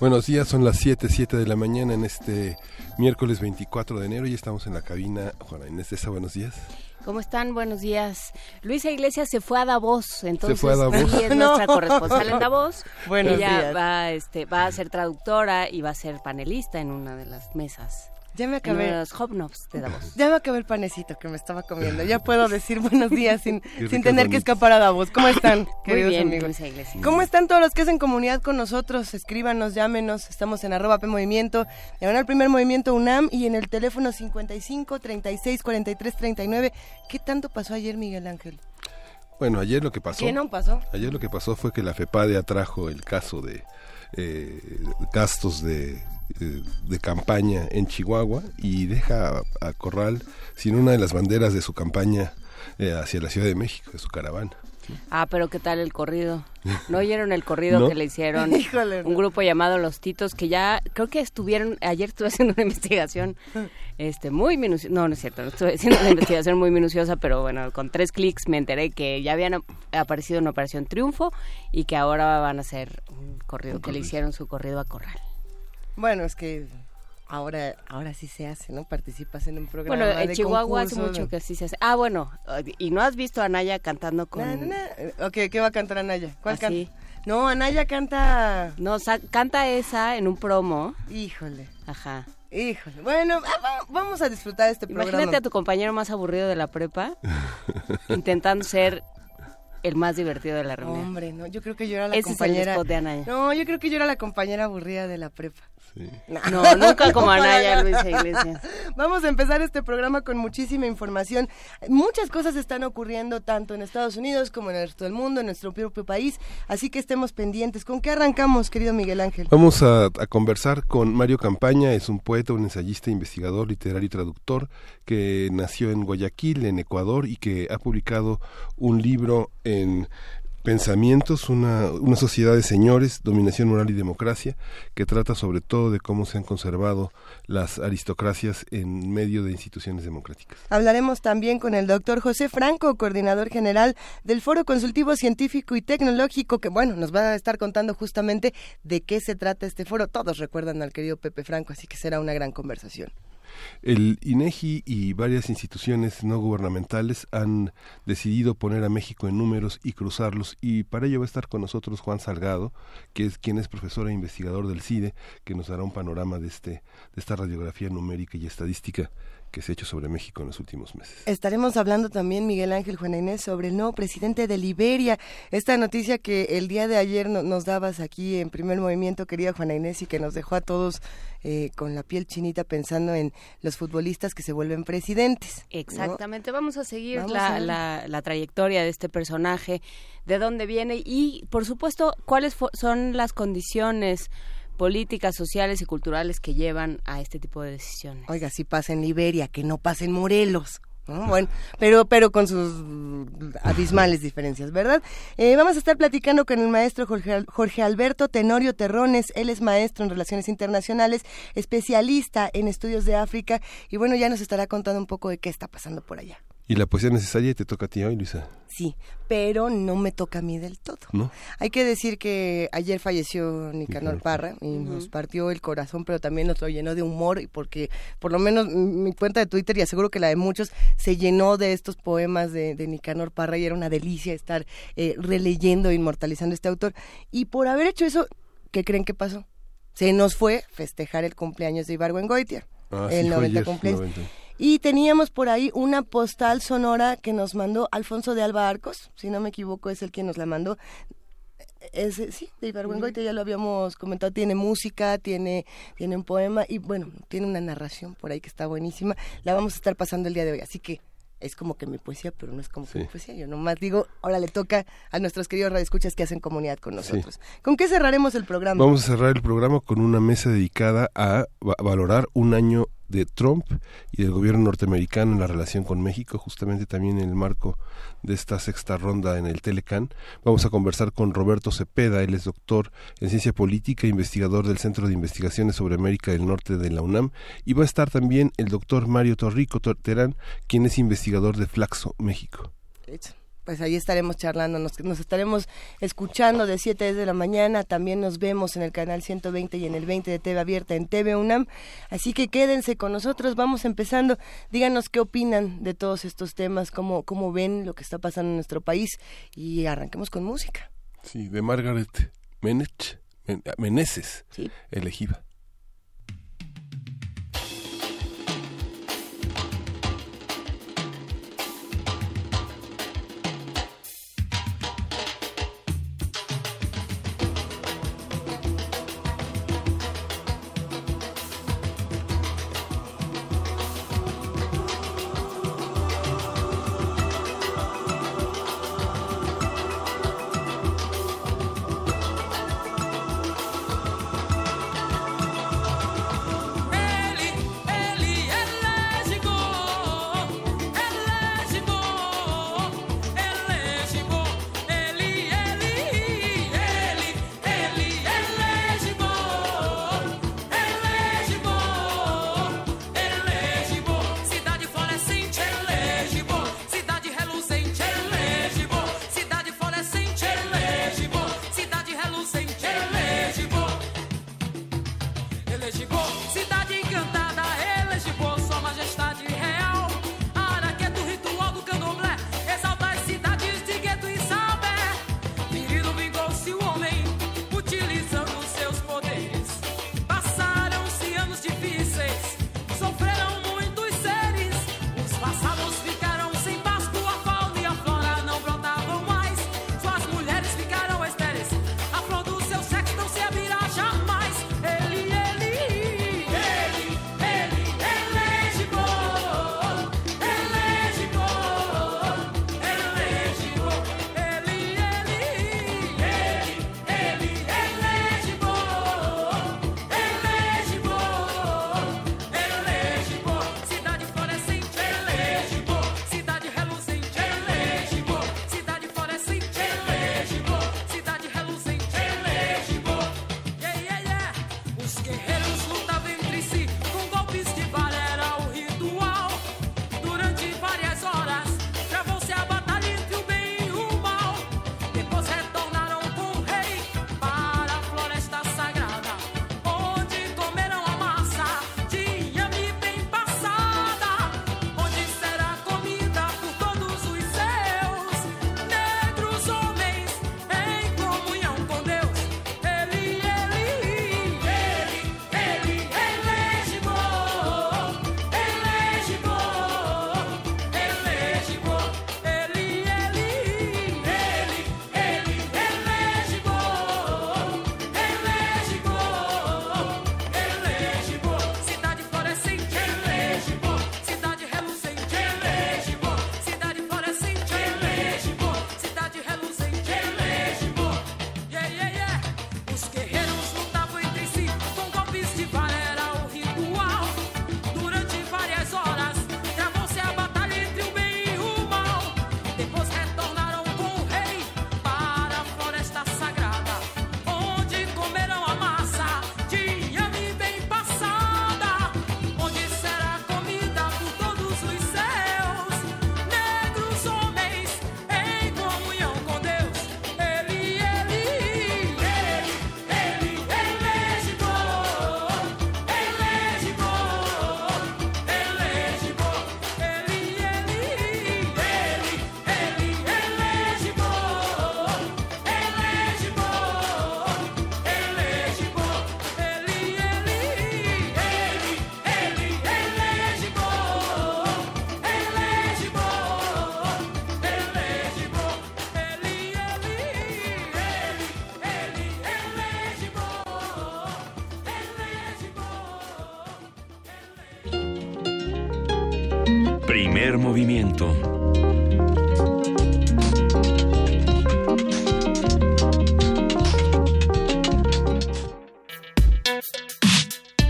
Buenos días, son las 7, 7 de la mañana en este miércoles 24 de enero y estamos en la cabina. Juana Inés Esa, buenos días. ¿Cómo están? Buenos días. Luisa Iglesias se fue a Davos, entonces se fue a Davos. es nuestra corresponsal en Davos. Buenos Ella días. va, este, va a ser traductora y va a ser panelista en una de las mesas. Ya me En acabé. los hobnobs de Davos. Ya me acabé el panecito que me estaba comiendo. Ya puedo decir buenos días sin, sin tener que escapar a Davos. ¿Cómo están, Muy queridos bien, amigos? ¿Cómo están todos los que hacen comunidad con nosotros? Escríbanos, llámenos. Estamos en arroba P Movimiento, diagonal Primer Movimiento UNAM y en el teléfono 55 36 43 39. ¿Qué tanto pasó ayer, Miguel Ángel? Bueno, ayer lo que pasó. ¿Qué no pasó? Ayer lo que pasó fue que la FEPADE atrajo el caso de eh, gastos de, eh, de campaña en Chihuahua y deja a, a Corral sin una de las banderas de su campaña eh, hacia la Ciudad de México, de su caravana. Ah, pero ¿qué tal el corrido? ¿No oyeron el corrido No. que le hicieron Híjole, un grupo llamado Los Titos que ya creo que estuvieron ayer estuve haciendo una investigación este muy minuciosa, no, no es cierto, no estuve haciendo una investigación muy minuciosa, pero bueno, con tres clics me enteré que ya habían ap- aparecido en Operación Triunfo y que ahora van a hacer un corrido, que le hicieron su corrido a Corral. Bueno, es que ahora, ahora sí se hace, ¿no? Participas en un programa Bueno, en de Chihuahua hace mucho que así se hace. Ah, bueno, y no has visto a Naya cantando con... Na, ¿qué va a cantar Anaya? ¿Cuál Así. canta? No, Anaya canta... No, canta esa en un promo. Híjole, Ajá. híjole. Bueno, ah, va- vamos a disfrutar este Imagínate programa. a tu compañero más aburrido de la prepa intentando ser el más divertido de la reunión. Hombre, no, yo creo que yo era la Ese es el compañera... de Anaya. No, yo creo que yo era la compañera aburrida de la prepa. No, nunca como Anaya. Luisa Iglesias. Vamos a empezar este programa con muchísima información. Muchas cosas están ocurriendo tanto en Estados Unidos como en el resto del mundo, en nuestro propio país, así que estemos pendientes. ¿Con qué arrancamos, querido Miguel Ángel? Vamos a, a conversar con Mario Campaña, es un poeta, un ensayista, investigador, literario y traductor que nació en Guayaquil, en Ecuador, y que ha publicado un libro en Pensamientos, una, una sociedad de señores, dominación moral y democracia, que trata sobre todo de cómo se han conservado las aristocracias en medio de instituciones democráticas. Hablaremos también con el doctor José Franco, coordinador general del Foro Consultivo Científico y Tecnológico, que bueno, nos va a estar contando justamente de qué se trata este foro. Todos recuerdan al querido Pepe Franco, así que será una gran conversación. El INEGI y varias instituciones no gubernamentales han decidido poner a México en números y cruzarlos y para ello va a estar con nosotros Juan Salgado, que es quien es profesor e investigador del CIDE, que nos dará un panorama de este de esta radiografía numérica y estadística que se ha hecho sobre México en los últimos meses. Estaremos hablando también, Miguel Ángel Juana Inés, sobre el nuevo presidente de Liberia. Esta noticia que el día de ayer no- nos dabas aquí en primer movimiento, querida Juana Inés, y que nos dejó a todos eh, con la piel chinita pensando en los futbolistas que se vuelven presidentes. ¿no? Exactamente, vamos a seguir Vamos la, a la- la trayectoria de este personaje, de dónde viene y, por supuesto, cuáles son las condiciones políticas, sociales y culturales que llevan a este tipo de decisiones. Oiga, si pasa en Liberia, que no pasa en Morelos. ¿no? Bueno, pero, pero con sus abismales diferencias, ¿verdad? Eh, vamos a estar platicando con el maestro Jorge Alberto Tenorio Terrones. Él es maestro en Relaciones Internacionales, especialista en estudios de África y bueno, ya nos estará contando un poco de qué está pasando por allá. Y la poesía necesaria te toca a ti hoy, Luisa, Sí, pero no me toca a mí del todo. ¿no? Hay que decir que ayer falleció Nicanor Parra y nos partió el corazón, pero también nos lo llenó de humor, y porque por lo menos mm, mi cuenta de Twitter, y aseguro que la de muchos, se llenó de estos poemas de, de Nicanor Parra y era una delicia estar eh, releyendo e inmortalizando a este autor. Y por haber hecho eso, ¿qué creen que pasó? Se nos fue festejar el cumpleaños de Ibargüengoitia. Ah, sí, el fue 90 ayer, cumpleaños. 90. Y teníamos por ahí una postal sonora que nos mandó Alfonso de Alba Arcos, si no me equivoco es el quien nos la mandó. Es, sí, de Ibargüengoitia ya lo habíamos comentado, tiene música, tiene, tiene un poema y bueno, tiene una narración por ahí que está buenísima. La vamos a estar pasando el día de hoy, así que es como que mi poesía, pero no es como que mi poesía. Yo nomás digo, ahora le toca a nuestros queridos radioescuchas que hacen comunidad con nosotros. ¿Con qué cerraremos el programa? Vamos a cerrar el programa con una mesa dedicada a valorar un año de Trump y del gobierno norteamericano en la relación con México, justamente también en el marco de esta sexta ronda en el Telecan. Vamos a conversar con Roberto Cepeda, él es doctor en ciencia política e investigador del Centro de Investigaciones sobre América del Norte de la UNAM, y va a estar también el doctor Mario Torrico Terán, quien es investigador de Flaxo, México pues ahí estaremos charlando, nos, estaremos escuchando de 7 de la mañana, también nos vemos en el canal 120 y en el 20 de TV Abierta en TV UNAM, así que quédense con nosotros, vamos empezando, díganos qué opinan de todos estos temas, cómo, cómo ven lo que está pasando en nuestro país y arranquemos con música. Sí, de Margaret Menech, Meneses, sí. elegiva.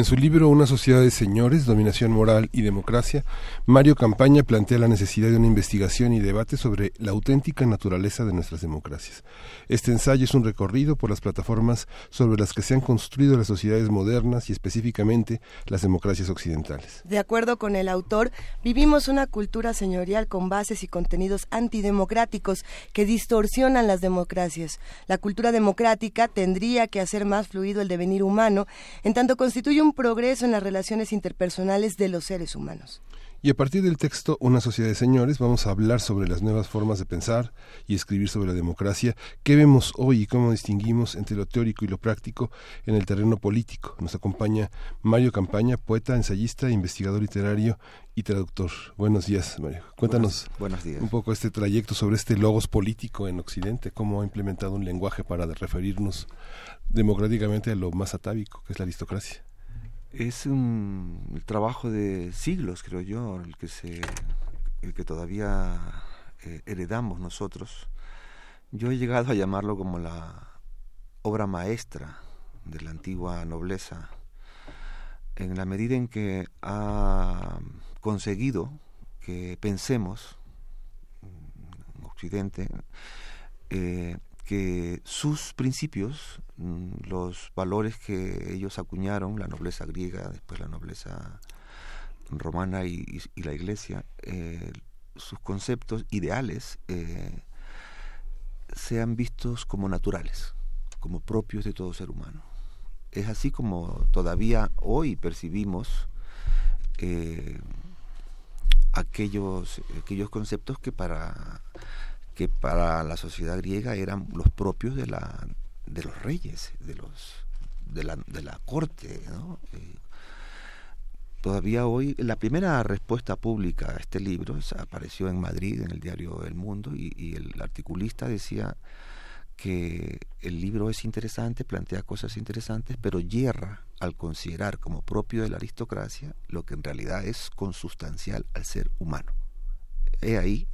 En su libro Una sociedad de señores, dominación moral y democracia, Mario Campaña plantea la necesidad de una investigación y debate sobre la auténtica naturaleza de nuestras democracias. Este ensayo es un recorrido por las plataformas sobre las que se han construido las sociedades modernas y específicamente las democracias occidentales. De acuerdo con el autor, vivimos una cultura señorial con bases y contenidos antidemocráticos que distorsionan las democracias. La cultura democrática tendría que hacer más fluido el devenir humano, en tanto constituye un progreso en las relaciones interpersonales de los seres humanos. Y a partir del texto Una sociedad de señores vamos a hablar sobre las nuevas formas de pensar y escribir sobre la democracia, qué vemos hoy y cómo distinguimos entre lo teórico y lo práctico en el terreno político. Nos acompaña Mario Campaña, poeta, ensayista, investigador literario y traductor. Buenos días, Mario. Cuéntanos buenos, días. un poco este trayecto sobre este logos político en Occidente, cómo ha implementado un lenguaje para referirnos democráticamente a lo más atávico, que es la aristocracia es un trabajo de siglos, creo yo, el que se el que todavía eh, heredamos nosotros. Yo he llegado a llamarlo como la obra maestra de la antigua nobleza, en la medida en que ha conseguido que pensemos en Occidente eh, que sus principios, mm, los valores que ellos acuñaron, la nobleza griega, después la nobleza romana y, la iglesia, eh, sus conceptos ideales eh, sean vistos como naturales, como propios de todo ser humano. Es así como todavía hoy percibimos eh, aquellos, aquellos conceptos que para que para la sociedad griega eran los propios de la de los reyes, de los de la, de la corte, eh, todavía hoy la primera respuesta pública a este libro apareció en Madrid en el diario El Mundo y, el articulista decía que el libro es interesante, plantea cosas interesantes, pero hierra al considerar como propio de la aristocracia lo que en realidad es consustancial al ser humano. He ahí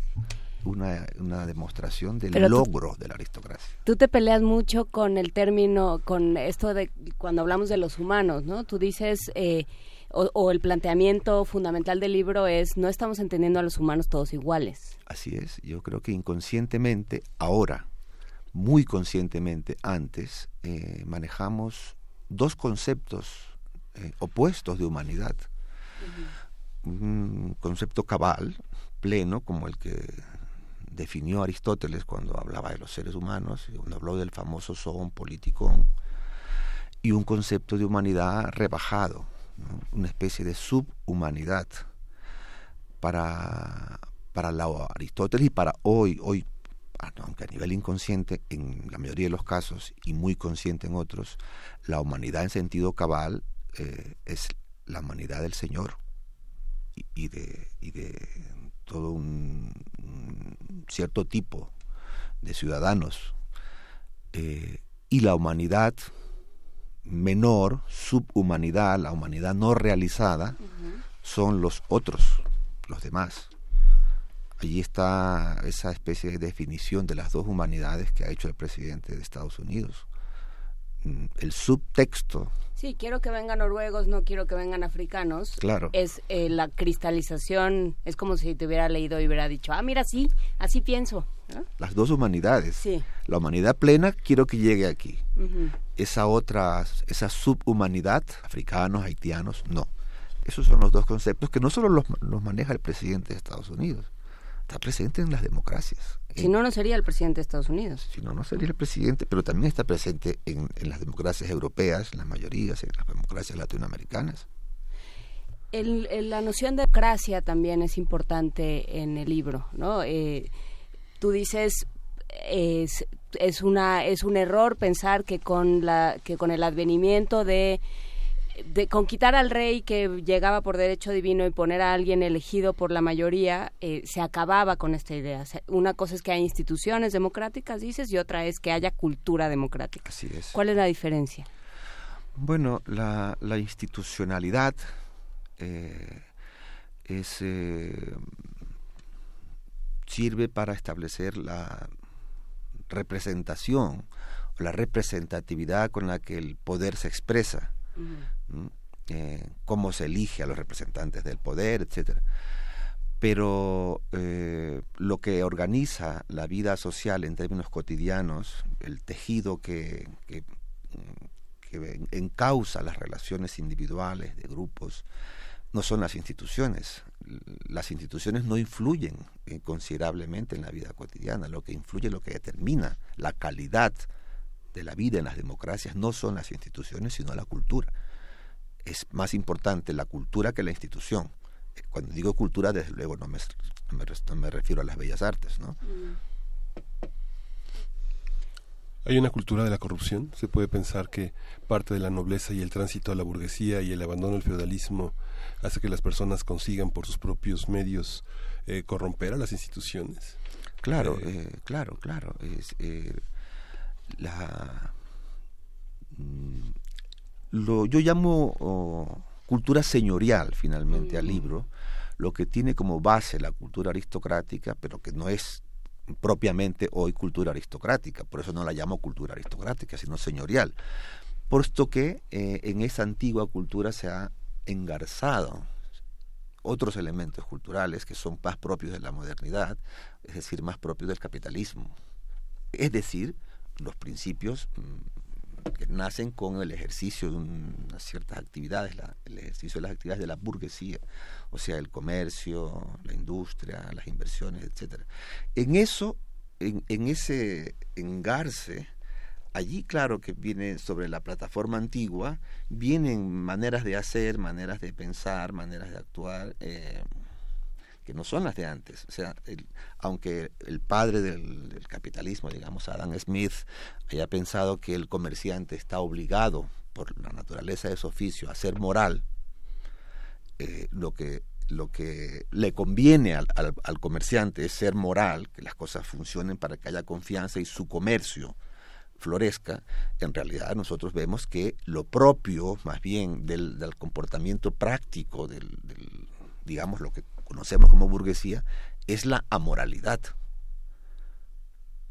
una, una demostración del logro de la aristocracia. Tú te peleas mucho con el término, con esto de cuando hablamos de los humanos, ¿no? Tú dices, eh, o, el planteamiento fundamental del libro es, no estamos entendiendo a los humanos todos iguales. Así es, yo creo que inconscientemente, ahora, muy conscientemente, antes, eh, manejamos dos conceptos eh, opuestos de humanidad. Un concepto cabal, pleno, como el que definió Aristóteles cuando hablaba de los seres humanos, cuando habló del famoso son político y un concepto de humanidad rebajado, una especie de subhumanidad. Para, para la Aristóteles y para hoy, hoy, aunque a nivel inconsciente en la mayoría de los casos y muy consciente en otros, la humanidad en sentido cabal eh, es la humanidad del Señor y, de, y de todo un, cierto tipo de ciudadanos eh, y la humanidad menor, subhumanidad, la humanidad no realizada, son los otros, los demás. Allí está esa especie de definición de las dos humanidades que ha hecho el presidente de Estados Unidos. El subtexto Sí, quiero que vengan noruegos, no quiero que vengan africanos. Claro. Es eh, la cristalización, es como si te hubiera leído y hubiera dicho, ah, mira, sí, así pienso. Las dos humanidades. Sí. La humanidad plena quiero que llegue aquí. Esa otra, esa subhumanidad, africanos, haitianos, no. Esos son los dos conceptos que no solo los, los maneja el presidente de Estados Unidos, está presente en las democracias. Si no, no sería el presidente de Estados Unidos. Si no, no sería el presidente, pero también está presente en, las democracias europeas, en las mayorías, en las democracias latinoamericanas. la noción de democracia también es importante en el libro, ¿no? Eh, tú dices es, es una es un error pensar que con la que con el advenimiento de de, con quitar al rey que llegaba por derecho divino y poner a alguien elegido por la mayoría, eh, se acababa con esta idea. Una cosa es que hay instituciones democráticas, dices, y otra es que haya cultura democrática. Así es. ¿Cuál es la diferencia? Bueno, la, institucionalidad eh, es, eh, sirve para establecer la representación o la representatividad con la que el poder se expresa, eh, cómo se elige a los representantes del poder, etcétera. Pero lo que organiza la vida social en términos cotidianos, el tejido que, que que encausa las relaciones individuales de grupos no son las instituciones. Las instituciones no influyen eh, considerablemente en la vida cotidiana. Lo que influye, lo que determina la calidad de la vida en las democracias no son las instituciones, sino la cultura. Es más importante la cultura que la institución. Eh, cuando digo cultura, desde luego no me, no me, refiero a las bellas artes, ¿no? Mm. Hay una cultura de la corrupción. Se puede pensar que parte de la nobleza y el tránsito a la burguesía y el abandono del feudalismo hace que las personas consigan por sus propios medios eh, corromper a las instituciones. Claro, eh, eh, claro, claro. Es, la, mm, lo, yo llamo oh, cultura señorial finalmente al mm. libro, lo que tiene como base la cultura aristocrática, pero que no es propiamente hoy cultura aristocrática, por eso no la llamo cultura aristocrática, sino señorial, puesto que eh, en esa antigua cultura se ha engarzado otros elementos culturales que son más propios de la modernidad, es decir, más propios del capitalismo. Es decir, los principios mm, que nacen con el ejercicio de unas ciertas actividades, el ejercicio de las actividades de la burguesía, o sea, el comercio, la industria, las inversiones, etcétera. En eso, en, en ese engarce, allí claro que viene sobre la plataforma antigua, vienen maneras de hacer, maneras de pensar, maneras de actuar, eh, que no son las de antes. O sea, aunque el padre del, capitalismo, digamos, Adam Smith, haya pensado que el comerciante está obligado por la naturaleza de su oficio a ser moral, eh, lo que lo que le conviene al, al, comerciante es ser moral, que las cosas funcionen para que haya confianza y su comercio florezca, en realidad nosotros vemos que lo propio, más bien, del, del comportamiento práctico, del, digamos, lo que conocemos como burguesía, es la amoralidad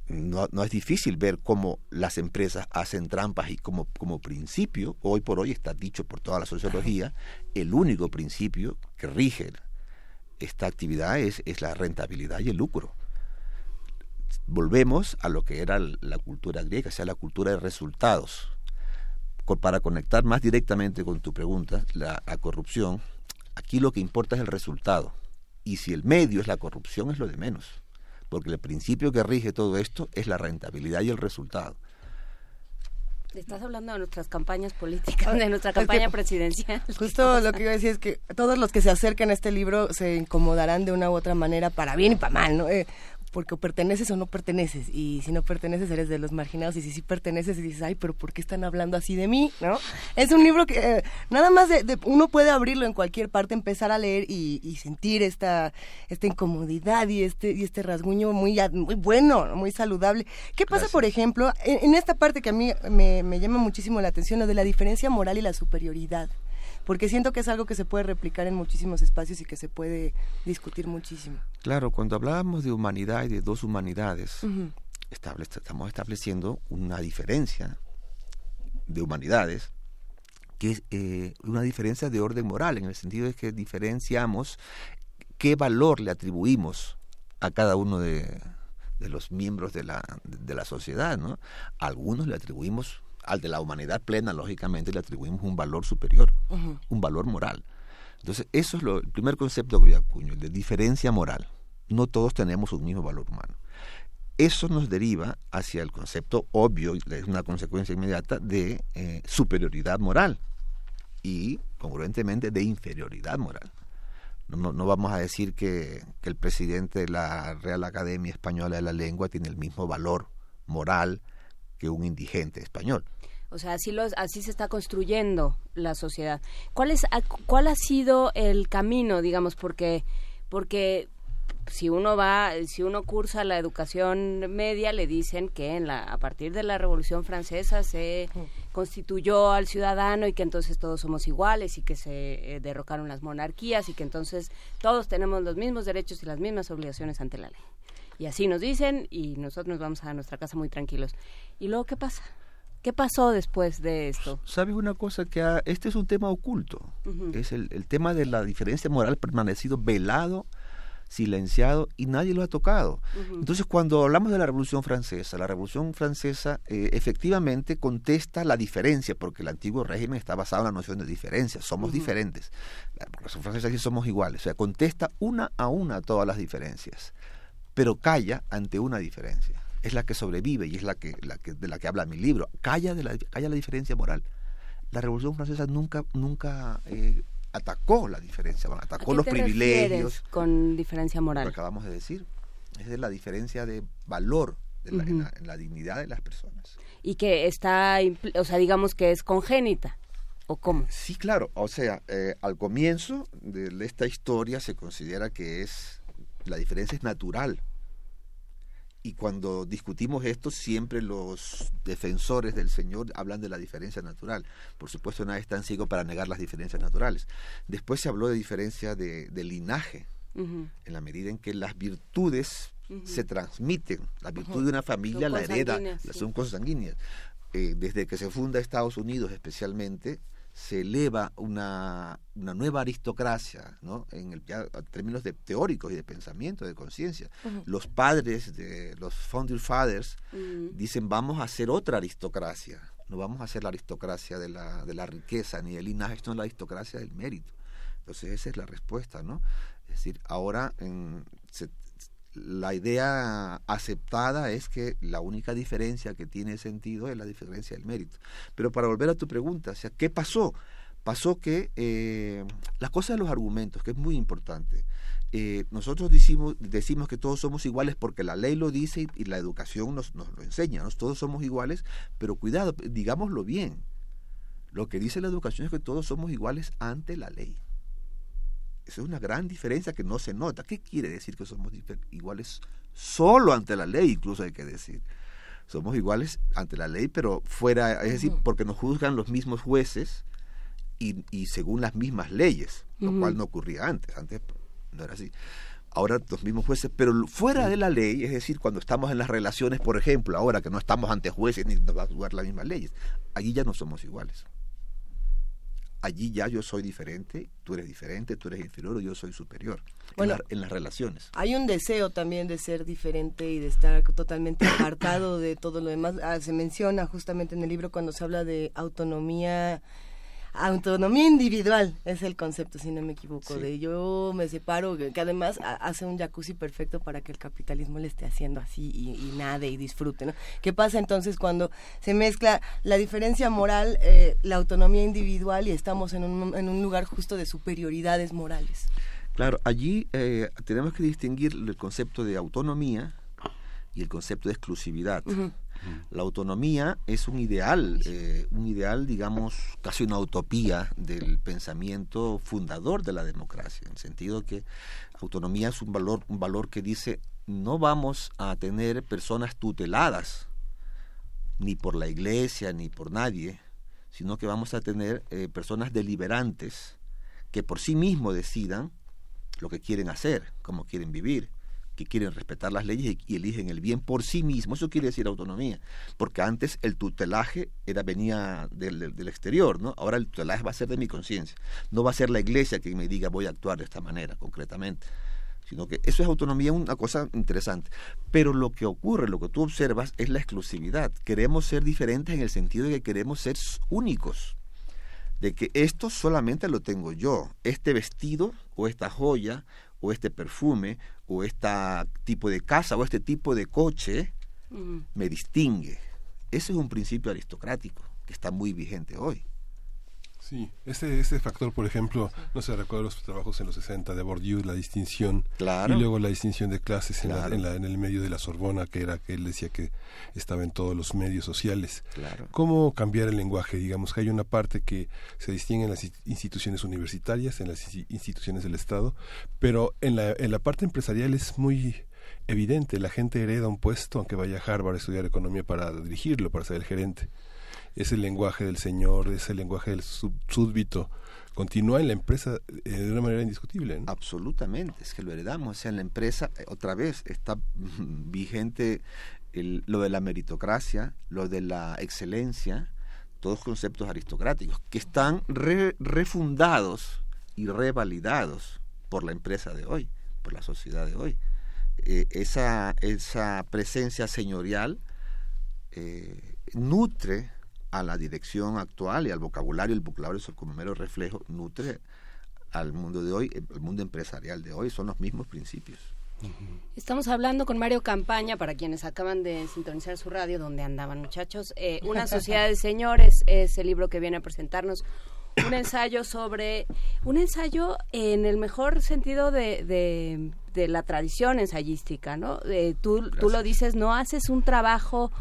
no, no, es difícil ver cómo las empresas hacen trampas y como, como principio, hoy por hoy está dicho por toda la sociología, el único principio que rige esta actividad es, es la rentabilidad y el lucro. Volvemos a lo que era la cultura griega, o sea, la cultura de resultados. Para conectar más directamente con tu pregunta, la corrupción, aquí lo que importa es el resultado. Y si el medio es la corrupción, es lo de menos porque el principio que rige todo esto es la rentabilidad y el resultado. Estás hablando de nuestras campañas políticas, de nuestra campaña presidencial. Justo lo que iba a decir es que todos los que se acercan a este libro se incomodarán de una u otra manera, para bien y para mal, ¿no? Eh, porque perteneces o no perteneces y si no perteneces eres de los marginados y si sí perteneces y dices ay pero por qué están hablando así de mí no es un libro que eh, nada más de, uno puede abrirlo en cualquier parte empezar a leer y, sentir esta esta incomodidad y este y este rasguño muy muy bueno muy saludable. Qué pasa por ejemplo en, esta parte que a mí me, me llama muchísimo la atención lo de la diferencia moral y la superioridad porque siento que es algo que se puede replicar en muchísimos espacios y que se puede discutir muchísimo. Claro, cuando hablábamos de humanidad y de dos humanidades, estamos estableciendo una diferencia de humanidades que es eh, una diferencia de orden moral, en el sentido de que diferenciamos qué valor le atribuimos a cada uno de, los miembros de la, de la sociedad. ¿no? algunos le atribuimos al de la humanidad plena, lógicamente, le atribuimos un valor superior, un valor moral. Entonces, eso es lo, el primer concepto que yo acuño, el de diferencia moral. No todos tenemos un mismo valor humano. Eso nos deriva hacia el concepto obvio, es una consecuencia inmediata, de eh, superioridad moral y, congruentemente, de inferioridad moral. No, no, vamos a decir que, que, el presidente de la Real Academia Española de la Lengua tiene el mismo valor moral que un indigente español. O sea, así, los, así se está construyendo la sociedad. ¿Cuál, es, ¿Cuál ha sido el camino, digamos? Porque, porque si uno va, si uno cursa la educación media, le dicen que en la, a partir de la Revolución Francesa se constituyó al ciudadano y que entonces todos somos iguales y que se eh, derrocaron las monarquías y que entonces todos tenemos los mismos derechos y las mismas obligaciones ante la ley. Y así nos dicen y nosotros nos vamos a nuestra casa muy tranquilos. ¿Y luego qué pasa? ¿Qué pasó después de esto? ¿Sabes una cosa? que Este es un tema oculto. Es el, el, tema de la diferencia moral permanecido velado, silenciado y nadie lo ha tocado. Entonces, cuando hablamos de la Revolución Francesa, la Revolución Francesa eh, efectivamente contesta la diferencia, porque el antiguo régimen está basado en la noción de diferencia. Somos diferentes. La Revolución Francesa sí somos iguales. O sea, contesta una a una todas las diferencias, pero calla ante una diferencia es la que sobrevive y es la que, la que de la que habla mi libro. Calla, de la, calla la diferencia moral. La Revolución Francesa nunca, nunca eh, atacó la diferencia moral, atacó los privilegios. con diferencia moral? Lo acabamos de decir. Es de la diferencia de valor en, la, dignidad de las personas. Y que está, o sea, digamos que es congénita. ¿O cómo? Sí, claro. O sea, eh, al comienzo de esta historia se considera que es la diferencia es natural y cuando discutimos esto, siempre los defensores del Señor hablan de la diferencia natural. Por supuesto, nadie es tan ciego para negar las diferencias naturales. Después se habló de diferencia de, linaje, en la medida en que las virtudes se transmiten. La virtud de una familia la hereda, son cosas sanguíneas. Eh, desde que se funda Estados Unidos especialmente, se eleva una, una nueva aristocracia, ¿no? En, el, términos de teóricos y de pensamiento, de conciencia. Los padres de los Founder Fathers dicen vamos a hacer otra aristocracia, no vamos a hacer la aristocracia de la, de la riqueza ni del linaje, sino la aristocracia del mérito. Entonces esa es la respuesta, ¿no? Es decir, ahora en, se, la idea aceptada es que la única diferencia que tiene sentido es la diferencia del mérito. Pero para volver a tu pregunta, sea, ¿qué pasó? Pasó que eh, la cosa de los argumentos, que es muy importante. Eh, nosotros decimos, decimos que todos somos iguales porque la ley lo dice y, la educación nos, nos lo enseña. Todos somos iguales, pero cuidado, digámoslo bien. Lo que dice la educación es que todos somos iguales ante la ley. Esa es una gran diferencia que no se nota. ¿Qué quiere decir que somos iguales solo ante la ley? Incluso hay que decir. Somos iguales ante la ley, pero fuera, es decir, porque nos juzgan los mismos jueces y, y según las mismas leyes, lo cual no ocurría antes. Antes no era así. Ahora los mismos jueces, pero fuera de la ley, es decir, cuando estamos en las relaciones, por ejemplo, ahora que no estamos ante jueces ni nos va a juzgar las mismas leyes, allí ya no somos iguales allí ya yo soy diferente, tú eres diferente, tú eres inferior o yo soy superior. Bueno, en, las relaciones. Hay un deseo también de ser diferente y de estar totalmente apartado de todo lo demás. Ah, se menciona justamente en el libro cuando se habla de autonomía autonomía individual es el concepto, si no me equivoco, de yo me separo, que además hace un jacuzzi perfecto para que el capitalismo le esté haciendo así y, nade y disfrute, ¿no? ¿Qué pasa entonces cuando se mezcla la diferencia moral, eh, la autonomía individual y estamos en un, en un lugar justo de superioridades morales? Claro, allí eh, tenemos que distinguir el concepto de autonomía y el concepto de exclusividad. La autonomía es un ideal, eh, un ideal, digamos, casi una utopía del pensamiento fundador de la democracia, en el sentido que autonomía es un valor, un valor que dice no vamos a tener personas tuteladas, ni por la iglesia, ni por nadie, sino que vamos a tener eh, personas deliberantes que por sí mismos decidan lo que quieren hacer, cómo quieren vivir que quieren respetar las leyes y, eligen el bien por sí mismos. Eso quiere decir autonomía, porque antes el tutelaje era venía del, del, exterior, ¿no? Ahora el tutelaje va a ser de mi conciencia. No va a ser la iglesia que me diga voy a actuar de esta manera concretamente sino que eso es autonomía, una cosa interesante. Pero lo que ocurre, lo que tú observas, es la exclusividad. Queremos ser diferentes en el sentido de que queremos ser únicos, de que esto solamente lo tengo yo, este vestido o esta joya o este perfume o este tipo de casa o este tipo de coche me distingue. Ese es un principio aristocrático que está muy vigente hoy. Sí, este, este factor, por ejemplo, no se recuerda los trabajos en los 60 de Bourdieu, la distinción, claro. y luego la distinción de clases en, la, en, la, en, el medio de la Sorbona, que era que él decía que estaba en todos los medios sociales. Claro. ¿Cómo cambiar el lenguaje? Digamos que hay una parte que se distingue en las instituciones universitarias, en las instituciones del Estado, pero en la, en la parte empresarial es muy evidente, la gente hereda un puesto, aunque vaya a Harvard a estudiar economía para dirigirlo, para ser el gerente es el lenguaje del señor, es el lenguaje del súbdito, continúa en la empresa eh, de una manera indiscutible. Absolutamente, es que lo heredamos. Sea, en la empresa, eh, otra vez, está vigente lo de la meritocracia, lo de la excelencia, todos conceptos aristocráticos, que están re, refundados y revalidados por la empresa de hoy, por la sociedad de hoy. Eh, esa, esa presencia señorial nutre a la dirección actual y al vocabulario, el vocabulario es como mero reflejo, nutre al mundo de hoy, el mundo empresarial de hoy, son los mismos principios. Estamos hablando con Mario Campaña, para quienes acaban de sintonizar su radio, donde andaban muchachos. Eh, Una sociedad de señores es el libro que viene a presentarnos. Un ensayo sobre, un ensayo en el mejor sentido de, de, de la tradición ensayística, ¿no? Eh, tú, tú lo dices, no haces un trabajo...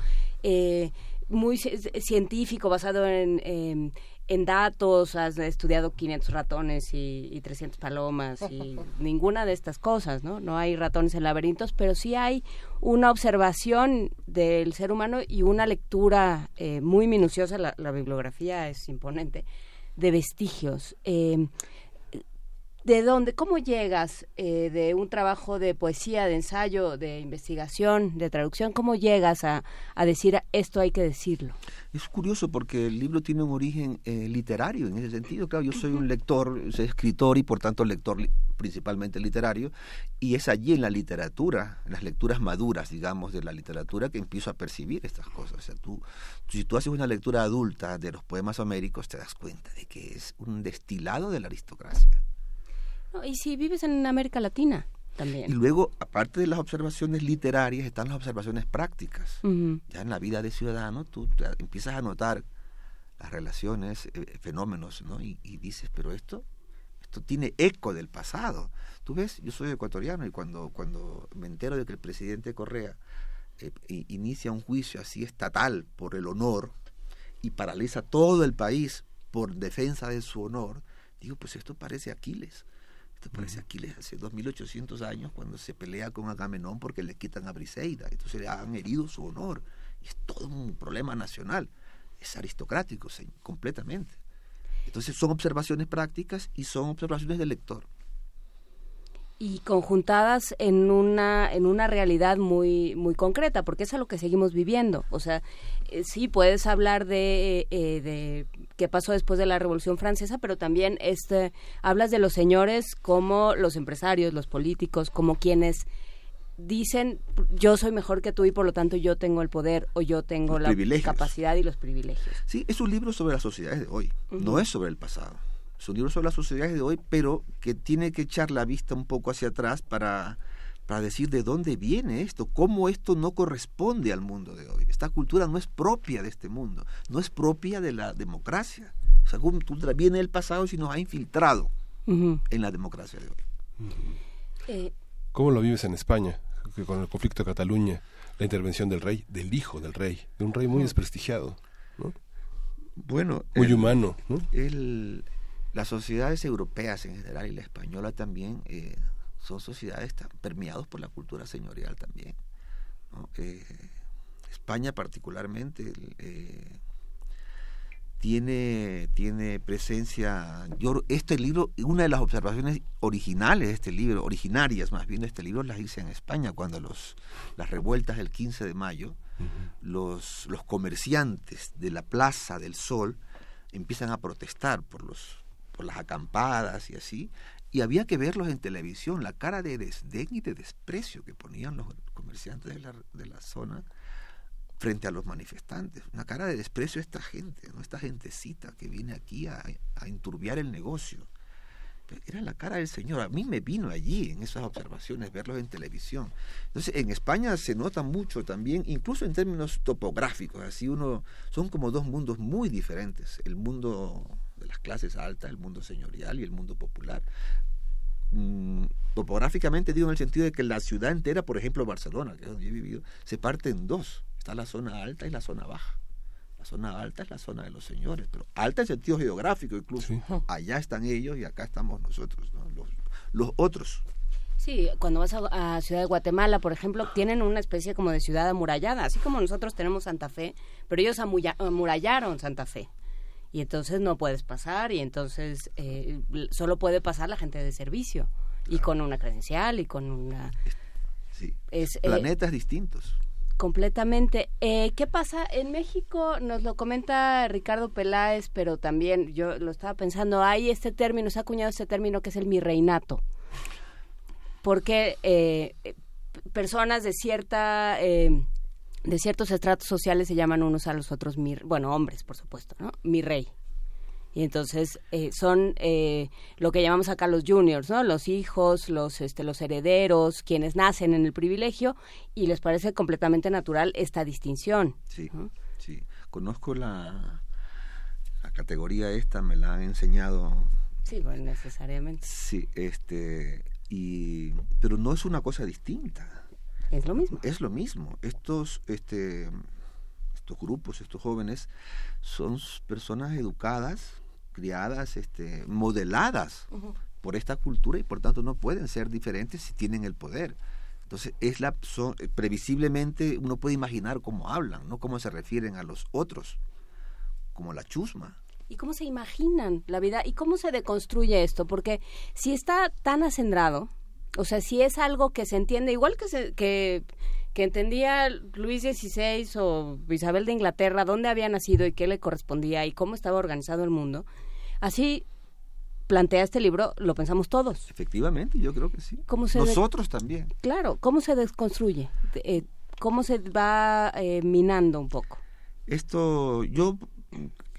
Eh, muy científico, basado en, en, en, datos, has estudiado 500 ratones y, y 300 palomas y ninguna de estas cosas, ¿no? No hay ratones en laberintos, pero sí hay una observación del ser humano y una lectura eh, muy minuciosa, la, la, bibliografía es imponente, de vestigios. Eh, ¿De dónde, cómo llegas eh, de un trabajo de poesía, de ensayo, de investigación, de traducción? ¿Cómo llegas a, a decir esto hay que decirlo? Es curioso porque el libro tiene un origen eh, literario en ese sentido. Claro, yo soy un lector, soy escritor y por tanto lector li principalmente literario, y es allí en la literatura, en las lecturas maduras, digamos, de la literatura que empiezo a percibir estas cosas. O sea, tú, si tú haces una lectura adulta de los poemas homéricos, te das cuenta de que es un destilado de la aristocracia. Y si vives en América Latina también. Y luego, aparte de las observaciones literarias, están las observaciones prácticas. Uh -huh. Ya en la vida de ciudadano, tú empiezas a notar las relaciones, eh, fenómenos, ¿no? Y, y, dices, pero esto, esto tiene eco del pasado. Tú ves, yo soy ecuatoriano y cuando, cuando me entero de que el presidente Correa eh, inicia un juicio así estatal por el honor y paraliza todo el país por defensa de su honor, digo, pues esto parece Aquiles parece Aquiles hace 2800 años cuando se pelea con Agamenón porque le quitan a Briseida. Entonces le han herido su honor. Y es todo un problema nacional. Es aristocrático completamente. Entonces son observaciones prácticas y son observaciones del lector. Y conjuntadas en una, en una realidad muy, muy concreta, porque es a lo que seguimos viviendo. O sea, eh, sí puedes hablar de, eh, de qué pasó después de la Revolución Francesa, pero también este, hablas de los señores como los empresarios, los políticos, como quienes dicen yo soy mejor que tú y por lo tanto yo tengo el poder o yo tengo los la capacidad y los privilegios. Sí, es un libro sobre las sociedades de hoy, uh -huh. no es sobre el pasado. Es un libro sobre las sociedades de hoy, pero que tiene que echar la vista un poco hacia atrás para, para decir de dónde viene esto, cómo esto no corresponde al mundo de hoy. Esta cultura no es propia de este mundo, no es propia de la democracia. Esa cultura viene del pasado y nos ha infiltrado uh -huh. en la democracia de hoy. Uh -huh. eh, ¿Cómo lo vives en España? Que con el conflicto de Cataluña, la intervención del rey, del hijo del rey, de un rey muy desprestigiado. ¿no? Bueno, muy el, humano. ¿no? El, las sociedades europeas en general y la española también eh, son sociedades permeadas por la cultura señorial también. ¿no? Eh, España particularmente eh, tiene, tiene presencia. Yo, este libro, una de las observaciones originales de este libro, originarias más bien de este libro, las hice en España cuando los, las revueltas del 15 de mayo, uh -huh. los, los comerciantes de la Plaza del Sol empiezan a protestar por los por las acampadas y así, y había que verlos en televisión, la cara de desdén y de desprecio que ponían los comerciantes de la, de la zona frente a los manifestantes, una cara de desprecio a esta gente, ¿no? esta gentecita que viene aquí a, a enturbiar el negocio. Era la cara del Señor, a mí me vino allí en esas observaciones, verlos en televisión. Entonces, en España se nota mucho también, incluso en términos topográficos, así uno, son como dos mundos muy diferentes, el mundo de las clases altas, el mundo señorial y el mundo popular. Mm, topográficamente digo en el sentido de que la ciudad entera, por ejemplo Barcelona, que es donde he vivido, se parte en dos. Está la zona alta y la zona baja. La zona alta es la zona de los señores, pero alta en sentido geográfico incluso. Allá están ellos y acá estamos nosotros, los, los otros. Sí, cuando vas a, Ciudad de Guatemala, por ejemplo, tienen una especie como de ciudad amurallada, así como nosotros tenemos Santa Fe, pero ellos amurallaron Santa Fe. Y entonces no puedes pasar y entonces eh, solo puede pasar la gente de servicio y con una credencial y con una... Sí. Es, eh, Planetas distintos. Completamente. Eh, ¿Qué pasa en México? Nos lo comenta Ricardo Peláez, pero también yo lo estaba pensando, hay este término, se ha acuñado este término que es el mi reinato porque eh, personas de cierta eh, de ciertos estratos sociales se llaman unos a los otros mi, bueno hombres por supuesto no mi rey. Y entonces eh, son lo que llamamos acá los juniors no los hijos los este los herederos quienes nacen en el privilegio y les parece completamente natural esta distinción sí sí. Conozco la la categoría esta me la han enseñado. Sí bueno necesariamente. Sí este pero no es una cosa distinta. Es lo mismo. Es lo mismo. Estos, este, estos grupos, estos jóvenes, son personas educadas, criadas, este, modeladas por esta cultura y por tanto no pueden ser diferentes si tienen el poder. Entonces, es la, eh, previsiblemente uno puede imaginar cómo hablan, no cómo se refieren a los otros, como la chusma y cómo se imaginan la vida y cómo se deconstruye esto, porque si está tan acendrado, o sea, si es algo que se entiende, igual que, se, que, que entendía Luis XVI o Isabel de Inglaterra, dónde había nacido y qué le correspondía y cómo estaba organizado el mundo, así plantea este libro, lo pensamos todos. Efectivamente, yo creo que sí. Nosotros también. Claro, ¿cómo se desconstruye? Eh, ¿Cómo se va eh, minando un poco? Esto, yo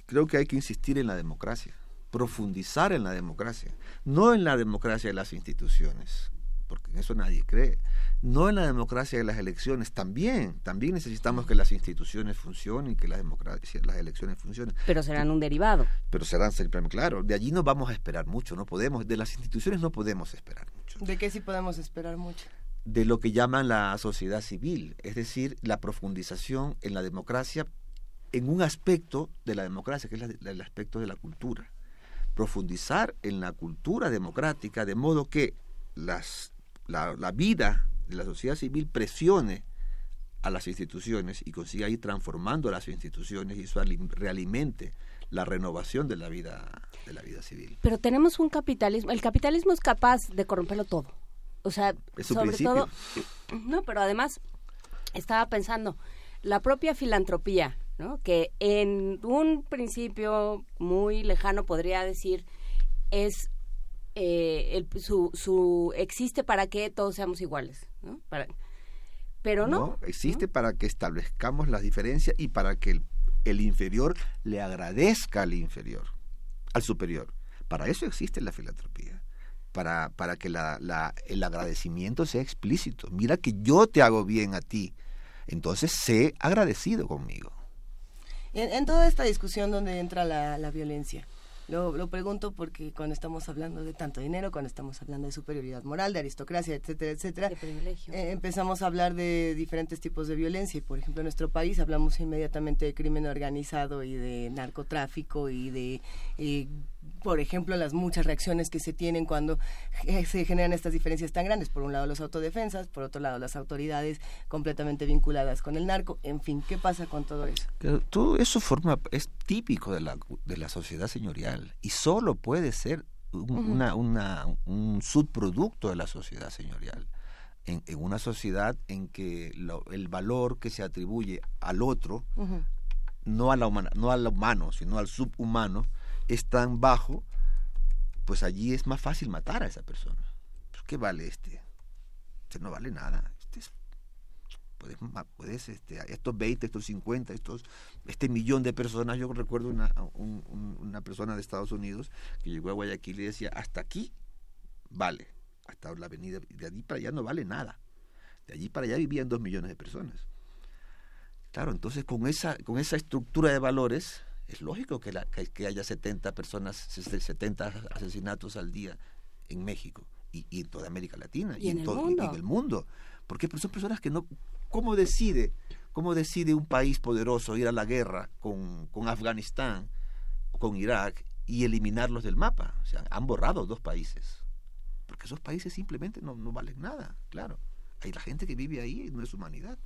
creo que hay que insistir en la democracia, profundizar en la democracia, no en la democracia de las instituciones, porque en eso nadie cree, no en la democracia de las elecciones, también, también necesitamos que las instituciones funcionen y que la democracia, las elecciones funcionen. Pero serán un derivado. Pero serán siempre, claro, de allí no vamos a esperar mucho, no podemos, de las instituciones no podemos esperar mucho. ¿De qué sí podemos esperar mucho? de lo que llaman la sociedad civil, es decir, la profundización en la democracia en un aspecto de la democracia, que es el aspecto de la cultura. Profundizar en la cultura democrática de modo que las, la, vida de la sociedad civil presione a las instituciones y consiga ir transformando las instituciones y eso realimente la renovación de la vida de la vida civil. Pero tenemos un capitalismo, el capitalismo es capaz de corromperlo todo. O sea, sobre todo No, pero además estaba pensando, la propia filantropía que en un principio muy lejano podría decir es eh, su, su existe para que todos seamos iguales, ¿no? Para, pero no. existe para que establezcamos las diferencias y para que el, inferior le agradezca al inferior, al superior. Para eso existe la filantropía. Para, para que la, la, el agradecimiento sea explícito. Mira que yo te hago bien a ti. Entonces sé agradecido conmigo en, toda esta discusión donde entra la, la violencia. Lo, lo, pregunto porque cuando estamos hablando de tanto dinero, cuando estamos hablando de superioridad moral, de aristocracia, etcétera, etcétera, eh, empezamos a hablar de diferentes tipos de violencia. Y por ejemplo, en nuestro país hablamos inmediatamente de crimen organizado y de narcotráfico y de eh, por ejemplo, las muchas reacciones que se tienen cuando eh, se generan estas diferencias tan grandes. Por un lado, los autodefensas, por otro lado, las autoridades completamente vinculadas con el narco. En fin, ¿qué pasa con todo eso? todo eso forma, es típico de la, de la sociedad señorial y solo puede ser un, una, un subproducto de la sociedad señorial. En, una sociedad en que el valor que se atribuye al otro, no, a la humana, no al humano, sino al subhumano, es tan bajo, pues allí es más fácil matar a esa persona. Pues, ¿Qué vale este? Este no vale nada. Este puedes, puedes este, estos 20, estos 50, estos, este millón de personas. Yo recuerdo una, una persona de Estados Unidos que llegó a Guayaquil y decía, hasta aquí vale, hasta la avenida, de allí para allá no vale nada. De allí para allá vivían dos millones de personas. Claro, entonces con esa, con esa estructura de valores, Es lógico que, la, que, haya 70 personas, 70 asesinatos al día en México y, en toda América Latina y, en, todo, mundo? en el mundo. Porque son personas que no... ¿Cómo decide, cómo decide un país poderoso ir a la guerra con, con Afganistán con Irak y eliminarlos del mapa? O sea, han borrado dos países. Porque esos países simplemente no, no valen nada, claro. Hay la gente que vive ahí no es humanidad.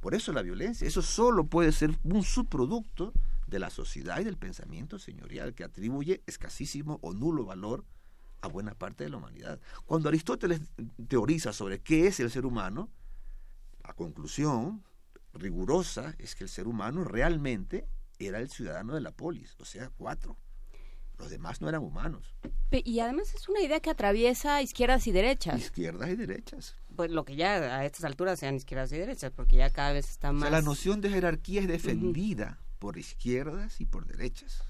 Por eso la violencia, eso solo puede ser un subproducto de la sociedad y del pensamiento señorial que atribuye escasísimo o nulo valor a buena parte de la humanidad. Cuando Aristóteles teoriza sobre qué es el ser humano, la conclusión rigurosa es que el ser humano realmente era el ciudadano de la polis, o sea, cuatro. Los demás no eran humanos. Y además es una idea que atraviesa izquierdas y derechas. Izquierdas y derechas. Pues lo que ya a estas alturas sean izquierdas y derechas, porque ya cada vez está más... O sea, la noción de jerarquía es defendida por izquierdas y por derechas.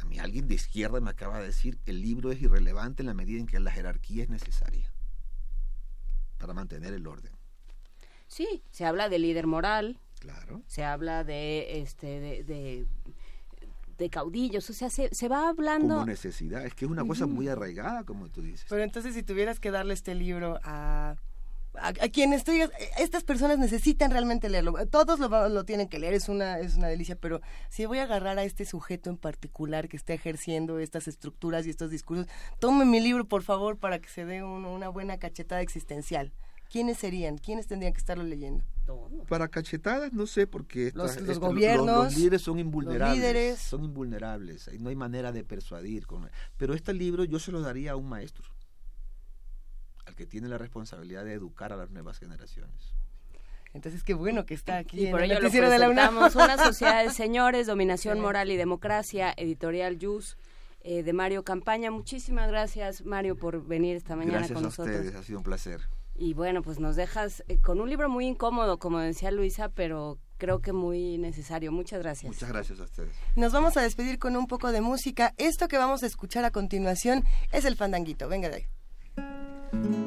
A mí alguien de izquierda me acaba de decir, el libro es irrelevante en la medida en que la jerarquía es necesaria para mantener el orden. Sí, se habla de líder moral. Claro. Se habla de, este, de de caudillos, o sea, se, se va hablando... Como necesidad, es que es una cosa muy arraigada, como tú dices. Pero entonces si tuvieras que darle este libro a, a, quienes tú estas personas necesitan realmente leerlo, todos lo, lo, tienen que leer, es una, es una delicia, pero si voy a agarrar a este sujeto en particular que está ejerciendo estas estructuras y estos discursos, tome mi libro, por favor, para que se dé una buena cachetada existencial. ¿Quiénes serían? ¿Quiénes tendrían que estarlo leyendo? Para cachetadas no sé porque los, gobiernos, los, líderes son invulnerables, son invulnerables, y no hay manera de persuadir con pero este libro yo se lo daría a un maestro, que tiene la responsabilidad de educar a las nuevas generaciones. Entonces qué bueno que está aquí. Y por ello lo de la una sociedad de señores, dominación moral y democracia, editorial Jus. Eh, de Mario Campaña. Muchísimas gracias, Mario, por venir esta mañana con nosotros. Gracias a ustedes, ha sido un placer. Y bueno, pues nos dejas eh, con un libro muy incómodo, como decía Luisa, pero creo que muy necesario. Muchas gracias. Muchas gracias a ustedes. Nos vamos a despedir con un poco de música. Esto que vamos a escuchar a continuación es el fandanguito. Venga de ahí.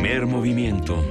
Primer movimiento.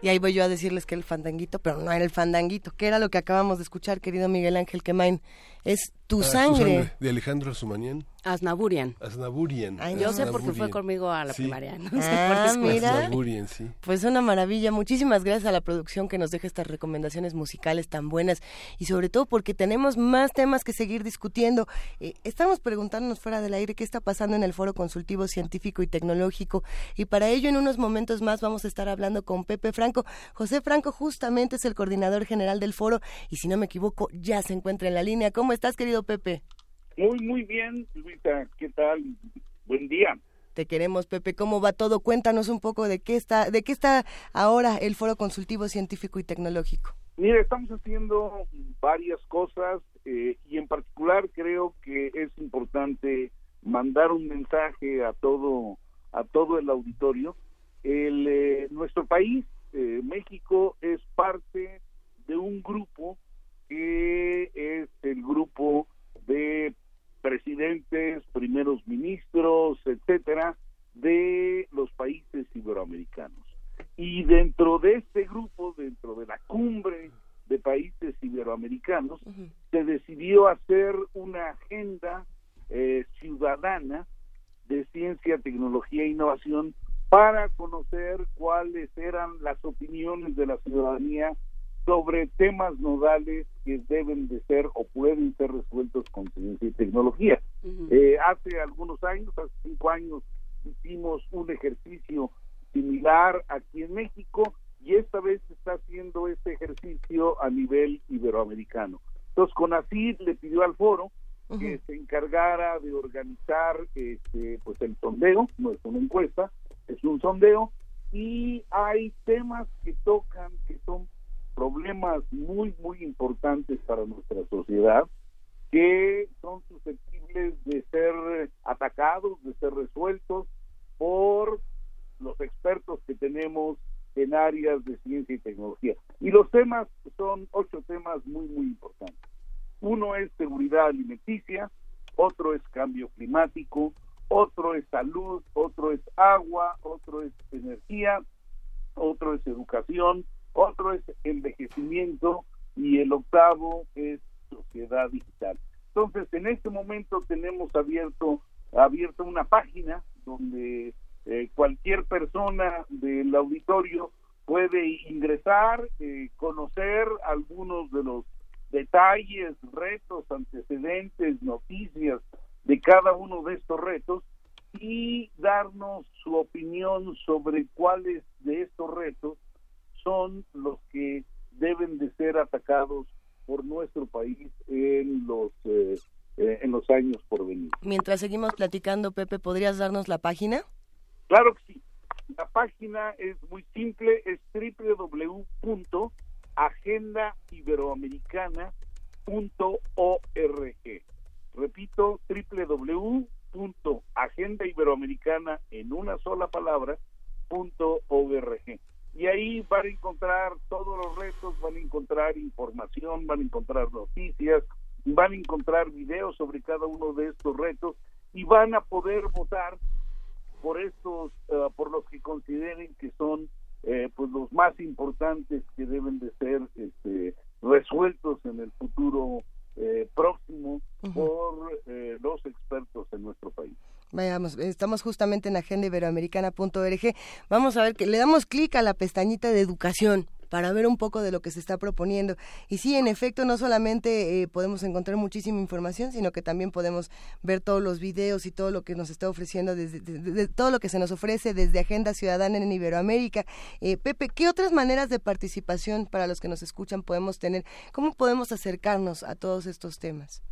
Y ahí voy yo a decirles que el fandanguito, pero no era el fandanguito, que era lo que acabamos de escuchar, querido Miguel Ángel Quemain. Es tu, Ah, sangre. De Alejandro Sumanian. Asnaburian. Asnaburian. Ay, Yo sé porque fue Asnaburian. conmigo a la Sí. primaria. No sé Ah, por mira. Asnaburian, sí. Pues una maravilla. Muchísimas gracias a la producción que nos deja estas recomendaciones musicales tan buenas y sobre todo porque tenemos más temas que seguir discutiendo. Eh, estamos preguntándonos fuera del aire qué está pasando en el Foro Consultivo Científico y Tecnológico y para ello en unos momentos más vamos a estar hablando con Pepe Franco. José Franco justamente es el coordinador general del foro y si no me equivoco ya se encuentra en la línea. ¿Cómo estás querido Pepe? Muy, muy bien, Luisa. ¿Qué tal? Buen día. Te queremos, Pepe. ¿Cómo va todo? Cuéntanos un poco de qué está, de qué está ahora el Foro Consultivo Científico y Tecnológico. Mira, estamos haciendo varias cosas eh, y en particular creo que es importante mandar un mensaje a todo a todo el auditorio. El, eh, nuestro país, eh, México, es parte de un grupo que es el grupo de presidentes, primeros ministros, etcétera, de los países iberoamericanos. Y dentro de este grupo, dentro de la cumbre de países iberoamericanos, se decidió hacer una agenda eh, ciudadana de ciencia, tecnología e innovación para conocer cuáles eran las opiniones de la ciudadanía sobre temas nodales que deben de ser o pueden ser resueltos con ciencia y tecnología. Eh, hace algunos años, hace cinco años, hicimos un ejercicio similar aquí en México y esta vez se está haciendo este ejercicio a nivel iberoamericano. Entonces, CONACYT le pidió al foro que se encargara de organizar este, pues el sondeo, no es una encuesta, es un sondeo, y hay temas que tocan que son problemas muy, muy importantes para nuestra sociedad, que son susceptibles de ser atacados, de ser resueltos por los expertos que tenemos en áreas de ciencia y tecnología. Y los temas son ocho temas muy, muy importantes. Uno es seguridad alimenticia, otro es cambio climático, otro es salud, otro es agua, otro es energía, otro es educación, otro es envejecimiento y el octavo es sociedad digital. Entonces, en este momento tenemos abierto abierto una página donde eh, cualquier persona del auditorio puede ingresar, eh, conocer algunos de los detalles, retos, antecedentes, noticias de cada uno de estos retos y darnos su opinión sobre cuáles de estos retos son los que deben de ser atacados por nuestro país en los eh, eh, en los años por venir. Mientras seguimos platicando, Pepe, ¿podrías darnos la página? Claro que sí. La página es muy simple, es www.agendaiberoamericana.org. Repito, www.agendaiberoamericana en una sola palabra, punto .org. Ahí van a encontrar todos los retos, van a encontrar información, van a encontrar noticias, van a encontrar videos sobre cada uno de estos retos y van a poder votar por estos, uh, por los que consideren que son eh, pues los más importantes que deben de ser este, resueltos en el futuro eh, próximo uh -huh. por eh, los expertos en nuestro país. Vayamos, estamos justamente en agendaiberoamericana.org. Vamos a ver que le damos clic a la pestañita de educación para ver un poco de lo que se está proponiendo. Y sí, en efecto, no solamente eh, podemos encontrar muchísima información, sino que también podemos ver todos los videos y todo lo que nos está ofreciendo, desde, de, de, todo lo que se nos ofrece desde Agenda Ciudadana en Iberoamérica. Eh, Pepe, ¿qué otras maneras de participación para los que nos escuchan podemos tener? ¿Cómo podemos acercarnos a todos estos temas?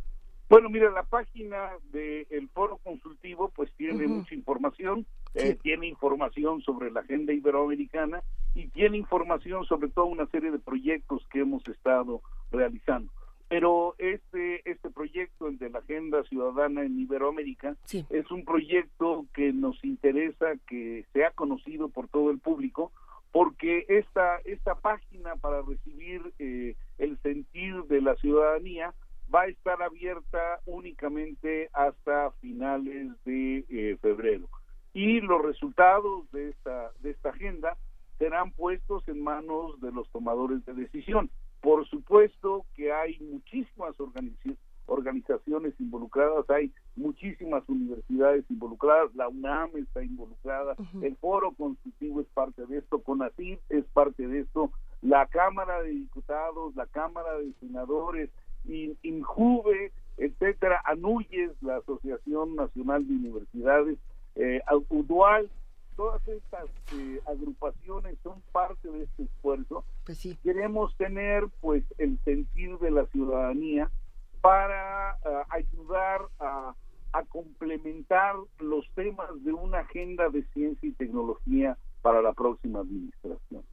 Bueno, mira, la página del Foro Consultivo pues tiene uh -huh. mucha información, sí. eh, tiene información sobre la agenda iberoamericana y tiene información sobre toda una serie de proyectos que hemos estado realizando. Pero este, este proyecto, el de la Agenda Ciudadana en Iberoamérica, sí. es un proyecto que nos interesa que sea conocido por todo el público, porque esta, esta página para recibir eh, el sentir de la ciudadanía va a estar abierta únicamente hasta finales de eh, febrero. Y los resultados de esta, de esta agenda serán puestos en manos de los tomadores de decisión. Por supuesto que hay muchísimas organizaciones involucradas, hay muchísimas universidades involucradas, la UNAM está involucrada, el Foro Constitutivo es parte de esto, CONACYT es parte de esto, la Cámara de Diputados, la Cámara de Senadores, INJUVE, etcétera, ANUYES, la Asociación Nacional de Universidades, eh, UDUAL, todas estas eh, agrupaciones son parte de este esfuerzo. Pues sí. Queremos tener pues el sentir de la ciudadanía para eh, ayudar a, a complementar los temas de una agenda de ciencia y tecnología para la próxima administración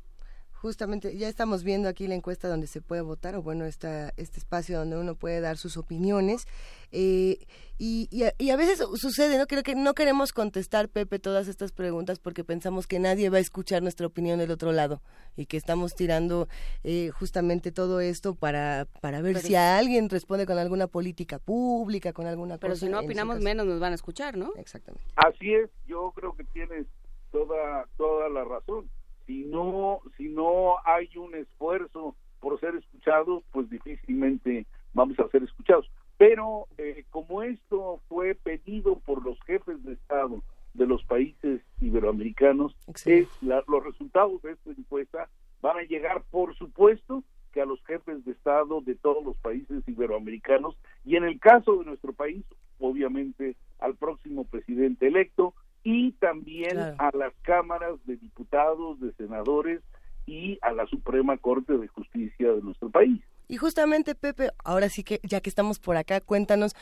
justamente ya estamos viendo aquí la encuesta donde se puede votar o bueno esta, este espacio donde uno puede dar sus opiniones eh, y, y, a, veces sucede no creo que no queremos contestar Pepe todas estas preguntas porque pensamos que nadie va a escuchar nuestra opinión del otro lado y que estamos tirando eh, justamente todo esto para para ver si alguien responde con alguna política pública con alguna pero si no opinamos menos nos van a escuchar no exactamente. Así es yo creo que tienes toda toda la razón si no si no hay un esfuerzo por ser escuchados pues difícilmente vamos a ser escuchados. Pero eh, como esto fue pedido por los jefes de estado de los países iberoamericanos es los resultados de esta encuesta van a llegar por supuesto que a los jefes de estado de todos los países iberoamericanos y en el caso de nuestro país obviamente al próximo presidente electo y también a las cámaras de diputados, de senadores y a la Suprema Corte de Justicia de nuestro país. Y justamente, Pepe, ahora sí que ya que estamos por acá, cuéntanos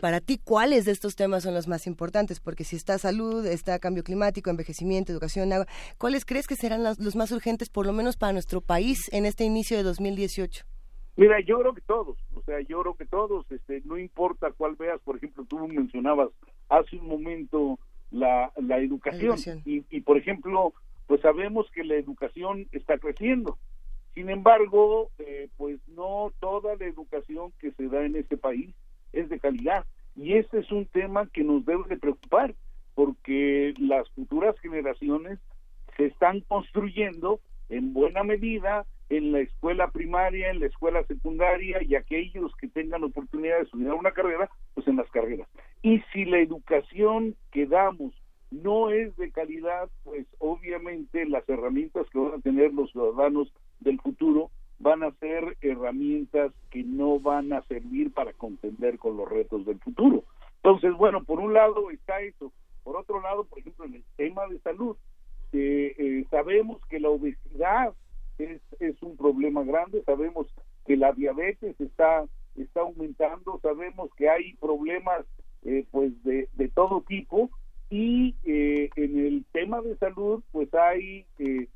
para ti cuáles de estos temas son los más importantes, porque si está salud, está cambio climático, envejecimiento, educación, agua, ¿cuáles crees que serán los, los más urgentes, por lo menos para nuestro país, en este inicio de 2018? Mira, yo creo que todos, o sea, yo creo que todos, este, no importa cuál veas, por ejemplo, tú mencionabas hace un momento la, la educación. Y, y, por ejemplo, pues sabemos que la educación está creciendo. Sin embargo, eh, pues no toda la educación que se da en este país es de calidad. Y este es un tema que nos debe de preocupar, porque las futuras generaciones se están construyendo en buena medida en la escuela primaria, en la escuela secundaria y aquellos que tengan oportunidad de estudiar una carrera, pues en las carreras. Y si la educación que damos no es de calidad, pues obviamente las herramientas que van a tener los ciudadanos del futuro van a ser herramientas que no van a servir para contender con los retos del futuro. Entonces, bueno, por un lado está eso. Por otro lado, por ejemplo, en el tema de salud, eh, sabemos que la obesidad es, es un problema grande, sabemos que la diabetes está, está aumentando, sabemos que hay problemas eh, pues de, de todo tipo y eh, en el tema de salud pues hay eh,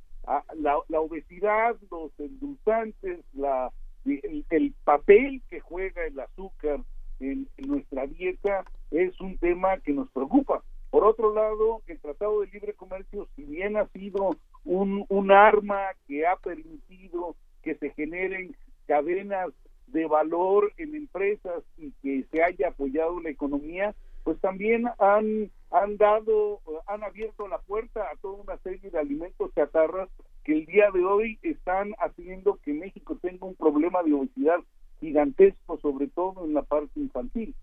la, la, obesidad, los endulzantes, la, el, papel que juega el azúcar en, nuestra dieta es un tema que nos preocupa. Por otro lado, el Tratado de Libre Comercio, si bien ha sido un, un arma que ha permitido que se generen cadenas de valor en empresas y que se haya apoyado la economía, pues también han, han dado, han abierto la puerta a toda una serie de alimentos chatarras que el día de hoy están haciendo que México tenga un problema de obesidad gigantesco, sobre todo en la parte infantil.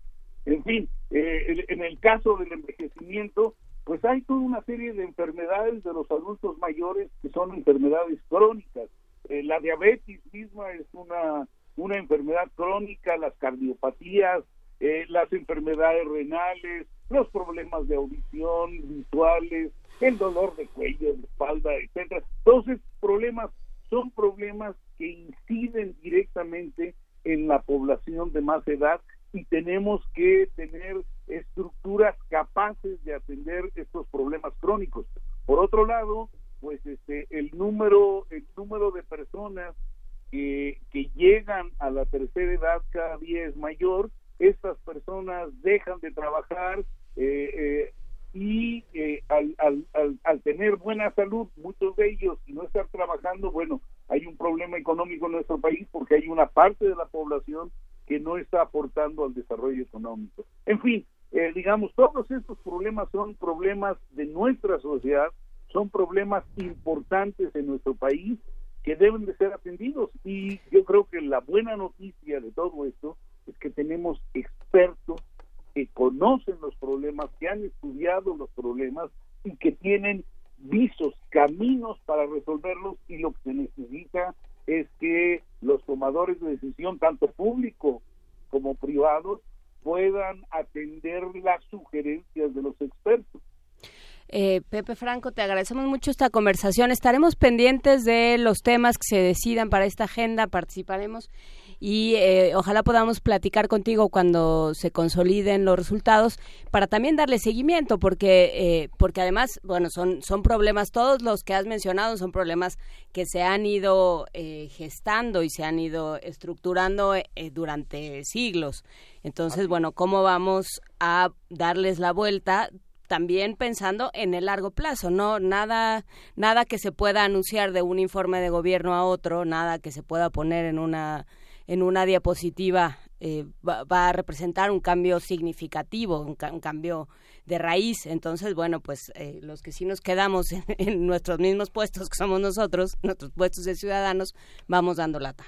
En fin, eh, en el caso del envejecimiento, pues hay toda una serie de enfermedades de los adultos mayores que son enfermedades crónicas. Eh, la diabetes misma es una, una enfermedad crónica, las cardiopatías, eh, las enfermedades renales, los problemas de audición, visuales, el dolor de cuello, de espalda, etcétera. Esos problemas son problemas que inciden directamente en la población de más edad y tenemos que tener estructuras capaces de atender estos problemas crónicos. Por otro lado, pues este el número el número de personas que, llegan a la tercera edad cada día es mayor estas personas dejan de trabajar eh, eh, y eh, al, al, al, tener buena salud, muchos de ellos, y no estar trabajando, bueno, hay un problema económico en nuestro país porque hay una parte de la población que no está aportando al desarrollo económico. En fin, eh, digamos, todos estos problemas son problemas de nuestra sociedad, son problemas importantes en nuestro país que deben de ser atendidos y yo creo que la buena noticia de todo esto es que tenemos expertos que conocen los problemas, que han estudiado los problemas y que tienen visos, caminos para resolverlos y lo que se necesita es que los tomadores de decisión, tanto público como privados, puedan atender las sugerencias de los expertos. Eh, Pepe Franco, te agradecemos mucho esta conversación. Estaremos pendientes de los temas que se decidan para esta agenda, participaremos y eh, ojalá podamos platicar contigo cuando se consoliden los resultados para también darle seguimiento porque eh, porque además bueno son son problemas todos los que has mencionado son problemas que se han ido eh, gestando y se han ido estructurando durante siglos entonces bueno cómo vamos a darles la vuelta también pensando en el largo plazo, no nada nada que se pueda anunciar de un informe de gobierno a otro, nada que se pueda poner en una en una diapositiva eh, va, a representar un cambio significativo, un, cambio de raíz. Entonces, bueno, pues eh, los que sí nos quedamos en, nuestros mismos puestos, que somos nosotros, nuestros puestos de ciudadanos, vamos dando lata.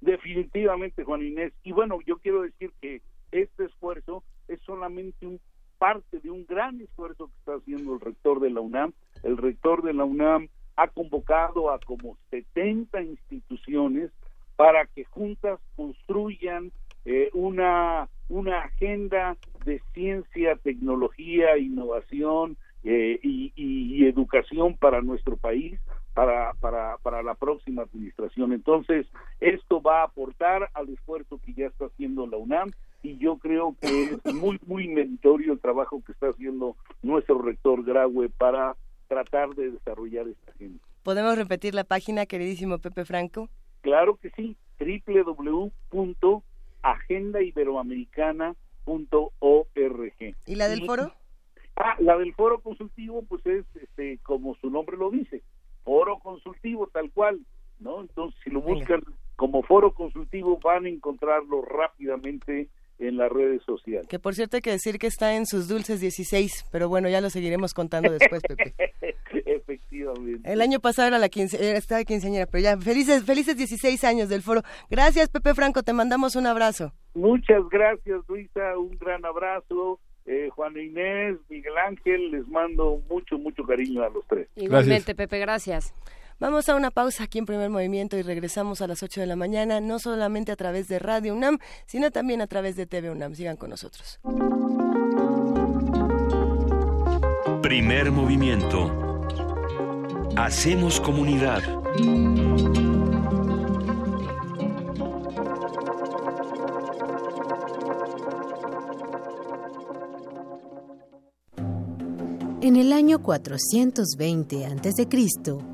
Definitivamente, Juan Inés. Y bueno, yo quiero decir que este esfuerzo es solamente un parte de un gran esfuerzo que está haciendo el rector de la UNAM. El rector de la UNAM ha convocado a como 70 instituciones para que juntas construyan eh, una, una agenda de ciencia, tecnología, innovación eh, y, educación para nuestro país para, para, para la próxima administración. Entonces, esto va a aportar al esfuerzo que ya está haciendo la UNAM y yo creo que es muy, muy meritorio el trabajo que está haciendo nuestro rector Graue para tratar de desarrollar esta agenda. ¿Podemos repetir la página, queridísimo Pepe Franco? Claro que sí, www.agendaiberoamericana.org. ¿Y la del foro? Ah, la del foro consultivo, pues es este, como su nombre lo dice, foro consultivo tal cual, ¿no? Entonces, si lo buscan como foro consultivo, van a encontrarlo rápidamente en las redes sociales. Que por cierto hay que decir que está en sus dulces 16, pero bueno, ya lo seguiremos contando después, Pepe. Efectivamente. El año pasado era la quince, estaba quinceañera, pero ya felices felices 16 años del foro. Gracias, Pepe Franco, te mandamos un abrazo. Muchas gracias, Luisa, un gran abrazo. Eh, Juan Inés, Miguel Ángel, les mando mucho, mucho cariño a los tres. Igualmente, Pepe, gracias. Vamos a una pausa aquí en primer movimiento y regresamos a las 8 de la mañana, no solamente a través de Radio UNAM, sino también a través de TV UNAM. Sigan con nosotros. Primer movimiento. Hacemos comunidad. En el año 420 a.C.,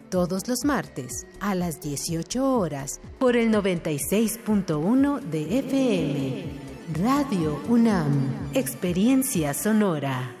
todos los martes a las 18 horas por el 96.1 de FM. Radio UNAM, Experiencia Sonora.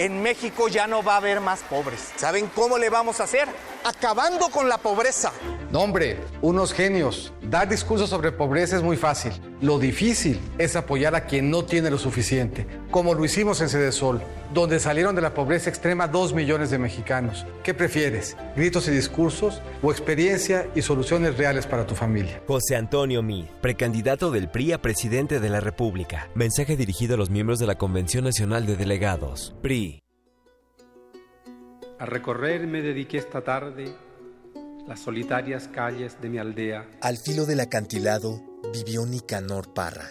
En México ya no va a haber más pobres. ¿Saben cómo le vamos a hacer? Acabando con la pobreza. No, hombre, unos genios. Dar discursos sobre pobreza es muy fácil. Lo difícil es apoyar a quien no tiene lo suficiente, como lo hicimos en Sol, donde salieron de la pobreza extrema dos millones de mexicanos. ¿Qué prefieres? ¿Gritos y discursos o experiencia y soluciones reales para tu familia? José Antonio Mí, precandidato del PRI a presidente de la República. Mensaje dirigido a los miembros de la Convención Nacional de Delegados. PRI. A recorrer me dediqué esta tarde las solitarias calles de mi aldea. Al filo del acantilado vivió Nicanor Parra.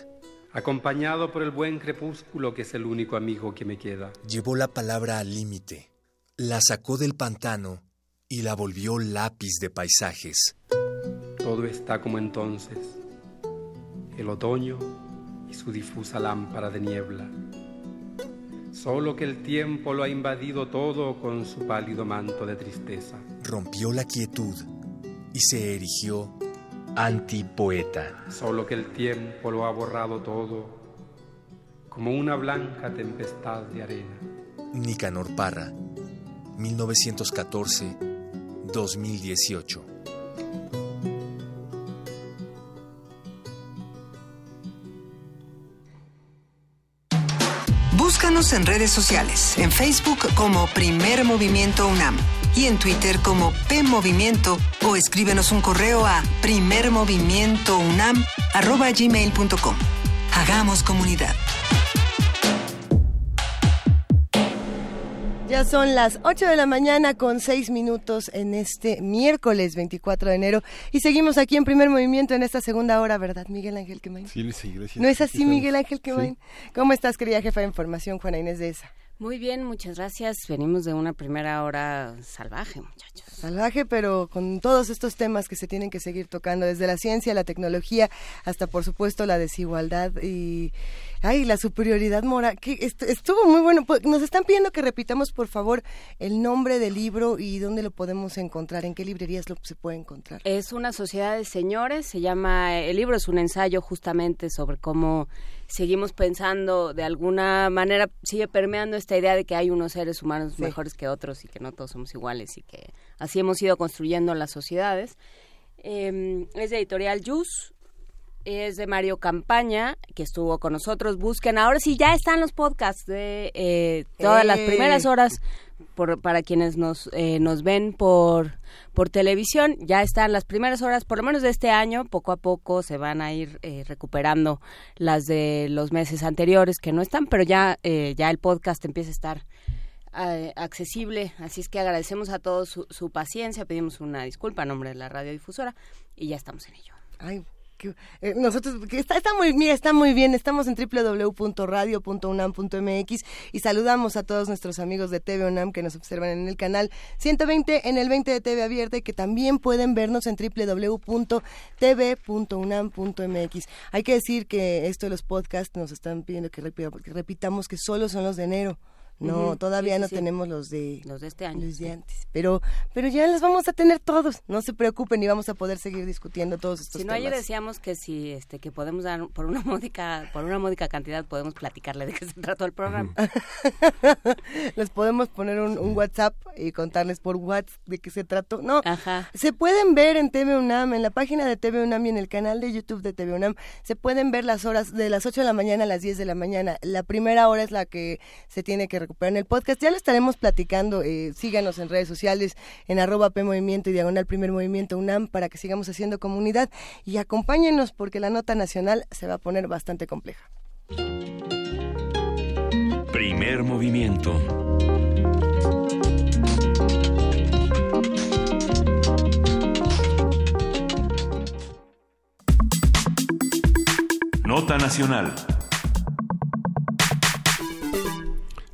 Acompañado por el buen crepúsculo que es el único amigo que me queda. Llevó la palabra al límite, la sacó del pantano y la volvió lápiz de paisajes. Todo está como entonces. El otoño y su difusa lámpara de niebla. Solo que el tiempo lo ha invadido todo con su pálido manto de tristeza. Rompió la quietud y se erigió antipoeta. Solo que el tiempo lo ha borrado todo como una blanca tempestad de arena. Nicanor Parra, 1914-2018. Búscanos en redes sociales, en Facebook como Primer Movimiento UNAM y en Twitter como P Movimiento o escríbenos un correo a primermovimientounam@gmail.com. Hagamos comunidad. Ya son las 8 de la mañana con 6 minutos en este miércoles 24 de enero y seguimos aquí en primer movimiento en esta segunda hora, ¿verdad, Miguel Ángel Quemain? Sí, Luisa Iglesias. ¿No es así, Miguel Ángel Quemain? ¿Cómo estás, querida jefa de información, Juana Inés de esa? Muy bien, muchas gracias. Venimos de una primera hora salvaje, muchachos. Salvaje, pero con todos estos temas que se tienen que seguir tocando, desde la ciencia, la tecnología, hasta por supuesto la desigualdad y ay, la superioridad moral. Que estuvo muy bueno. Pues, nos están pidiendo que repitamos, por favor, el nombre del libro y dónde lo podemos encontrar, en qué librerías lo se puede encontrar. Es una sociedad de señores, se llama, el libro es un ensayo justamente sobre cómo seguimos pensando de alguna manera, sigue permeando esta idea de que hay unos seres humanos Sí. mejores que otros y que no todos somos iguales y que así hemos ido construyendo las sociedades. Eh, es de editorial Jus, es de Mario Campaña, que estuvo con nosotros. Busquen, ahora sí ya están los podcasts de eh, todas las primeras horas por, para quienes nos, eh, nos ven por, por televisión, ya están las primeras horas, por lo menos de este año, poco a poco se van a ir eh, recuperando las de los meses anteriores que no están, pero ya, eh, ya el podcast empieza a estar eh, accesible, así es que agradecemos a todos su, su paciencia, pedimos una disculpa a nombre de la radiodifusora y ya estamos en ello. Ay, eh, nosotros que está, está muy mira está muy bien estamos en www.radio.unam.mx y saludamos a todos nuestros amigos de TV UNAM que nos observan en el canal 120 en el 20 de TV abierta y que también pueden vernos en www.tv.unam.mx hay que decir que esto de los podcasts nos están pidiendo que repitamos que solo son los de enero no, todavía sí, no sí. tenemos los de los de este año. los de antes, pero pero ya los vamos a tener todos. No se preocupen y vamos a poder seguir discutiendo todos estos Si no, ayer decíamos que si este que podemos dar por una módica por una módica cantidad podemos platicarle de qué se trató el programa. Les podemos poner un, un WhatsApp y contarles por WhatsApp de qué se trató. No, se pueden ver en TV UNAM, en la página de TV UNAM y en el canal de YouTube de TV UNAM, se pueden ver las horas de las 8 de la mañana a las 10 de la mañana. La primera hora es la que se tiene que recuperar en el podcast. Ya lo estaremos platicando. eh, síganos en redes sociales, en arroba P y Diagonal Primer Movimiento UNAM para que sigamos haciendo comunidad y acompáñenos porque la nota nacional se va a poner bastante compleja. Primer movimiento. Nota nacional.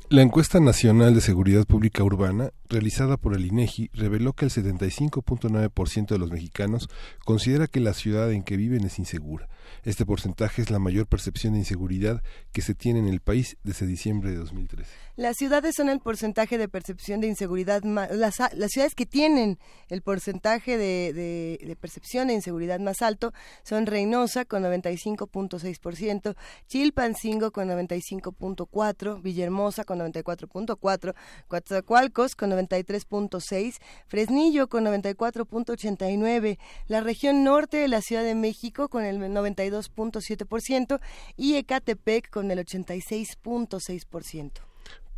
La encuesta nacional de seguridad pública urbana, realizada por el INEGI, reveló que el 75.9% de los mexicanos considera que la ciudad en que viven es insegura. Este porcentaje es la mayor percepción de inseguridad que se tiene en el país desde diciembre de 2013. Las ciudades son el porcentaje de percepción de inseguridad, ma- las, ciudades que tienen el porcentaje de percepción de inseguridad más alto son Reynosa con 95.6%, Chilpancingo con 95.4%, Villahermosa con 94.4%, Coatzacoalcos con 93.6%, Fresnillo con 94.89%, la región norte de la Ciudad de México con el 92.7% y Ecatepec con el 86.6%.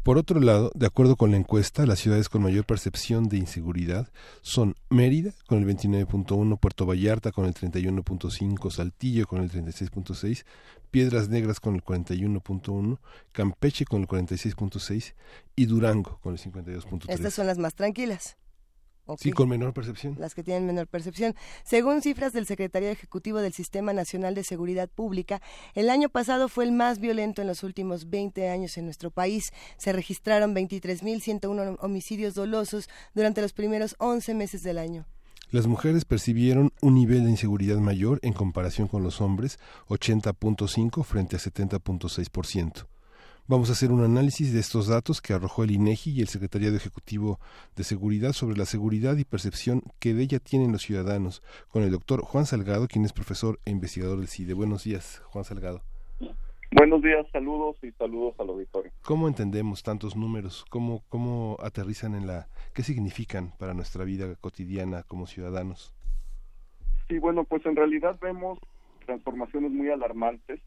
Por otro lado, de acuerdo con la encuesta, las ciudades con mayor percepción de inseguridad son Mérida con el 29.1, Puerto Vallarta con el 31.5, Saltillo con el 36.6, Piedras Negras con el 41.1, Campeche con el 46.6 y Durango con el 52.3. Estas son las más tranquilas. Sí, con menor percepción. Las que tienen menor percepción. Según cifras del Secretariado Ejecutivo del Sistema Nacional de Seguridad Pública, el año pasado fue el más violento en los últimos 20 años en nuestro país. Se registraron 23.101 homicidios dolosos durante los primeros 11 meses del año. Las mujeres percibieron un nivel de inseguridad mayor en comparación con los hombres, 80.5 frente a 70.6%. Vamos a hacer un análisis de estos datos que arrojó el INEGI y el Secretariado Ejecutivo de Seguridad sobre la seguridad y percepción que de ella tienen los ciudadanos, con el doctor Juan Salgado, quien es profesor e investigador del CIDE. Buenos días, Juan Salgado. Buenos días, saludos y saludos al auditorio. ¿Cómo entendemos tantos números? ¿Cómo, cómo aterrizan en la... qué significan para nuestra vida cotidiana como ciudadanos? Sí, bueno, pues en realidad vemos transformaciones muy alarmantes.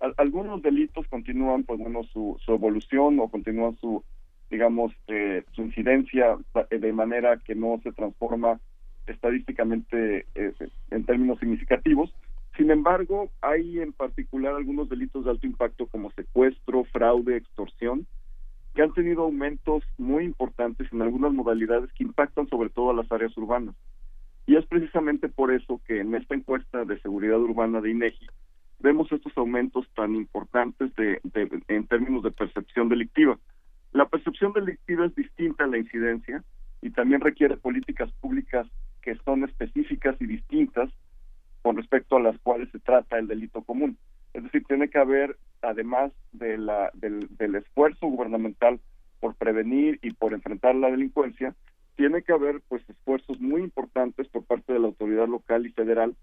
Al- algunos delitos continúan, pues bueno, su, su evolución o continúan su, digamos, eh, su incidencia eh, de manera que no se transforma estadísticamente eh, en términos significativos. Sin embargo, hay en particular algunos delitos de alto impacto como secuestro, fraude, extorsión, que han tenido aumentos muy importantes en algunas modalidades que impactan sobre todo a las áreas urbanas. Y es precisamente por eso que en esta encuesta de seguridad urbana de INEGI vemos estos aumentos tan importantes de, de- en términos de percepción delictiva. La percepción delictiva es distinta a la incidencia y también requiere políticas públicas que son específicas y distintas con respecto a las cuales se trata el delito común. Es decir, tiene que haber, además de la, del, del esfuerzo gubernamental por prevenir y por enfrentar la delincuencia, tiene que haber pues esfuerzos muy importantes por parte de la autoridad local y federal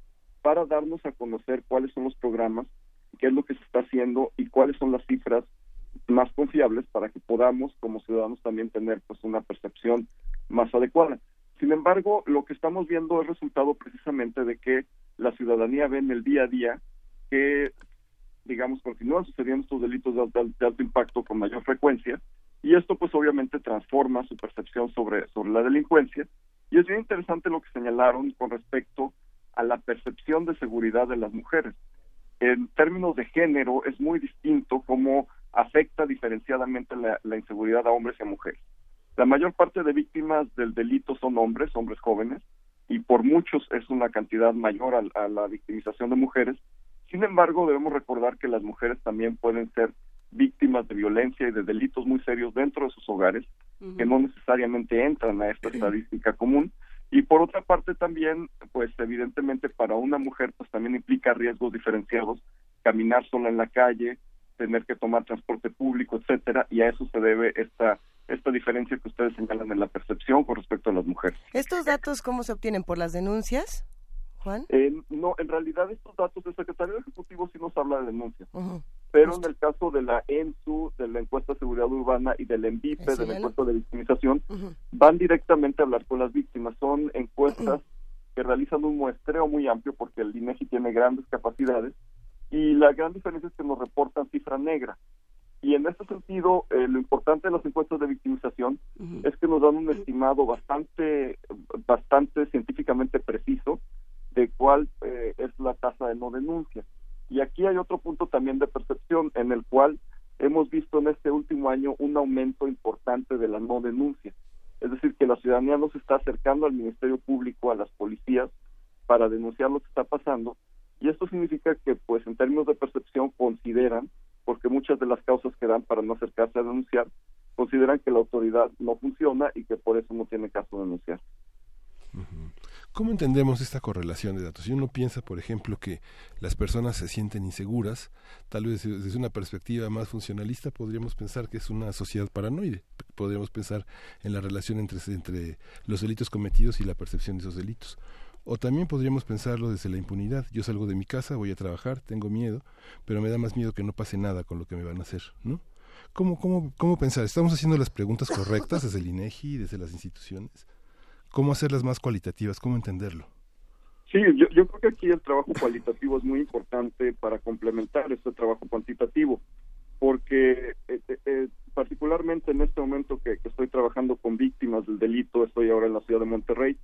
para darnos a conocer cuáles son los programas, qué es lo que se está haciendo y cuáles son las cifras más confiables para que podamos como ciudadanos también tener pues una percepción más adecuada. Sin embargo, lo que estamos viendo es resultado precisamente de que la ciudadanía ve en el día a día que, digamos, continúan sucediendo estos delitos de alto, de alto impacto con mayor frecuencia y esto pues obviamente transforma su percepción sobre, sobre la delincuencia y es bien interesante lo que señalaron con respecto a la percepción de seguridad de las mujeres. En términos de género es muy distinto cómo afecta diferenciadamente la, la inseguridad a hombres y a mujeres. La mayor parte de víctimas del delito son hombres, hombres jóvenes, y por muchos es una cantidad mayor a, a la victimización de mujeres. Sin embargo, debemos recordar que las mujeres también pueden ser víctimas de violencia y de delitos muy serios dentro de sus hogares, que no necesariamente entran a esta estadística común. Y por otra parte también, pues evidentemente para una mujer pues también implica riesgos diferenciados, caminar sola en la calle, tener que tomar transporte público, etcétera, y a eso se debe esta esta diferencia que ustedes señalan en la percepción con respecto a las mujeres. ¿Estos datos cómo se obtienen por las denuncias? Juan? Eh, no, en realidad estos datos, el secretario ejecutivo sí nos habla de denuncias, pero en el caso de la ENSU, de la encuesta de seguridad urbana y del ENVIPE, de la encuesta de victimización, van directamente a hablar con las víctimas. Son encuestas que realizan un muestreo muy amplio porque el INEGI tiene grandes capacidades y la gran diferencia es que nos reportan cifra negra. Y en este sentido, eh, lo importante de las encuestas de victimización es que nos dan un estimado bastante, bastante científicamente preciso de cuál eh, es la tasa de no denuncia. Y aquí hay otro punto también de percepción en el cual hemos visto en este último año un aumento importante de la no denuncia. Es decir, que la ciudadanía no se está acercando al Ministerio Público, a las policías, para denunciar lo que está pasando. Y esto significa que, pues, en términos de percepción, consideran, porque muchas de las causas que dan para no acercarse a denunciar, consideran que la autoridad no funciona y que por eso no tiene caso denunciar. ¿Cómo entendemos esta correlación de datos? Si uno piensa, por ejemplo, que las personas se sienten inseguras, tal vez desde una perspectiva más funcionalista podríamos pensar que es una sociedad paranoide. Podríamos pensar en la relación entre, los delitos cometidos y la percepción de esos delitos. O también podríamos pensarlo desde la impunidad. Yo salgo de mi casa, voy a trabajar, tengo miedo, pero me da más miedo que no pase nada con lo que me van a hacer, ¿no? ¿Cómo, cómo, cómo pensar? ¿Estamos haciendo las preguntas correctas desde el INEGI, desde las instituciones? ¿Cómo hacerlas más cualitativas? ¿Cómo entenderlo? Sí, yo, yo creo que aquí el trabajo cualitativo es muy importante para complementar este trabajo cuantitativo, porque eh, eh, eh, particularmente en este momento que, estoy trabajando con víctimas del delito, estoy ahora en la ciudad de Monterrey,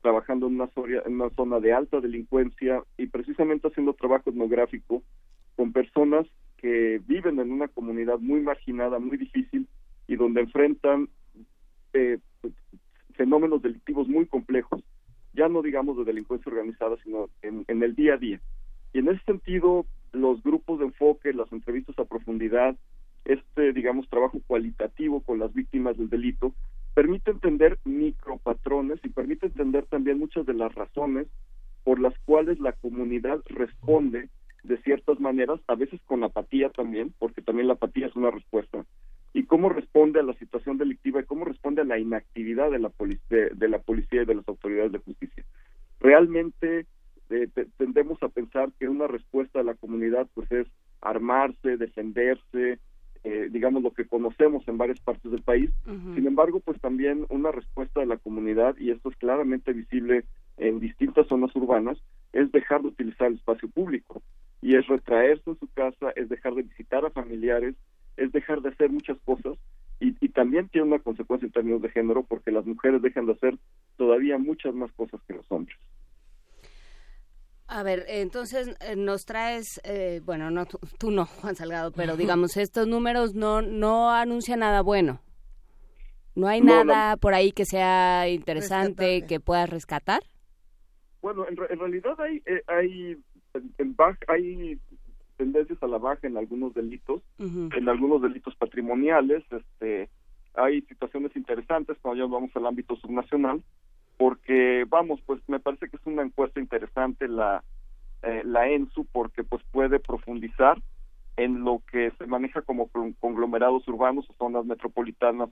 trabajando en una, zona, en una zona de alta delincuencia y precisamente haciendo trabajo etnográfico con personas que viven en una comunidad muy marginada, muy difícil y donde enfrentan eh, fenómenos delictivos muy complejos, ya no digamos de delincuencia organizada, sino en, en, el día a día. Y en ese sentido, los grupos de enfoque, las entrevistas a profundidad, este, digamos, trabajo cualitativo con las víctimas del delito, permite entender micropatrones y permite entender también muchas de las razones por las cuales la comunidad responde de ciertas maneras, a veces con apatía también, porque también la apatía es una respuesta, y cómo responde a la situación delictiva y cómo responde a la inactividad de la, de, de la policía y de las autoridades de justicia. Realmente eh, tendemos a pensar que una respuesta a la comunidad pues es armarse, defenderse, eh, digamos lo que conocemos en varias partes del país. Uh -huh. Sin embargo, pues también una respuesta de la comunidad, y esto es claramente visible en distintas zonas urbanas, es dejar de utilizar el espacio público y es retraerse en su casa, es dejar de visitar a familiares, es dejar de hacer muchas cosas y, y, también tiene una consecuencia en términos de género porque las mujeres dejan de hacer todavía muchas más cosas que los hombres. A ver, entonces eh, nos traes, eh, bueno, no tú, tú, no, Juan Salgado, pero digamos estos números no no anuncian nada bueno. No hay no, nada no. por ahí que sea interesante que puedas rescatar. Bueno, en, en realidad hay eh, hay en hay tendencias a la baja en algunos delitos, uh -huh. en algunos delitos patrimoniales, este hay situaciones interesantes cuando ya vamos al ámbito subnacional, porque vamos, pues me parece que es una encuesta interesante la eh, la ENSU porque pues puede profundizar en lo que se maneja como conglomerados urbanos o zonas metropolitanas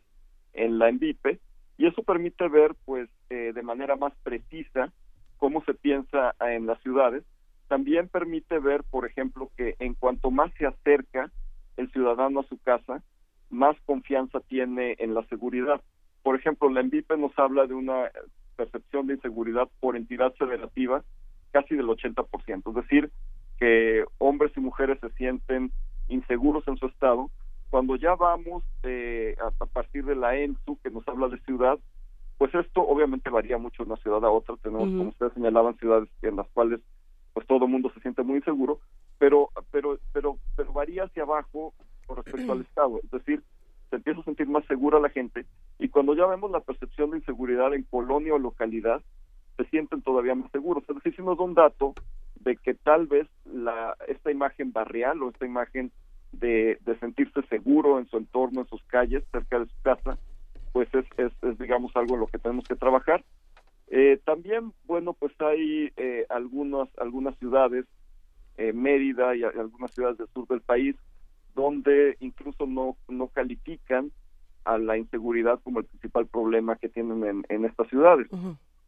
en la ENVIPE y eso permite ver pues eh, de manera más precisa cómo se piensa en las ciudades también permite ver por ejemplo que en cuanto más se acerca el ciudadano a su casa más confianza tiene en la seguridad. Por ejemplo la ENVIPE nos habla de una percepción de inseguridad por entidad federativa casi del 80%, es decir, que hombres y mujeres se sienten inseguros en su estado, Cuando ya vamos eh, a, partir de la ENSU, que nos habla de ciudad, pues esto obviamente varía mucho de una ciudad a otra. Tenemos, como ustedes señalaban, ciudades en las cuales pues todo el mundo se siente muy inseguro, pero pero pero pero varía hacia abajo con respecto al estado, es decir, se empieza a sentir más segura la gente y cuando ya vemos la percepción de inseguridad en colonia o localidad, se sienten todavía más seguros. Es decir, si nos da un dato de que tal vez la esta imagen barrial o esta imagen de, de sentirse seguro en su entorno, en sus calles, cerca de su casa, pues es, es, es, digamos algo en lo que tenemos que trabajar. Eh, también, bueno, pues hay eh, algunas algunas ciudades, eh, Mérida y algunas ciudades del sur del país, donde incluso no no califican a la inseguridad como el principal problema que tienen en, en estas ciudades.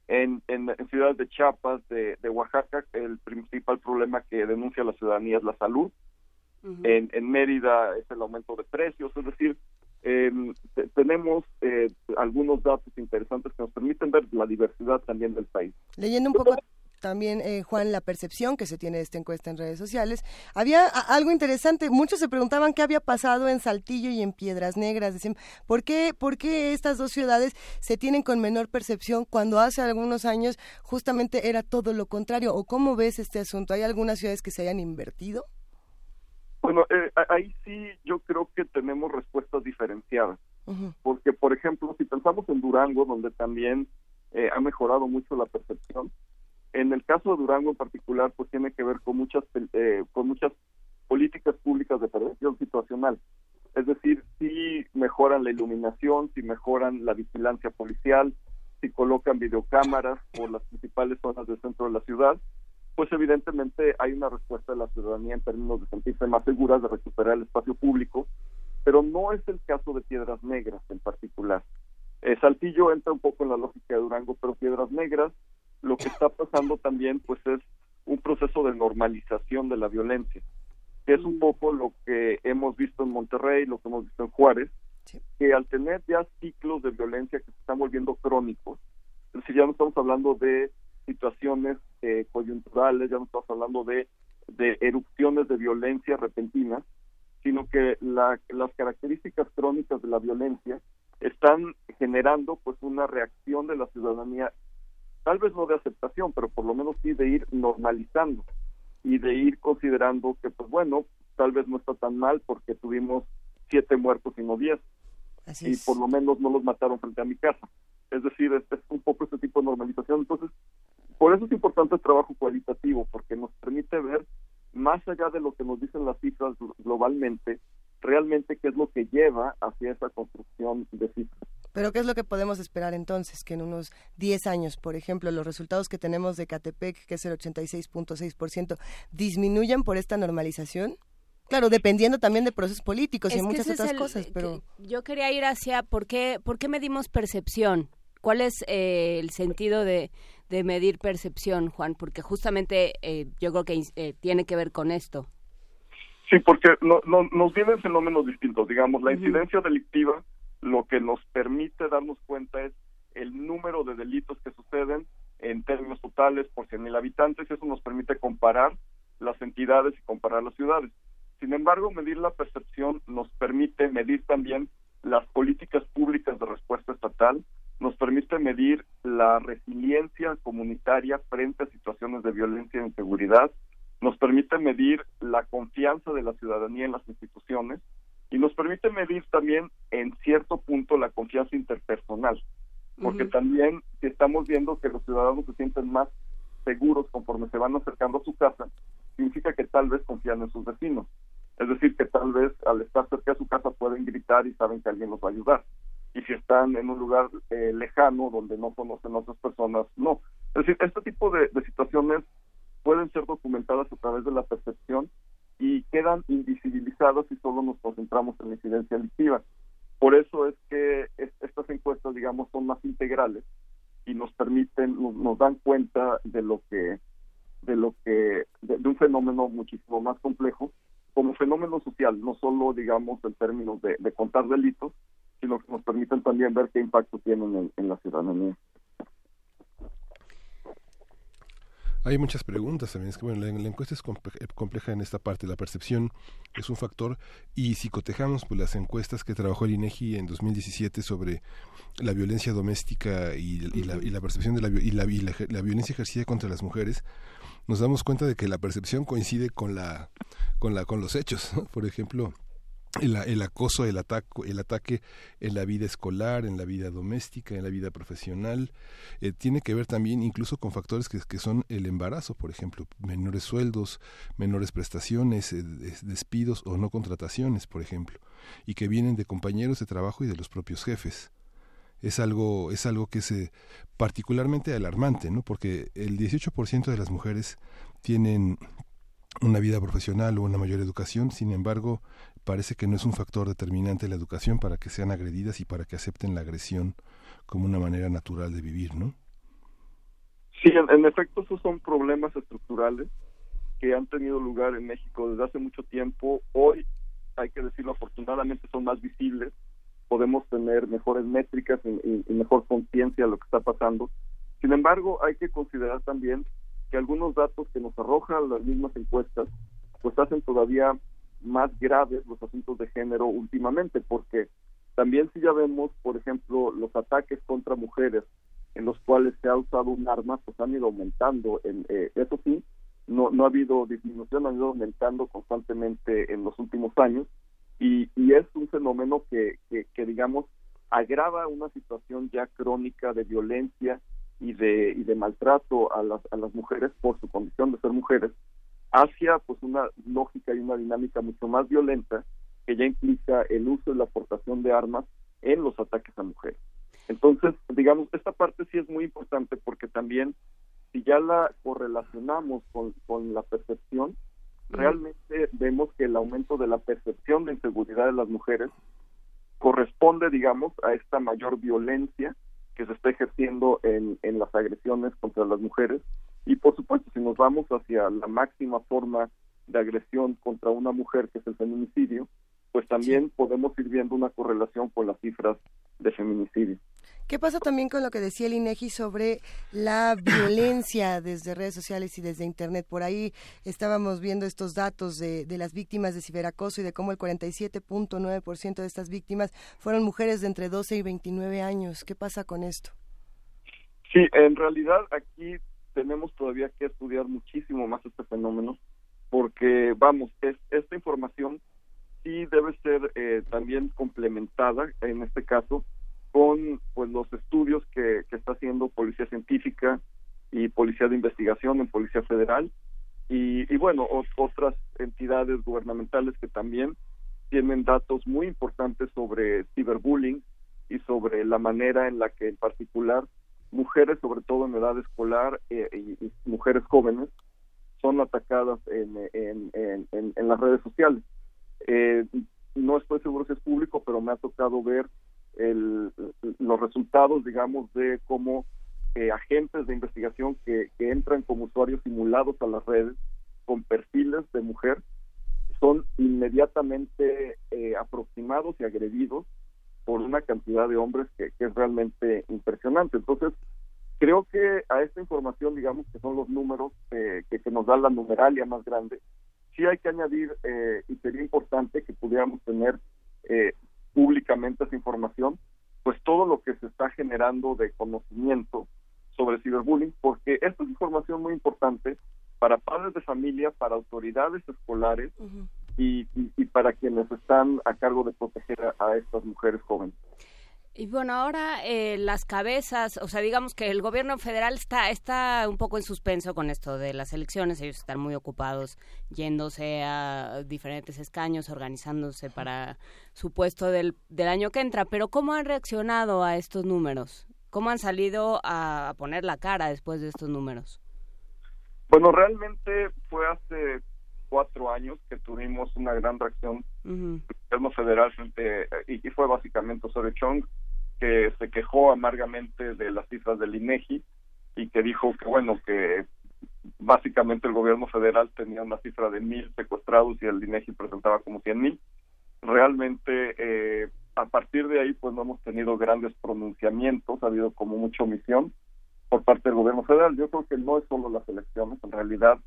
En, en, en ciudades de Chiapas, de, de Oaxaca, el principal problema que denuncia la ciudadanía es la salud. en, en Mérida es el aumento de precios, es decir, eh, te- tenemos eh, algunos datos interesantes que nos permiten ver la diversidad también del país. Leyendo un poco también, eh, Juan, la percepción que se tiene de esta encuesta en redes sociales, había algo interesante. Muchos se preguntaban qué había pasado en Saltillo y en Piedras Negras. Decían, ¿por qué, ¿por qué estas dos ciudades se tienen con menor percepción cuando hace algunos años justamente era todo lo contrario? ¿O cómo ves este asunto? ¿Hay algunas ciudades que se hayan invertido? Bueno, eh, ahí sí yo creo que tenemos respuestas diferenciadas, porque por ejemplo, si pensamos en Durango, donde también eh, ha mejorado mucho la percepción, en el caso de Durango en particular, pues tiene que ver con muchas eh, con muchas políticas públicas de prevención situacional. Es decir, si mejoran la iluminación, si mejoran la vigilancia policial, si colocan videocámaras por las principales zonas del centro de la ciudad, pues evidentemente hay una respuesta de la ciudadanía en términos de sentirse más seguras, de recuperar el espacio público, pero no es el caso de Piedras Negras en particular. Eh, Saltillo entra un poco en la lógica de Durango, pero Piedras Negras lo que está pasando también pues es un proceso de normalización de la violencia, que es un poco lo que hemos visto en Monterrey, lo que hemos visto en Juárez, que al tener ya ciclos de violencia que se están volviendo crónicos, es decir, ya no estamos hablando de situaciones eh, coyunturales, ya no estamos hablando de, de erupciones de violencia repentina, sino que la- las características crónicas de la violencia están generando pues una reacción de la ciudadanía, tal vez no de aceptación, pero por lo menos sí de ir normalizando y de ir considerando que pues bueno, tal vez no está tan mal porque tuvimos siete muertos y no diez y por lo menos no los mataron frente a mi casa. Es decir, es, es un poco ese tipo de normalización. Entonces, por eso es importante el trabajo cualitativo, porque nos permite ver más allá de lo que nos dicen las cifras glo- globalmente, realmente qué es lo que lleva hacia esa construcción de cifras. Pero ¿qué es lo que podemos esperar entonces? Que en unos 10 años, por ejemplo, los resultados que tenemos de Catepec, que es el 86.6%, disminuyan por esta normalización? Claro, dependiendo también de procesos políticos y Es que muchas otras el- cosas, que- pero... Yo quería ir hacia por qué, por qué medimos percepción. ¿Cuál es eh, el sentido de, de medir percepción, Juan? Porque justamente eh, yo creo que eh, tiene que ver con esto. Sí, porque no, no, nos vienen fenómenos distintos. Digamos, la incidencia delictiva lo que nos permite darnos cuenta es el número de delitos que suceden en términos totales por 100.000 habitantes. Eso nos permite comparar las entidades y comparar las ciudades. Sin embargo, medir la percepción nos permite medir también las políticas públicas de respuesta estatal, nos permite medir la resiliencia comunitaria frente a situaciones de violencia e inseguridad, nos permite medir la confianza de la ciudadanía en las instituciones y nos permite medir también en cierto punto la confianza interpersonal, porque también si estamos viendo que los ciudadanos se sienten más seguros conforme se van acercando a su casa, significa que tal vez confían en sus vecinos. Es decir, que tal vez al estar cerca de su casa pueden gritar y saben que alguien los va a ayudar. Y si están en un lugar eh, lejano donde no conocen a otras personas, no. Es decir, este tipo de, de situaciones pueden ser documentadas a través de la percepción y quedan invisibilizadas si solo nos concentramos en la incidencia delictiva. Por eso es que es- estas encuestas, digamos, son más integrales y nos permiten, nos, nos dan cuenta de lo que, de lo que, de, un fenómeno muchísimo más complejo como fenómeno social, no solo, digamos, en términos de contar delitos, sino que nos permiten también ver qué impacto tienen en, en la ciudadanía. Hay muchas preguntas también. Es que bueno, la, encuesta es compleja, en esta parte. La percepción es un factor y si cotejamos pues, las encuestas que trabajó el INEGI en 2017 sobre la violencia doméstica y, la, percepción de la, y, la, la violencia ejercida contra las mujeres, nos damos cuenta de que la percepción coincide con la con la con los hechos. Por ejemplo, el, acoso, el, ataque, el ataque en la vida escolar, en la vida doméstica, en la vida profesional, eh, tiene que ver también incluso con factores que, que, son el embarazo, por ejemplo, menores sueldos, menores prestaciones, eh, despidos o no contrataciones, por ejemplo, y que vienen de compañeros de trabajo y de los propios jefes. Es algo, es algo que es eh, particularmente alarmante, ¿no? Porque el 18% de las mujeres tienen una vida profesional o una mayor educación, sin embargo, parece que no es un factor determinante la educación para que sean agredidas y para que acepten la agresión como una manera natural de vivir, ¿no? Sí, en, efecto, esos son problemas estructurales que han tenido lugar en México desde hace mucho tiempo. Hoy, hay que decirlo, afortunadamente son más visibles, podemos tener mejores métricas y, y mejor conciencia de lo que está pasando. Sin embargo, hay que considerar también que algunos datos que nos arrojan las mismas encuestas, pues hacen todavía más graves los asuntos de género últimamente, porque también si ya vemos, por ejemplo, los ataques contra mujeres en los cuales se ha usado un arma, pues han ido aumentando. En, eh, eso sí, no, no ha habido disminución, han ido aumentando constantemente en los últimos años y, y es un fenómeno que, que, que, digamos, agrava una situación ya crónica de violencia y de, y de maltrato a las, a las mujeres por su condición de ser mujeres hacia pues una lógica y una dinámica mucho más violenta que ya implica el uso y la aportación de armas en los ataques a mujeres. Entonces, digamos, esta parte sí es muy importante porque también si ya la correlacionamos con, con la percepción, realmente vemos que el aumento de la percepción de inseguridad de las mujeres corresponde, digamos, a esta mayor violencia que se está ejerciendo en, en las agresiones contra las mujeres y por supuesto, si nos vamos hacia la máxima forma de agresión contra una mujer, que es el feminicidio, pues también podemos ir viendo una correlación con las cifras de feminicidio. ¿Qué pasa también con lo que decía el INEGI sobre la violencia desde redes sociales y desde Internet? Por ahí estábamos viendo estos datos de, de las víctimas de ciberacoso y de cómo el 47.9% de estas víctimas fueron mujeres de entre 12 y 29 años. ¿Qué pasa con esto? Sí, en realidad aquí tenemos todavía que estudiar muchísimo más este fenómeno porque vamos es, esta información sí debe ser eh, también complementada en este caso con pues los estudios que, que está haciendo policía científica y policía de investigación en policía federal. Y, y bueno otras entidades gubernamentales que también tienen datos muy importantes sobre ciberbullying y sobre la manera en la que en particular mujeres, sobre todo en edad escolar eh, y, mujeres jóvenes, son atacadas en, en, en, las redes sociales. Eh, no estoy seguro si es público, pero me ha tocado ver el, los resultados, digamos, de cómo eh, agentes de investigación que, que entran como usuarios simulados a las redes con perfiles de mujer son inmediatamente aproximados y agredidos por una cantidad de hombres que, es realmente impresionante. Entonces, creo que a esta información, digamos que son los números eh, que, nos da la numeralia más grande, sí hay que añadir, eh, y sería importante que pudiéramos tener eh, públicamente esa información, pues todo lo que se está generando de conocimiento sobre ciberbullying, porque esta es información muy importante para padres de familia, para autoridades escolares, y, para quienes están a cargo de proteger a, estas mujeres jóvenes. Y bueno, ahora eh, las cabezas, o sea, digamos que el gobierno federal está, está un poco en suspenso con esto de las elecciones, ellos están muy ocupados yéndose a diferentes escaños, organizándose para su puesto del, del año que entra, pero ¿cómo han reaccionado a estos números? ¿Cómo han salido a poner la cara después de estos números? Bueno, realmente fue hace cuatro años que tuvimos una gran reacción del gobierno federal frente, y, fue básicamente Osorio Chong, que se quejó amargamente de las cifras del INEGI y que dijo que, bueno, que básicamente el gobierno federal tenía una cifra de mil secuestrados y el INEGI presentaba como cien mil. Realmente, eh, a partir de ahí, pues no hemos tenido grandes pronunciamientos, ha habido como mucha omisión por parte del gobierno federal. Yo creo que no es solo las elecciones, en realidad,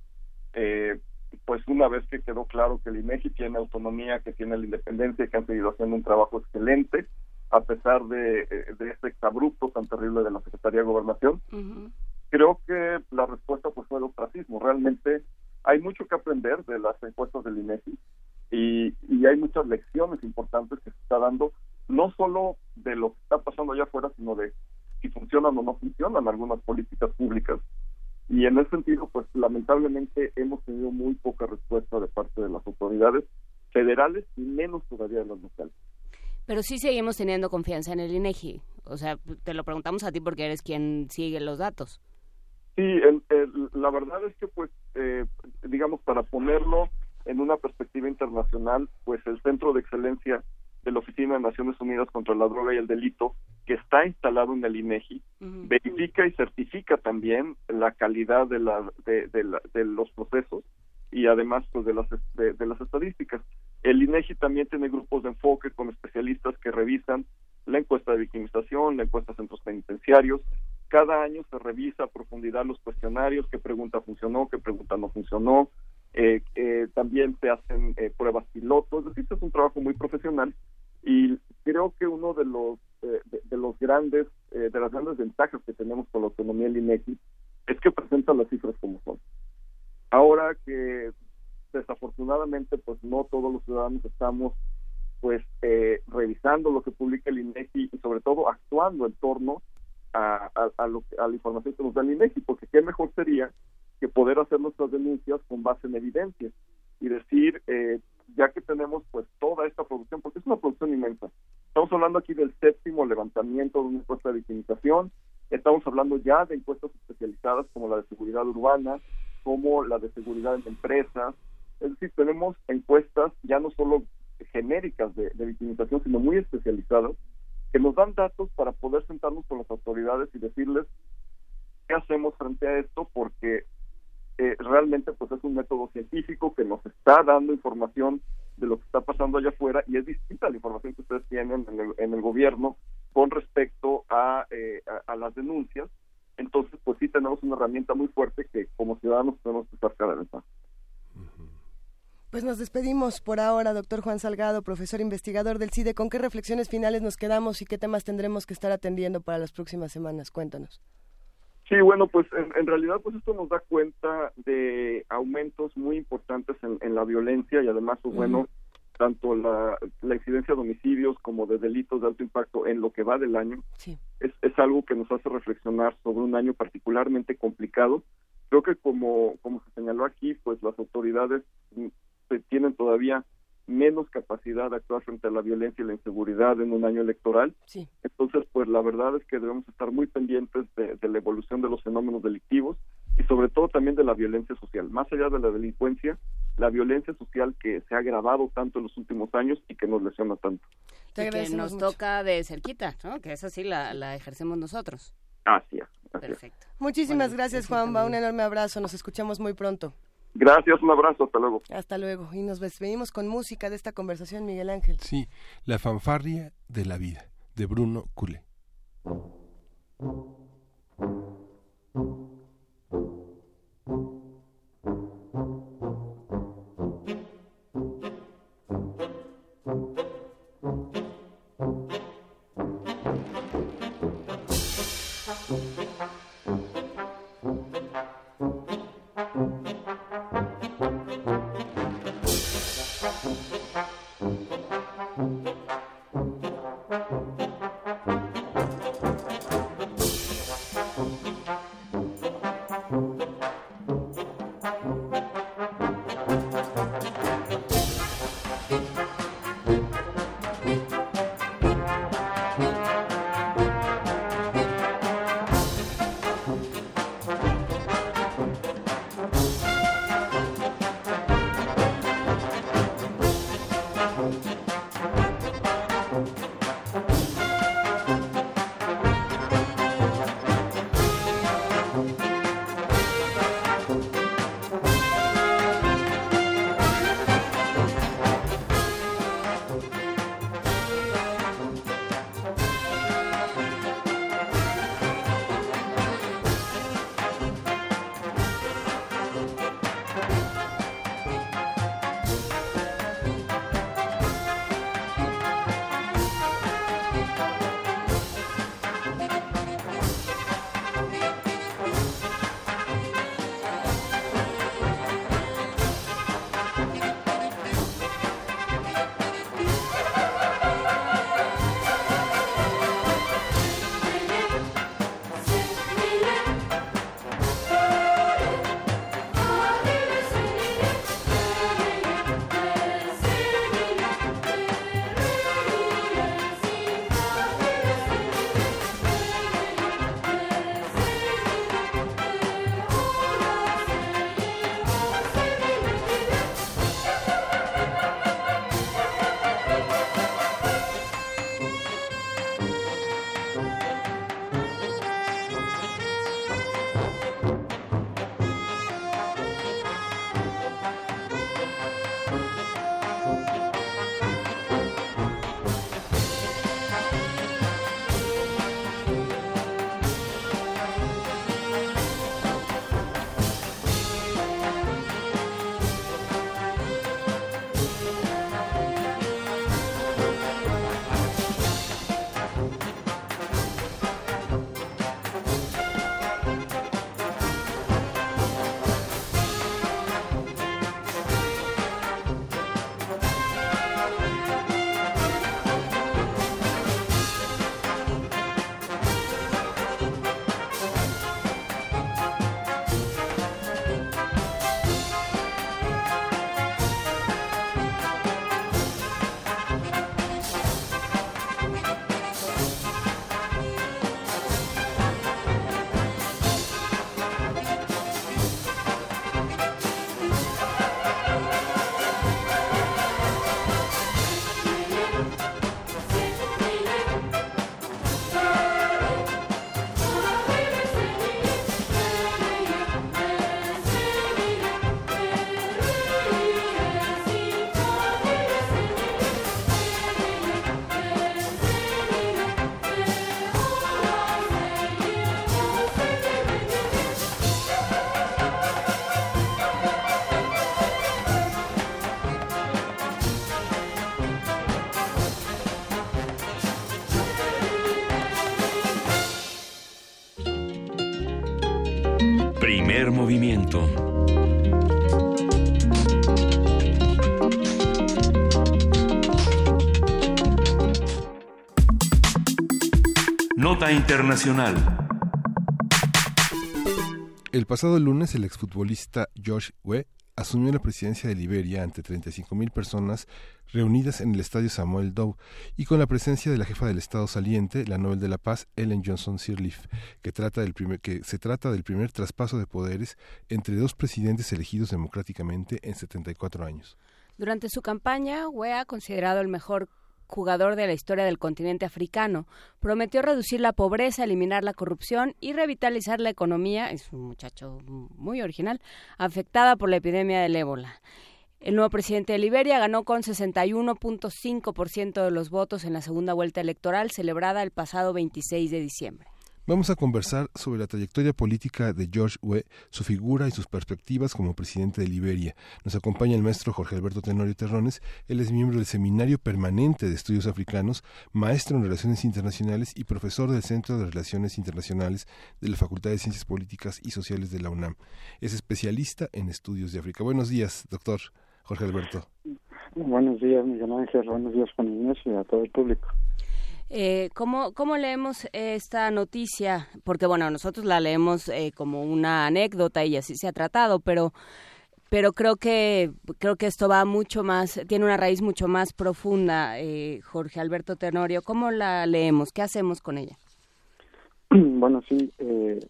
eh, pues una vez que quedó claro que el INEGI tiene autonomía, que tiene la independencia, que han seguido haciendo un trabajo excelente, a pesar de, eh, de este exabrupto tan terrible de la Secretaría de Gobernación, creo que la respuesta pues fue el ostracismo. Realmente hay mucho que aprender de las encuestas del INEGI y, y hay muchas lecciones importantes que se está dando, no solo de lo que está pasando allá afuera, sino de si funcionan o no funcionan algunas políticas públicas. Y en ese sentido, pues lamentablemente hemos tenido muy poca respuesta de parte de las autoridades federales y menos todavía de las locales. Pero sí seguimos teniendo confianza en el INEGI. O sea, te lo preguntamos a ti porque eres quien sigue los datos. Sí, el- el- la verdad es que, pues, eh, digamos, para ponerlo en una perspectiva internacional, pues el Centro de Excelencia de la Oficina de Naciones Unidas contra la Droga y el Delito, que está instalado en el INEGI, verifica y certifica también la calidad de, la, de, de la- de los procesos y además pues de las de, de las estadísticas. El INEGI también tiene grupos de enfoque con especialistas que revisan la encuesta de victimización, la encuesta de centros penitenciarios. Cada año se revisa a profundidad los cuestionarios, qué pregunta funcionó, qué pregunta no funcionó. Eh, eh, también se hacen eh, pruebas pilotos, es decir, es un trabajo muy profesional y creo que uno de los eh, de, los grandes eh, de las grandes ventajas que tenemos con la autonomía del INEGI es que presenta las cifras como son. Ahora que desafortunadamente pues no todos los ciudadanos estamos pues eh, revisando lo que publica el INEGI y sobre todo actuando en torno a, a, lo a la información que nos da el INEGI, porque qué mejor sería que poder hacer nuestras denuncias con base en evidencia y decir, eh, ya que tenemos pues toda esta producción, porque es una producción inmensa, estamos hablando aquí del séptimo levantamiento de una encuesta de victimización, estamos hablando ya de encuestas especializadas como la de seguridad urbana, como la de seguridad en empresas, es decir, tenemos encuestas ya no solo genéricas de, de victimización, sino muy especializadas, que nos dan datos para poder sentarnos con las autoridades y decirles qué hacemos frente a esto, porque eh, realmente pues es un método científico que nos está dando información de lo que está pasando allá afuera y es distinta a la información que ustedes tienen en el, en el gobierno con respecto a, eh, a, a las denuncias. Entonces, pues sí tenemos una herramienta muy fuerte que como ciudadanos tenemos que estar cada vez más. Pues nos despedimos por ahora, doctor Juan Salgado, profesor investigador del CIDE. ¿Con qué reflexiones finales nos quedamos y qué temas tendremos que estar atendiendo para las próximas semanas? Cuéntanos. Sí, bueno, pues en, en realidad pues esto nos da cuenta de aumentos muy importantes en, en la violencia y además, pues bueno, tanto la, la incidencia de homicidios como de delitos de alto impacto en lo que va del año Sí. es, es algo que nos hace reflexionar sobre un año particularmente complicado. Creo que como, como se señaló aquí, pues las autoridades mm, se tienen todavía menos capacidad de actuar frente a la violencia y la inseguridad en un año electoral. Sí. Entonces, pues la verdad es que debemos estar muy pendientes de, de la evolución de los fenómenos delictivos y sobre todo también de la violencia social. Más allá de la delincuencia, la violencia social que se ha agravado tanto en los últimos años y que nos lesiona tanto. Y que nos mucho. toca de cerquita, ¿no? Que esa sí la, la ejercemos nosotros. Así es. así es. Perfecto. Muchísimas Bueno, gracias, Juanba. Un enorme abrazo. Nos escuchamos muy pronto. Gracias, un abrazo, hasta luego. Hasta luego. Y nos despedimos con música de esta conversación, Miguel Ángel. Sí, La fanfarria de la vida, de Bruno Cule. Primer movimiento. Nota Internacional. El pasado lunes el exfutbolista Josh Weh asumió la presidencia de Liberia ante 35.000 personas reunidas en el estadio Samuel Doe y con la presencia de la jefa del Estado saliente, la Nobel de la Paz, Ellen Johnson Sirleaf, que, trata del primer, que se trata del primer traspaso de poderes entre dos presidentes elegidos democráticamente en 74 años. Durante su campaña, Wea considerado el mejor jugador de la historia del continente africano. Prometió reducir la pobreza, eliminar la corrupción y revitalizar la economía, es un muchacho muy original, afectada por la epidemia del ébola. El nuevo presidente de Liberia ganó con 61.5% de los votos en la segunda vuelta electoral celebrada el pasado 26 de diciembre. Vamos a conversar sobre la trayectoria política de George Weah, su figura y sus perspectivas como presidente de Liberia. Nos acompaña el maestro Jorge Alberto Tenorio Terrones. Él es miembro del Seminario Permanente de Estudios Africanos, maestro en Relaciones Internacionales y profesor del Centro de Relaciones Internacionales de la Facultad de Ciencias Políticas y Sociales de la UNAM. Es especialista en estudios de África. Buenos días, doctor Jorge Alberto. Buenos días, Miguel Ángel. Buenos días, Juan y a todo el público. Eh, ¿cómo, ¿Cómo leemos esta noticia? Porque, bueno, nosotros la leemos eh, como una anécdota y así se ha tratado, pero pero creo que creo que esto va mucho más tiene una raíz mucho más profunda eh, Jorge Alberto Tenorio. Cómo la leemos qué hacemos con ella bueno sí eh,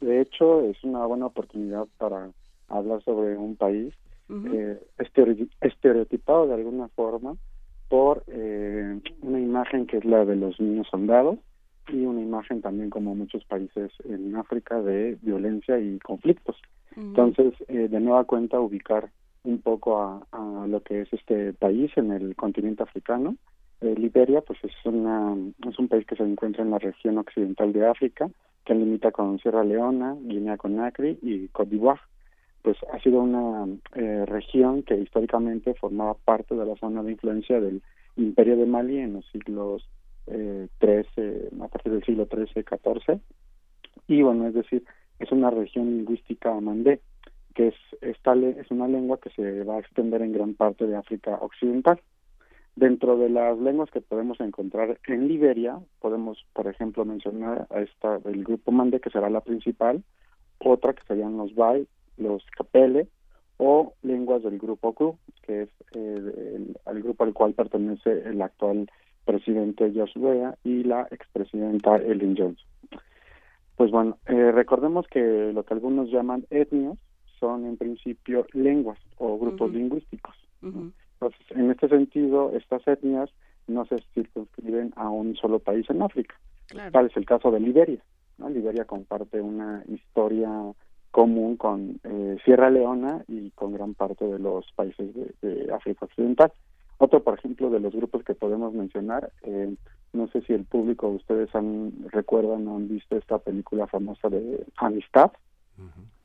de hecho es una buena oportunidad para hablar sobre un país eh, estereotipado de alguna forma por eh, una imagen que es la de los niños soldados y una imagen también como muchos países en África de violencia y conflictos. Entonces, eh, de nueva cuenta, ubicar un poco a, a, lo que es este país en el continente africano. Eh, Liberia, pues es, una, es un país que se encuentra en la región occidental de África, que limita con Sierra Leona, Guinea Conakry y Côte d'Ivoire pues ha sido una eh, región que históricamente formaba parte de la zona de influencia del Imperio de Mali en los siglos eh, 13, a partir del siglo XIII, XIV. Y bueno, es decir, es una región lingüística mandé, que es, esta, es una lengua que se va a extender en gran parte de África Occidental. Dentro de las lenguas que podemos encontrar en Liberia, podemos, por ejemplo, mencionar a esta, el grupo Mande, que será la principal, otra que serían los Bai, los Capele o lenguas del grupo Q, que es eh, el, grupo al cual pertenece el actual presidente Joshua y la expresidenta Ellen Johnson. Pues bueno, eh, recordemos que lo que algunos llaman etnios son en principio lenguas o grupos lingüísticos. Entonces, en este sentido, estas etnias no se circunscriben a un solo país en África. Tal es el caso de Liberia. Liberia comparte una historia común con eh, Sierra Leona y con gran parte de los países de, África Occidental. Otro, por ejemplo, de los grupos que podemos mencionar, eh, no sé si el público, ustedes han recuerdan o han visto esta película famosa de Amistad,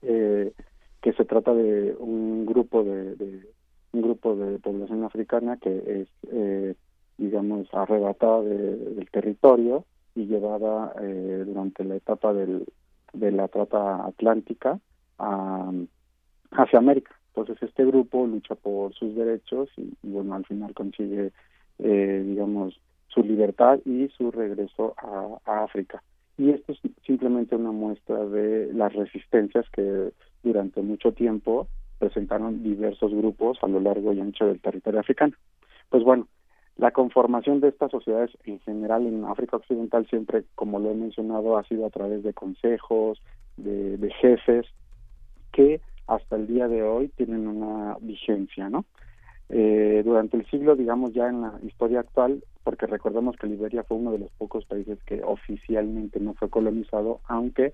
eh, que se trata de un grupo de, un grupo de población africana que es, digamos, arrebatada del territorio y llevada durante la etapa del de la trata atlántica a, hacia América. Entonces este grupo lucha por sus derechos y, bueno, al final consigue, eh, digamos, su libertad y su regreso a, a, África. Y esto es simplemente una muestra de las resistencias que durante mucho tiempo presentaron diversos grupos a lo largo y ancho del territorio africano. Pues bueno, la conformación de estas sociedades en general en África Occidental siempre, como lo he mencionado, ha sido a través de consejos, de, jefes, que hasta el día de hoy tienen una vigencia, ¿no? Eh, durante el siglo, digamos, ya en la historia actual, porque recordemos que Liberia fue uno de los pocos países que oficialmente no fue colonizado, aunque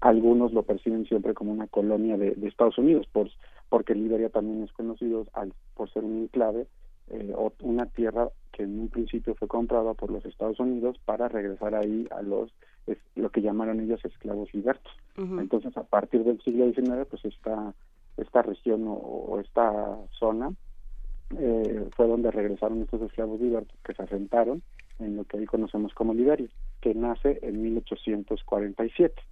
algunos lo perciben siempre como una colonia de, de Estados Unidos, por, porque Liberia también es conocido al, por ser un enclave eh, una tierra que en un principio fue comprada por los Estados Unidos para regresar ahí a los es, lo que llamaron ellos esclavos libertos. Entonces, a partir del siglo XIX, pues esta esta región o, esta zona eh, fue donde regresaron estos esclavos libertos que se asentaron en lo que hoy conocemos como Liberia, que nace en 1847.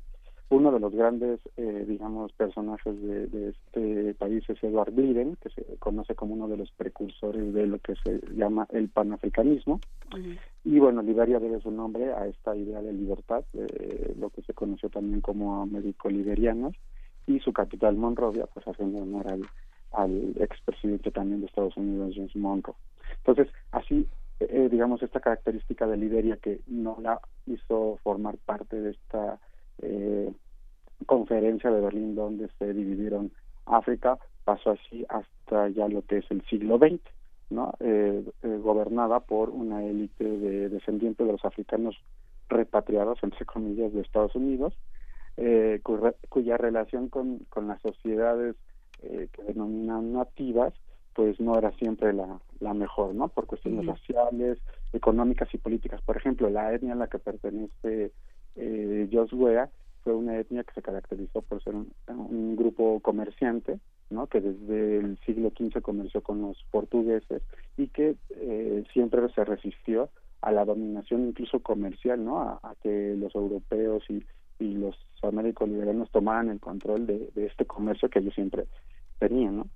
Uno de los grandes, eh, digamos, personajes de, este país es Edward Biden, que se conoce como uno de los precursores de lo que se llama el panafricanismo. Y bueno, Liberia debe su nombre a esta idea de libertad, lo que se conoció también como Américo-Liberianos, y su capital Monrovia, pues haciendo honor al, al expresidente también de Estados Unidos, James Monroe. Entonces, así, eh, digamos, esta característica de Liberia que no la hizo formar parte de esta eh, conferencia de Berlín donde se dividieron África, pasó así hasta ya lo que es el siglo XX, ¿no? Eh, gobernada por una élite de descendientes de los africanos repatriados, entre comillas, de Estados Unidos, cuya, relación con, con las sociedades que denominan nativas pues no era siempre la, la mejor, ¿no? Por cuestiones raciales, económicas y políticas. Por ejemplo, la etnia a la que pertenece eh, Josué fue una etnia que se caracterizó por ser un, grupo comerciante, ¿no? Que desde el siglo XV comerció con los portugueses y que eh, siempre se resistió a la dominación incluso comercial, ¿no? A, que los europeos y, y los américos liberanos tomaran el control de, de este comercio que ellos siempre tenían, ¿no?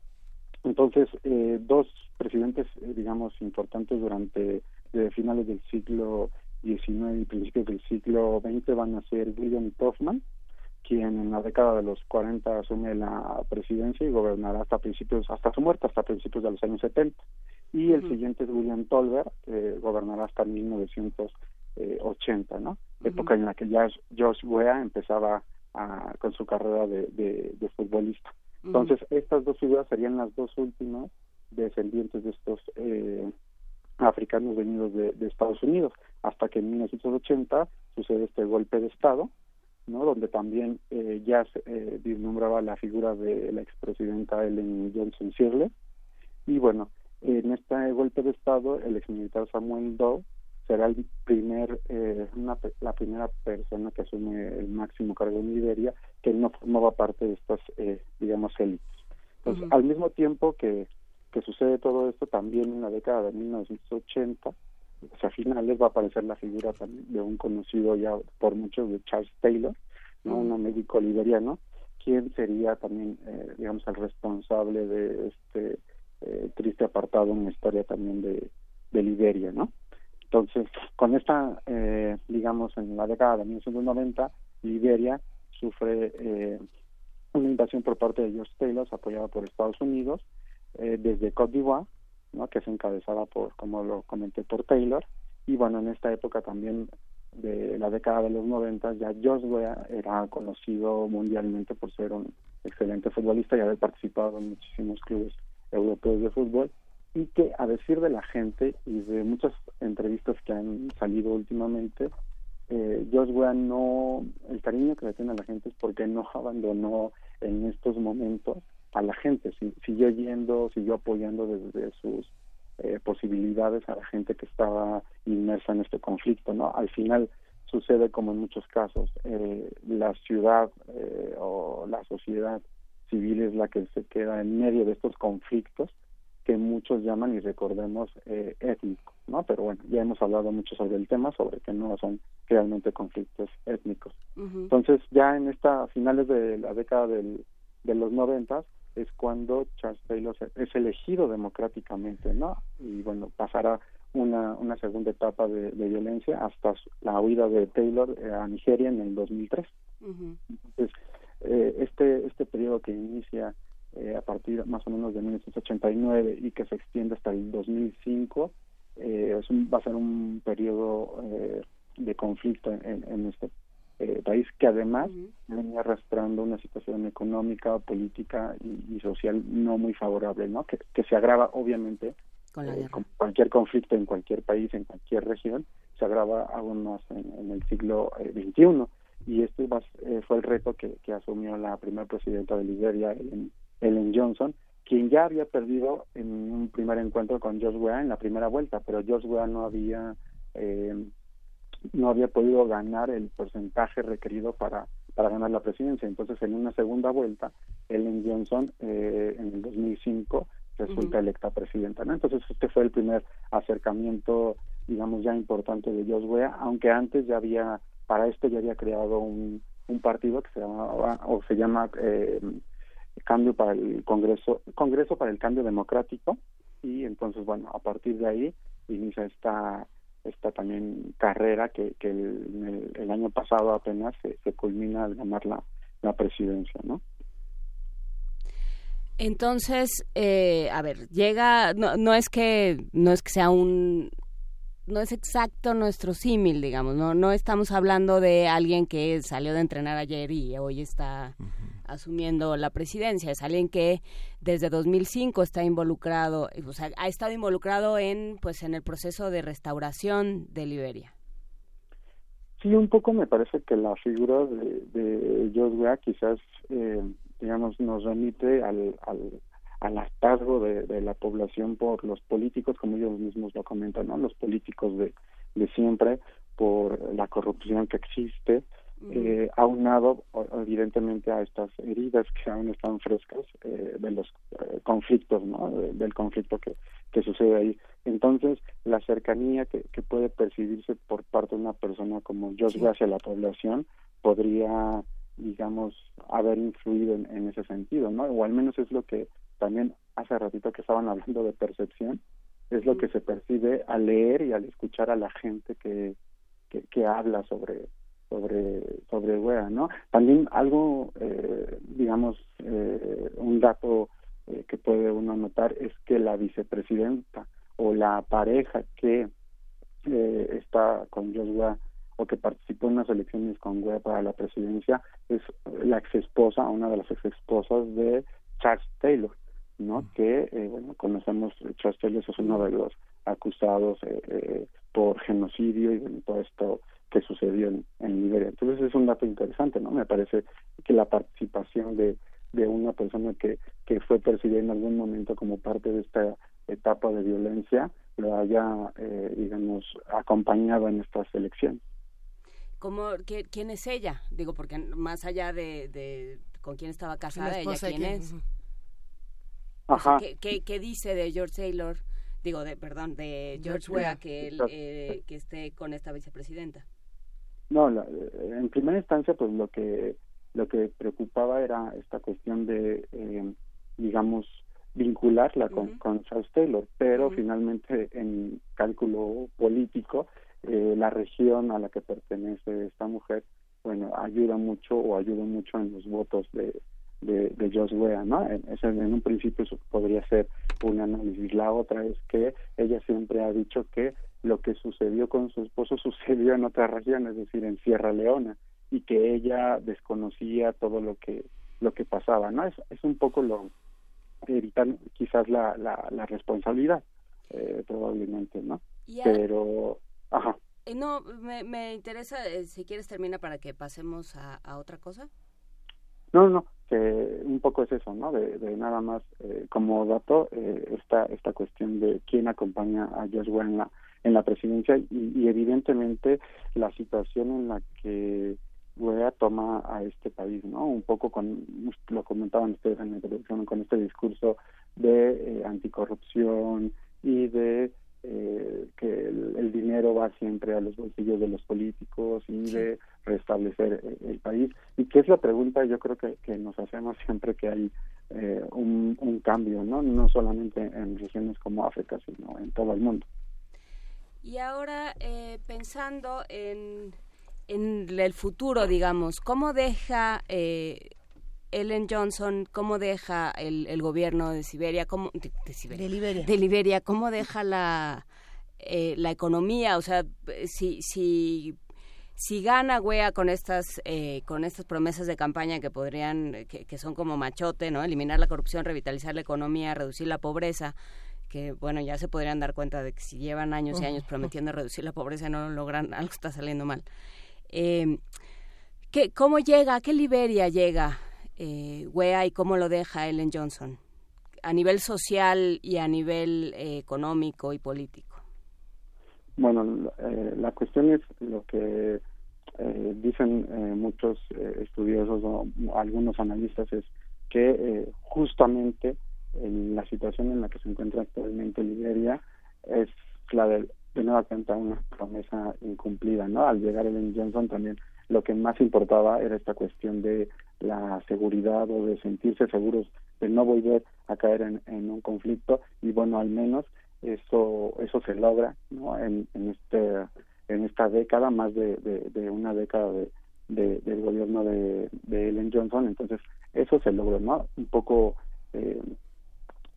Entonces, eh, dos presidentes, eh, digamos, importantes durante finales del siglo XIX y principios del siglo XX van a ser William Hoffman, quien en la década de los 40 asume la presidencia y gobernará hasta principios, hasta su muerte, hasta principios de los años 70. Y el siguiente es William Tolber, que gobernará hasta 1980, ¿no? Época en la que ya George Weah empezaba con su carrera de futbolista. Entonces, estas dos figuras serían las dos últimas descendientes de estos eh, africanos venidos de, Estados Unidos, hasta que en 1980 sucede este golpe de Estado, ¿no? donde también eh, ya se eh, vislumbraba la figura de la expresidenta Ellen Johnson Sirleaf. Y bueno, en este golpe de Estado, el exmilitar Samuel Doe será el primer, eh, la primera persona que asume el máximo cargo en Liberia que no formaba parte de estas, eh, digamos, élites. Entonces, al mismo tiempo que, que sucede todo esto, también en la década de 1980, o sea, a finales va a aparecer la figura también de un conocido ya por muchos de Charles Taylor, ¿no? un médico liberiano, quien sería también, eh, digamos, el responsable de este triste apartado en la historia también de, de Liberia, ¿no? Entonces, con esta, eh, digamos, en la década de 1990, Liberia sufre eh, una invasión por parte de George Taylor, apoyada por Estados Unidos, eh, desde Côte d'Ivoire, que es encabezada por, como lo comenté, por Taylor. Y bueno, en esta época también de la década de los 90, ya Weah era conocido mundialmente por ser un excelente futbolista y haber participado en muchísimos clubes europeos de fútbol y que a decir de la gente y de muchas entrevistas que han salido últimamente, eh, no, el cariño que le tiene a la gente es porque no abandonó en estos momentos a la gente, siguió yendo, siguió apoyando desde sus eh, posibilidades a la gente que estaba inmersa en este conflicto, ¿no? Al final sucede como en muchos casos, eh, la ciudad eh, o la sociedad civil es la que se queda en medio de estos conflictos que muchos llaman y recordemos eh, étnico, ¿no? Pero bueno, ya hemos hablado mucho sobre el tema, sobre que no son realmente conflictos étnicos. Entonces, ya en esta finales de la década del, de los noventas es cuando Charles Taylor es elegido democráticamente, ¿no? Y bueno, pasará una, una segunda etapa de, violencia hasta la huida de Taylor eh, a Nigeria en el 2003. Entonces, eh, este, este periodo que inicia eh, a partir más o menos de 1989 y que se extiende hasta el 2005, eh, es va a ser un periodo eh, de conflicto en, en este eh, país que además venía arrastrando una situación económica, política y, social no muy favorable, ¿no? Que, que se agrava obviamente con, cualquier conflicto en cualquier país, en cualquier región, se agrava aún más en, el siglo XXI. Y este fue el reto que, que asumió la primera presidenta de Liberia, en Ellen Johnson, quien ya había perdido en un primer encuentro con George Weah en la primera vuelta, pero George Weah no había eh, no había podido ganar el porcentaje requerido para para ganar la presidencia. Entonces, en una segunda vuelta, Ellen Johnson eh, en el 2005 resulta electa presidenta. ¿no? Entonces, este fue el primer acercamiento, digamos, ya importante de Weah, aunque antes ya había, para esto ya había creado un un partido que se llamaba o se llama eh, Cambio para el Congreso, Congreso para el Cambio Democrático y entonces bueno a partir de ahí inicia esta esta también carrera que, que el, el, año pasado apenas se, se culmina al ganar la, la presidencia, ¿no? Entonces, eh, a ver, llega, no, no es que no es que sea un no es exacto nuestro símil, digamos, no no estamos hablando de alguien que salió de entrenar ayer y hoy está asumiendo la presidencia, es alguien que desde 2005 está involucrado, o sea, ha estado involucrado en pues en el proceso de restauración de Liberia. Sí, un poco me parece que la figura de, de Joshua quizás, eh, digamos, nos remite al, al, al hartazgo de, de, la población por los políticos, como ellos mismos lo comentan, ¿no? Los políticos de, de siempre, por la corrupción que existe, eh, aunado evidentemente a estas heridas que aún están frescas eh, de los eh, conflictos, ¿no? del conflicto que, que sucede ahí. Entonces, la cercanía que, que puede percibirse por parte de una persona como Joshua hacia la población podría, digamos, haber influido en, en, ese sentido, ¿no? O al menos es lo que también hace ratito que estaban hablando de percepción, es lo que se percibe al leer y al escuchar a la gente que, que, que habla sobre sobre sobre wea no también algo eh, digamos eh, un dato eh, que puede uno notar es que la vicepresidenta o la pareja que eh, está con Joshua o que participó en las elecciones con Wea para la presidencia es la ex esposa una de las ex esposas de Charles Taylor no que eh, bueno conocemos Charles Taylor es uno de los acusados eh, eh, por genocidio y bueno, todo esto que sucedió en, en Liberia. Entonces es un dato interesante, ¿no? Me parece que la participación de, de una persona que, que fue percibida en algún momento como parte de esta etapa de violencia lo haya, eh, digamos, acompañado en estas elecciones. ¿Cómo, qué, ¿Quién es ella? Digo, porque más allá de, de con quién estaba casada, ella quién es. Ajá. O sea, ¿qué, qué, ¿qué, dice de George Taylor? Digo, de, perdón, de George Weah que, él, eh, que esté con esta vicepresidenta. No, la, en primera instancia, pues lo que lo que preocupaba era esta cuestión de, eh, digamos, vincularla con, uh -huh. con Charles Taylor, pero uh -huh. finalmente en cálculo político, eh, la región a la que pertenece esta mujer, bueno, ayuda mucho o ayuda mucho en los votos de, de, de Josh Wea, ¿no? En, en un principio eso podría ser un análisis. La otra es que ella siempre ha dicho que lo que sucedió con su esposo sucedió en otra región, es decir, en Sierra Leona, y que ella desconocía todo lo que lo que pasaba, ¿no? Es, es un poco lo evitar quizás la, la, la responsabilidad, eh, probablemente, ¿no? Yeah. Pero, ajá. Eh, no, me, me interesa, eh, si quieres termina para que pasemos a, a otra cosa. No, no, que un poco es eso, ¿no? De, nada más eh, como dato eh, esta esta cuestión de quién acompaña a Joshua en la en la presidencia y, evidentemente la situación en la que Guea toma a este país, ¿no? Un poco con, lo comentaban ustedes en la introducción, con este discurso de eh, anticorrupción y de eh, que el, el, dinero va siempre a los bolsillos de los políticos y sí. de restablecer el, el, país. Y que es la pregunta yo creo que, que nos hacemos siempre que hay eh, un, un cambio, ¿no? No solamente en regiones como África, sino en todo el mundo. Y ahora, eh, pensando en en el futuro, digamos, ¿cómo deja eh, Ellen Johnson, cómo deja el, el gobierno de Siberia, cómo, de, de, Siberia, de Liberia. de Liberia, cómo deja la, eh, la economía? O sea, si, si, si gana Wea con estas, eh, con estas promesas de campaña que podrían, que, que son como machote, ¿no? Eliminar la corrupción, revitalizar la economía, reducir la pobreza que bueno, ya se podrían dar cuenta de que si llevan años y años prometiendo reducir la pobreza y no lo logran, algo está saliendo mal. Eh, ¿qué, ¿Cómo llega, a qué Liberia llega eh, Wea y cómo lo deja Ellen Johnson? A nivel social y a nivel eh, económico y político. Bueno, eh, la cuestión es lo que eh, dicen muchos estudiosos o algunos analistas es que justamente la situación en la que se encuentra actualmente Liberia es la del de nueva cuenta una promesa incumplida, ¿no? Al llegar Ellen Johnson también lo que más importaba era esta cuestión de la seguridad o de sentirse seguros de no volver a caer en, un conflicto y bueno al menos eso eso se logra ¿no? en, en este en esta década más de, de, una década de, del gobierno de, de Ellen Johnson entonces eso se logró no un poco eh,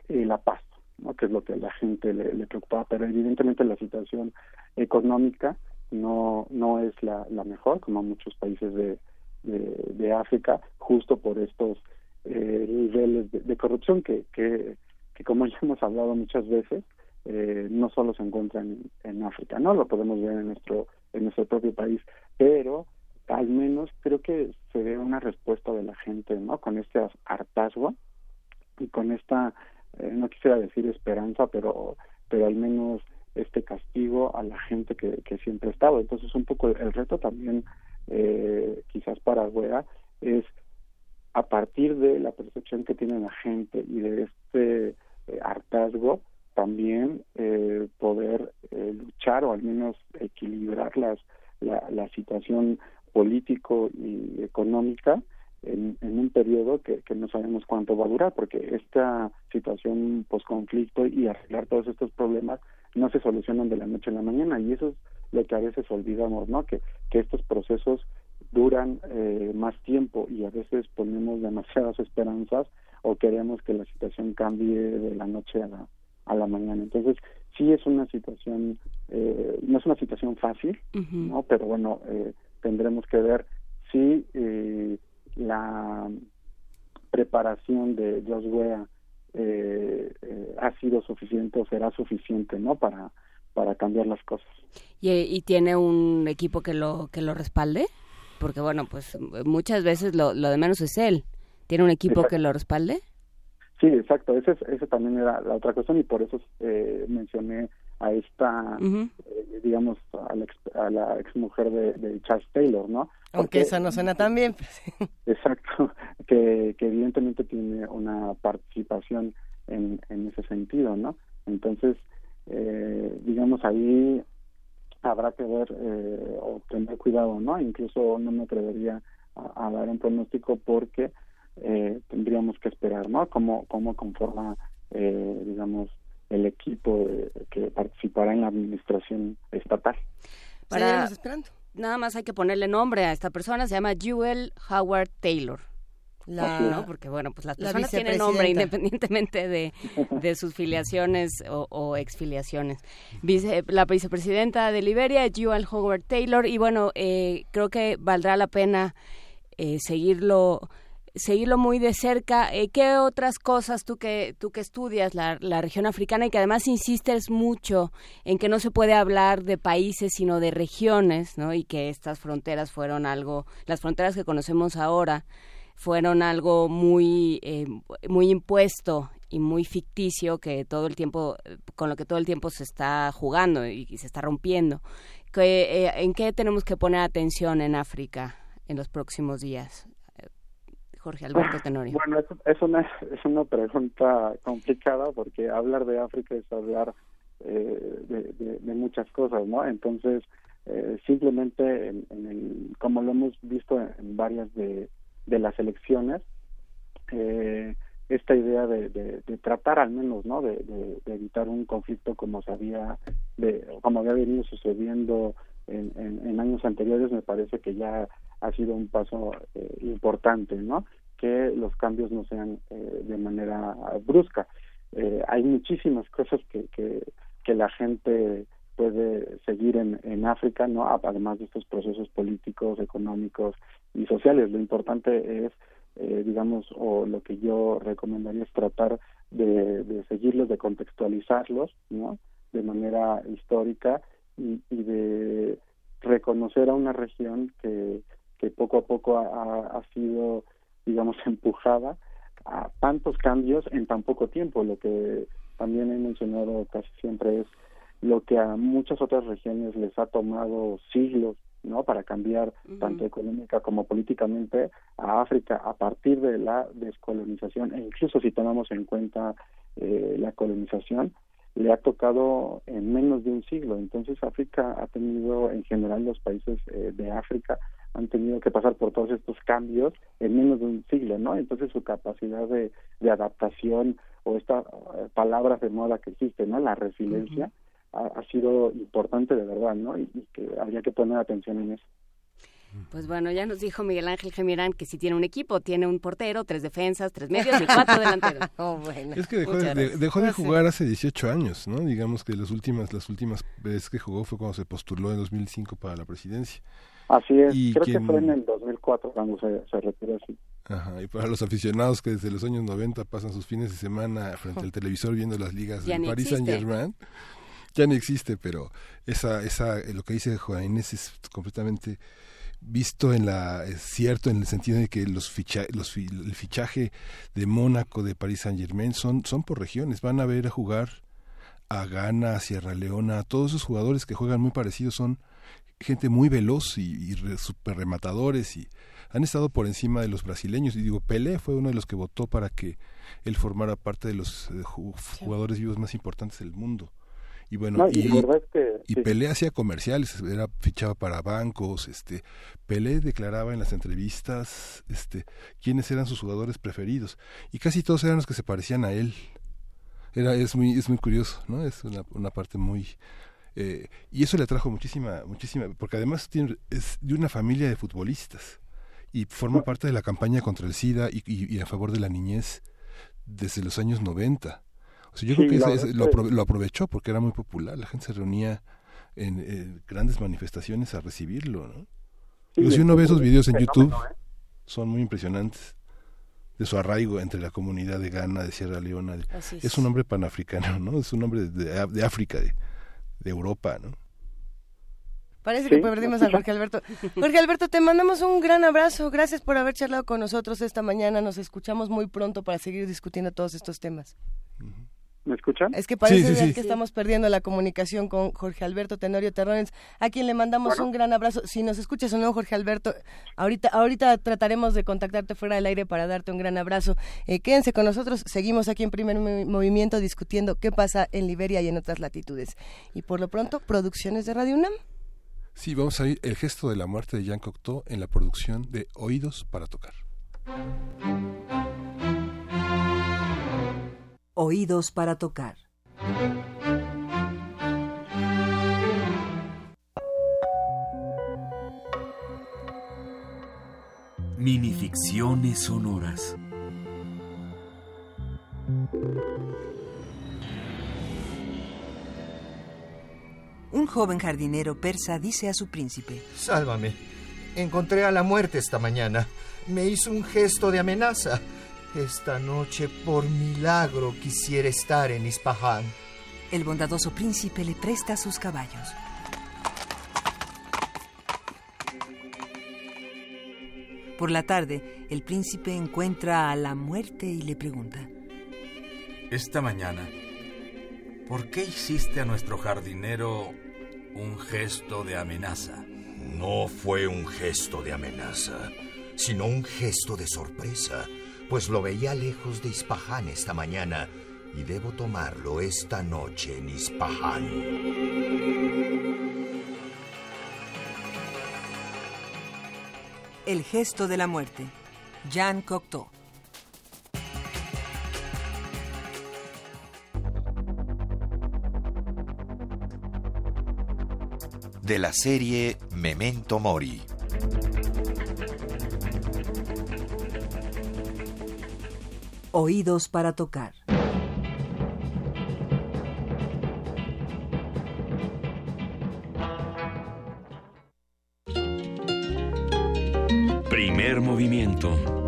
eh, la paz ¿no? que es lo que a la gente le preocupaba pero evidentemente la situación económica no no es la, la mejor como muchos países de, de, África justo por estos eh, niveles de, corrupción que, que, que como ya hemos hablado muchas veces eh, no solo se encuentran en, África no lo podemos ver en nuestro en nuestro propio país pero al menos creo que se ve una respuesta de la gente no con este hartazgo y con esta eh, no quisiera decir esperanza pero pero al menos este castigo a la gente que, siempre ha estado. Entonces, un poco el reto también, eh, quizás para Güera, es a partir de la percepción que tiene la gente y de este eh, hartazgo, también eh, poder eh, luchar o al menos equilibrar las, la, situación político y económica en, un periodo que, no sabemos cuánto va a durar, porque esta situación post-conflicto y arreglar todos estos problemas no se solucionan de la noche a la mañana y eso es lo que a veces olvidamos, ¿no? Que, que estos procesos duran eh, más tiempo y a veces ponemos demasiadas esperanzas o queremos que la situación cambie de la noche a la, a la mañana. Entonces, sí es una situación, eh, no es una situación fácil, ¿no? Pero bueno, eh, tendremos que ver si eh, la preparación de Josué eh, eh, ha sido suficiente o será suficiente no para para cambiar las cosas. Y, tiene un equipo que lo que lo respalde porque bueno pues muchas veces lo, lo de menos es él. Tiene un equipo que lo respalde sí exacto. Ese ese también era la otra cuestión y por eso eh, mencioné a esta eh, digamos a la, ex, a la ex mujer de, de Charles Taylor no aunque eso no suena tan bien. Pues, exacto, que, que evidentemente tiene una participación en, en ese sentido, ¿no? Entonces, eh, digamos, ahí habrá que ver eh, o tener cuidado, ¿no? Incluso no me atrevería a, dar un pronóstico porque eh, tendríamos que esperar, ¿no? Cómo, cómo conforma, eh, digamos, el equipo que participará en la administración estatal. Para, esperando nada más hay que ponerle nombre a esta persona, se llama Jewel Howard Taylor. La, Porque bueno, pues las personas tienen nombre independientemente de, de sus filiaciones o, exfiliaciones. Vice, la vicepresidenta de Liberia es Jewel Howard Taylor y bueno, eh, creo que valdrá la pena eh, seguirlo seguirlo muy de cerca. Eh, ¿Qué otras cosas tú que, tú que estudias la, la, región africana y que además insistes mucho en que no se puede hablar de países sino de regiones, ¿no? Y que estas fronteras fueron algo, las fronteras que conocemos ahora fueron algo muy, eh, muy impuesto y muy ficticio que todo el tiempo, con lo que todo el tiempo se está jugando y, se está rompiendo. ¿Qué, eh, ¿En qué tenemos que poner atención en África en los próximos días? Jorge Alberto Tenorio? Bueno, es, una, es una pregunta complicada porque hablar de África es hablar eh, de, muchas cosas, ¿no? Entonces, eh, simplemente, en, el, como lo hemos visto en, varias de, de las elecciones, eh, esta idea de, de, tratar al menos no de, evitar un conflicto como se de como había venido sucediendo en, en, años anteriores me parece que ya ha sido un paso eh, importante, ¿no? Que los cambios no sean eh, de manera brusca. Eh, hay muchísimas cosas que, que, que la gente puede seguir en, en África, ¿no? Además de estos procesos políticos, económicos y sociales. Lo importante es, eh, digamos, o lo que yo recomendaría es tratar de, de seguirlos, de contextualizarlos, ¿no? De manera histórica y, y de reconocer a una región que, que poco a poco ha, sido, digamos, empujada a tantos cambios en tan poco tiempo. Lo que también he mencionado casi siempre es lo que a muchas otras regiones les ha tomado siglos no para cambiar tanto económica como políticamente a África a partir de la descolonización. E incluso si tomamos en cuenta eh, la colonización le ha tocado en menos de un siglo entonces África ha tenido en general los países eh, de África han tenido que pasar por todos estos cambios en menos de un siglo, ¿no? Entonces su capacidad de, de adaptación o esta eh, palabra de moda que existe, ¿no? La resiliencia ha, ha, sido importante de verdad, ¿no? Y, y que habría que poner atención en eso. Pues bueno, ya nos dijo Miguel Ángel Gemirán que si tiene un equipo, tiene un portero, tres defensas, tres medios y cuatro delanteros. oh, bueno. Es que dejó, de, dejó de, jugar hace 18 años, ¿no? Digamos que las últimas las últimas veces que jugó fue cuando se postuló en 2005 para la presidencia. Así es, y creo que fue en el 2004 cuando se, se retiró así. Ajá, y para los aficionados que desde los años 90 pasan sus fines de semana frente al televisor viendo las ligas del Paris Saint-Germain, ya no existe, pero esa, esa, lo que dice Juan Inés es completamente visto en la es cierto en el sentido de que los, ficha, los el fichaje de Mónaco de París Saint Germain son son por regiones. Van a ver a jugar a Ghana a Sierra Leona todos esos jugadores que juegan muy parecidos. Son gente muy veloz y, y super rematadores y han estado por encima de los brasileños. Y digo Pelé fue uno de los que votó para que él formara parte de los eh, jugadores vivos más importantes del mundo. Y bueno no, y, y, es que, y sí. Pelé hacía comerciales era fichaba para bancos este Pelé declaraba en las entrevistas este quiénes eran sus jugadores preferidos y casi todos eran los que se parecían a él. Era es muy es muy curioso no es una, una parte muy eh, y eso le trajo muchísima muchísima porque además tiene, es de una familia de futbolistas y forma parte de la campaña contra el SIDA y, y, y a favor de la niñez desde los años 90 o sea, yo sí, creo que ese, lo, lo, aprovechó porque era muy popular. La gente se reunía en, en grandes manifestaciones a recibirlo, ¿no? Sí, si uno ve esos videos en YouTube, ¿eh? son muy impresionantes de su arraigo entre la comunidad de Ghana, de Sierra Leona. De, es. es. un hombre panafricano, ¿no? Es un hombre de, de África, de, de Europa, ¿no? Parece sí, que perdimos a Jorge Alberto. Jorge Alberto, te mandamos un gran abrazo. Gracias por haber charlado con nosotros esta mañana. Nos escuchamos muy pronto para seguir discutiendo todos estos temas. Uh -huh. ¿Me escuchan? Es que parece sí, sí, sí. que estamos perdiendo la comunicación con Jorge Alberto Tenorio Terrones, a quien le mandamos bueno. un gran abrazo. Si nos escuchas o no, Jorge Alberto, ahorita, ahorita trataremos de contactarte fuera del aire para darte un gran abrazo. Eh, quédense con nosotros, seguimos aquí en Primer Movimiento discutiendo qué pasa en Liberia y en otras latitudes. Y por lo pronto, producciones de Radio UNAM. Sí, vamos a ir el gesto de la muerte de Jean Cocteau en la producción de Oídos para tocar. Oídos para tocar. Minificciones sonoras. Un joven jardinero persa dice a su príncipe, Sálvame. Encontré a la muerte esta mañana. Me hizo un gesto de amenaza. Esta noche, por milagro, quisiera estar en Ispahan. El bondadoso príncipe le presta sus caballos. Por la tarde, el príncipe encuentra a la muerte y le pregunta. Esta mañana, ¿por qué hiciste a nuestro jardinero un gesto de amenaza? No fue un gesto de amenaza, sino un gesto de sorpresa pues lo veía lejos de Ispahan esta mañana y debo tomarlo esta noche en Ispahan. El gesto de la muerte. Jean Cocteau. De la serie Memento Mori. Oídos para tocar. Primer movimiento.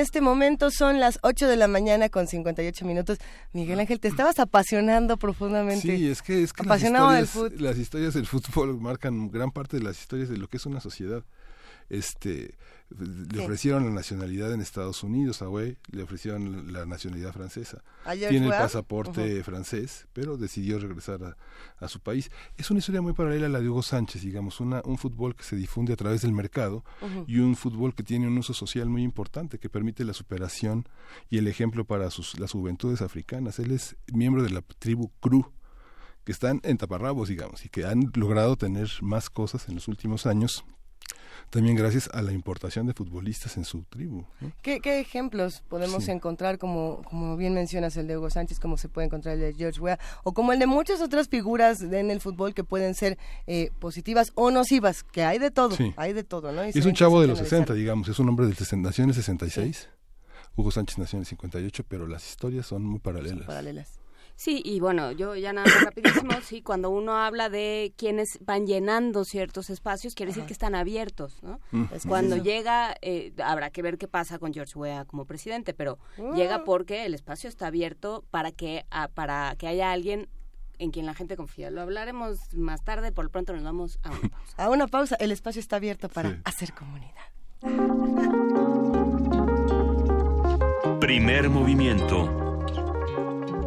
Este momento son las 8 de la mañana con 58 minutos. Miguel Ángel, te estabas apasionando profundamente. Sí, es que, es que Apasionado las, historias, del las historias del fútbol marcan gran parte de las historias de lo que es una sociedad. Este le ofrecieron la nacionalidad en Estados Unidos a Wey, le ofrecieron la nacionalidad francesa. Tiene el pasaporte francés, pero decidió regresar a, a, su país. Es una historia muy paralela a la de Hugo Sánchez, digamos, una, un fútbol que se difunde a través del mercado y un fútbol que tiene un uso social muy importante, que permite la superación y el ejemplo para sus, las juventudes africanas. Él es miembro de la tribu Cru, que están en taparrabos, digamos, y que han logrado tener más cosas en los últimos años también gracias a la importación de futbolistas en su tribu. ¿Qué, ejemplos podemos encontrar, como, como bien mencionas el de Hugo Sánchez, como se puede encontrar el de George Weah, o como el de muchas otras figuras en el fútbol que pueden ser eh, positivas o nocivas, que hay de todo, hay de todo, ¿no? es un chavo de los 60, digamos, es un hombre del 60, nació en el 66. Hugo Sánchez nació en el 58, pero las historias son muy paralelas. paralelas. Sí, y bueno, yo ya nada más rapidísimo, sí, cuando uno habla de quienes van llenando ciertos espacios, quiere decir que están abiertos, ¿no? Mm. Cuando llega, eh, habrá que ver qué pasa con George Weah como presidente, pero llega ah. porque el espacio está abierto para que, para que haya alguien en quien la gente confía. Lo hablaremos más tarde, por lo pronto nos vamos a una pausa. A una pausa, el espacio está abierto para hacer comunidad. Primer movimiento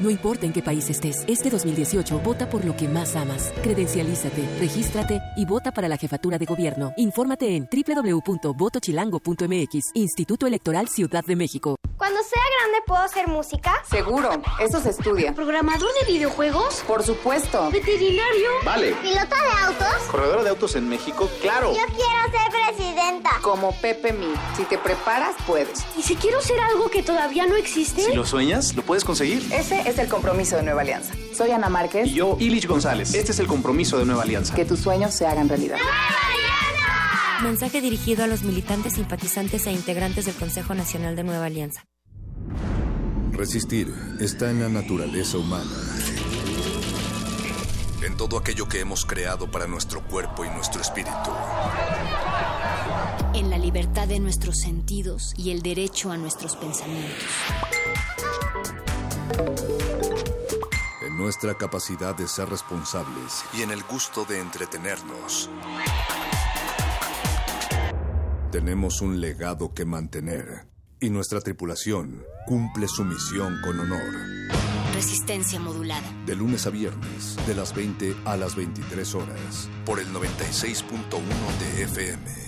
No importa en qué país estés, este 2018 vota por lo que más amas. Credencialízate, regístrate y vota para la jefatura de gobierno. Infórmate en www.votochilango.mx, Instituto Electoral Ciudad de México. Cuando sea grande, ¿puedo hacer música? Seguro, eso se estudia. ¿Programador de videojuegos? Por supuesto. ¿Veterinario? Vale. ¿Piloto de autos? ¿Corredora de autos en México? Claro. Yo quiero ser Como Pepe Mi. Si te preparas, puedes. ¿Y si quiero ser algo que todavía no existe? Si lo sueñas, lo puedes conseguir. Ese es el compromiso de Nueva Alianza. Soy Ana Márquez. Y yo, Ilich González. Este es el compromiso de Nueva Alianza. Que tus sueños se hagan realidad. Mensaje dirigido a los militantes, simpatizantes e integrantes del Consejo Nacional de Nueva Alianza. Resistir está en la naturaleza humana. En todo aquello que hemos creado para nuestro cuerpo y nuestro espíritu. En la libertad de nuestros sentidos y el derecho a nuestros pensamientos en nuestra capacidad de ser responsables y en el gusto de entretenernos. Tenemos un legado que mantener y nuestra tripulación cumple su misión con honor. Resistencia modulada. De lunes a viernes, de las 20 a las 23 horas, por el 96.1 de FM,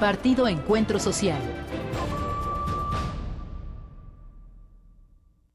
Partido Encuentro Social.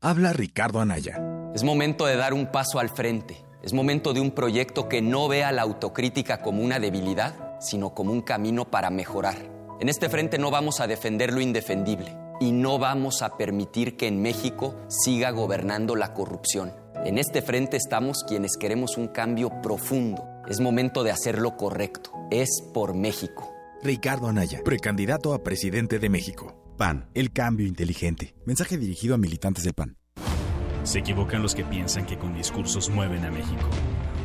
Habla Ricardo Anaya. Es momento de dar un paso al frente. Es momento de un proyecto que no vea la autocrítica como una debilidad, sino como un camino para mejorar. En este frente no vamos a defender lo indefendible y no vamos a permitir que en México siga gobernando la corrupción. En este frente estamos quienes queremos un cambio profundo. Es momento de hacer lo correcto. Es por México. Ricardo Anaya, precandidato a presidente de México. PAN, el cambio inteligente. Mensaje dirigido a militantes del PAN. Se equivocan los que piensan que con discursos mueven a México.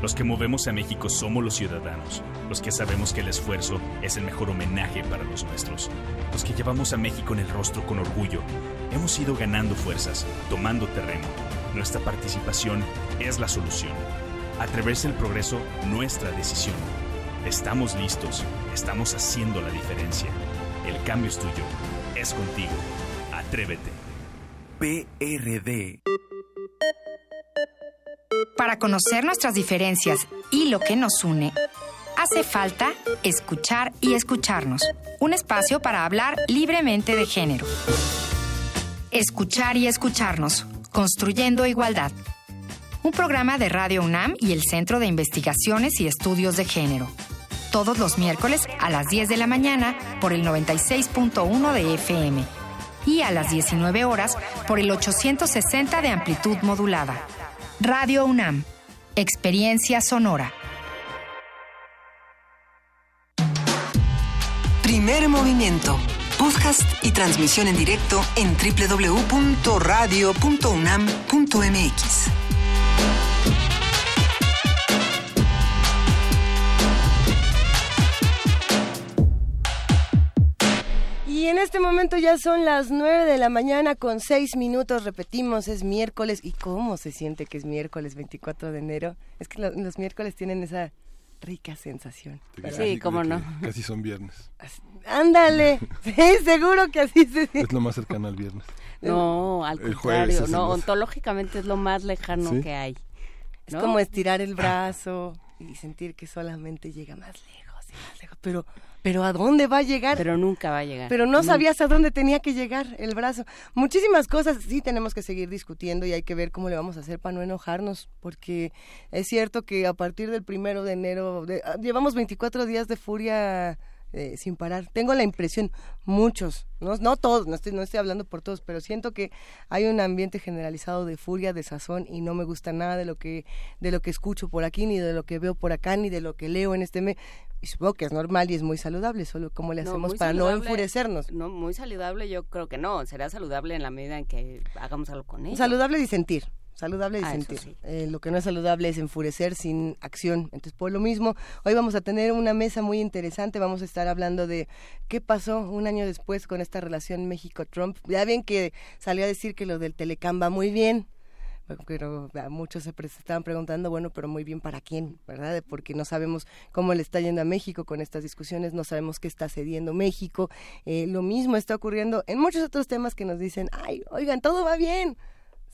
Los que movemos a México somos los ciudadanos, los que sabemos que el esfuerzo es el mejor homenaje para los nuestros, los que llevamos a México en el rostro con orgullo. Hemos ido ganando fuerzas, tomando terreno. Nuestra participación es la solución. Atreverse el progreso, nuestra decisión. Estamos listos, estamos haciendo la diferencia. El cambio es tuyo, es contigo. Atrévete. PRD. Para conocer nuestras diferencias y lo que nos une, hace falta escuchar y escucharnos. Un espacio para hablar libremente de género. Escuchar y escucharnos. Construyendo igualdad. Un programa de Radio UNAM y el Centro de Investigaciones y Estudios de Género. Todos los miércoles a las 10 de la mañana por el 96.1 de FM y a las 19 horas por el 860 de amplitud modulada. Radio UNAM. Experiencia sonora. Primer movimiento. Podcast y transmisión en directo en www.radio.unam.mx. Y en este momento ya son las 9 de la mañana con 6 minutos, repetimos, es miércoles. ¿Y cómo se siente que es miércoles 24 de enero? Es que lo- los miércoles tienen esa rica sensación. Sí, cómo no. Casi son viernes. Ándale, sí, seguro que así se siente. Es lo más cercano al viernes. No, al El contrario, no, más- ontológicamente es lo más lejano ¿Sí? que hay. Es como estirar el brazo y sentir que solamente llega más lejos y más lejos. Pero, pero ¿a dónde va a llegar? Pero nunca va a llegar. Pero no Nunca. sabías a dónde tenía que llegar el brazo. Muchísimas cosas sí tenemos que seguir discutiendo y hay que ver cómo le vamos a hacer para no enojarnos, porque es cierto que a partir del primero de enero de- ah, llevamos 24 días de furia eh, sin parar. Tengo la impresión, muchos, no, no todos, no estoy, no estoy hablando por todos, pero siento que hay un ambiente generalizado de furia, de sazón y no me gusta nada de lo que de lo que escucho por aquí, ni de lo que veo por acá, ni de lo que leo en este mes. Y supongo que es normal y es muy saludable, solo cómo le hacemos para no enfurecernos. No, muy saludable yo creo que no. Será saludable en la medida en que hagamos algo con ello. Saludable disentir. Saludable Ah, disentir. sí. Eh, lo que no es saludable es enfurecer sin acción. Entonces, por lo mismo, hoy vamos a tener una mesa muy interesante. Vamos a estar hablando de qué pasó un año después con esta relación México-Trump. Ya bien que salió a decir que lo del Telecam va muy bien. Pero muchos se estaban preguntando, bueno, pero muy bien para quién, ¿verdad? Porque no sabemos cómo le está yendo a México con estas discusiones, no sabemos qué está cediendo México. Eh, lo mismo está ocurriendo en muchos otros temas que nos dicen, ay, oigan, todo va bien.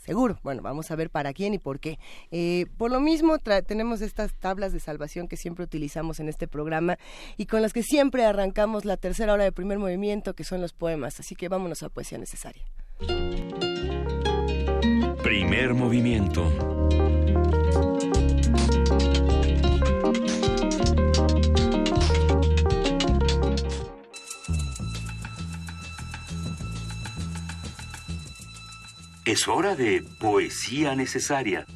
Seguro. Bueno, vamos a ver para quién y por qué. Eh, por lo mismo, tenemos estas tablas de salvación que siempre utilizamos en este programa y con las que siempre arrancamos la tercera hora de primer movimiento, que son los poemas. Así que vámonos a poesía necesaria. Primer movimiento. Es hora de poesía necesaria.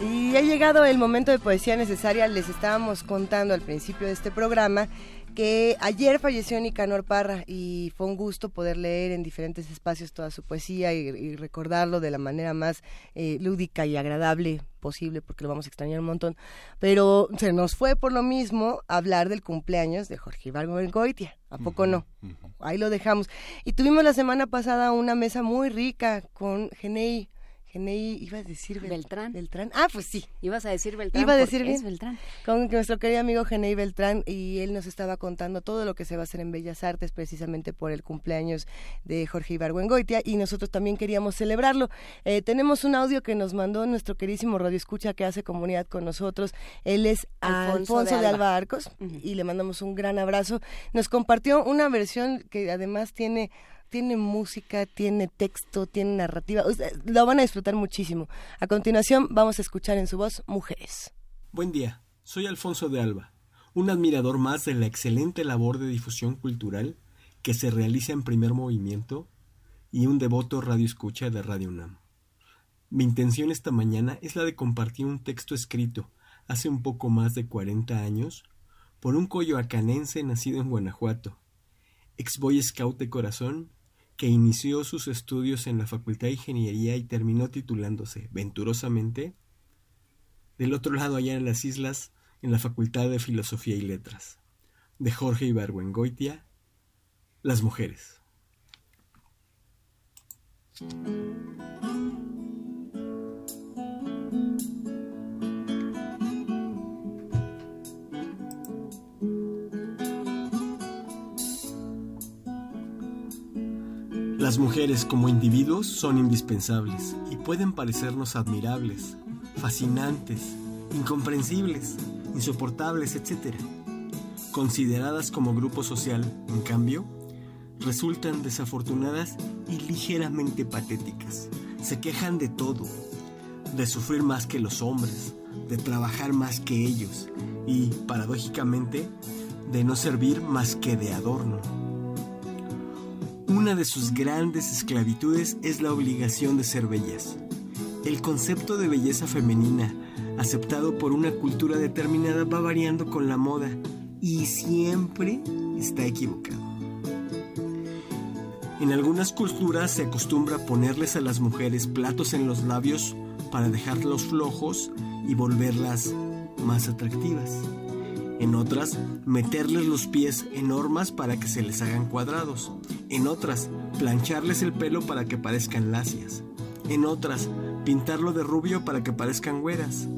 Y ha llegado el momento de poesía necesaria. Les estábamos contando al principio de este programa que ayer falleció Nicanor Parra y fue un gusto poder leer en diferentes espacios toda su poesía y, y recordarlo de la manera más eh, lúdica y agradable posible porque lo vamos a extrañar un montón. Pero se nos fue por lo mismo hablar del cumpleaños de Jorge Ibargüengoitia. ¿A poco no? Ahí lo dejamos. Y tuvimos la semana pasada una mesa muy rica con Genei. Genei, iba a decir Beltrán. Beltrán. Ah, pues sí. Ibas a decir Beltrán. Iba a decir bien. Es Beltrán. Con nuestro querido amigo Genei Beltrán y él nos estaba contando todo lo que se va a hacer en Bellas Artes precisamente por el cumpleaños de Jorge Ibargüengoitia y nosotros también queríamos celebrarlo. Eh, tenemos un audio que nos mandó nuestro queridísimo Radio Escucha que hace comunidad con nosotros. Él es Alfonso, de, Alba. Arcos y le mandamos un gran abrazo. Nos compartió una versión que además tiene tiene música, tiene texto, tiene narrativa. lo van a disfrutar muchísimo. A continuación vamos a escuchar en su voz Mujeres. Buen día, soy Alfonso de Alba, un admirador más de la excelente labor de difusión cultural que se realiza en primer movimiento y un devoto radio escucha de Radio UNAM. Mi intención esta mañana es la de compartir un texto escrito hace un poco más de 40 años por un coyoacanense nacido en Guanajuato, ex boy scout de corazón que inició sus estudios en la Facultad de Ingeniería y terminó titulándose, venturosamente, del otro lado allá en las islas, en la Facultad de Filosofía y Letras, de Jorge Ibargüengoitia, Las Mujeres. Las mujeres como individuos son indispensables y pueden parecernos admirables, fascinantes, incomprensibles, insoportables, etc. Consideradas como grupo social, en cambio, resultan desafortunadas y ligeramente patéticas. Se quejan de todo, de sufrir más que los hombres, de trabajar más que ellos y, paradójicamente, de no servir más que de adorno. Una de sus grandes esclavitudes es la obligación de ser bellas. El concepto de belleza femenina, aceptado por una cultura determinada, va variando con la moda y siempre está equivocado. En algunas culturas se acostumbra ponerles a las mujeres platos en los labios para dejarlos flojos y volverlas más atractivas. En otras, meterles los pies en normas para que se les hagan cuadrados. En otras, plancharles el pelo para que parezcan lacias. En otras, pintarlo de rubio para que parezcan güeras.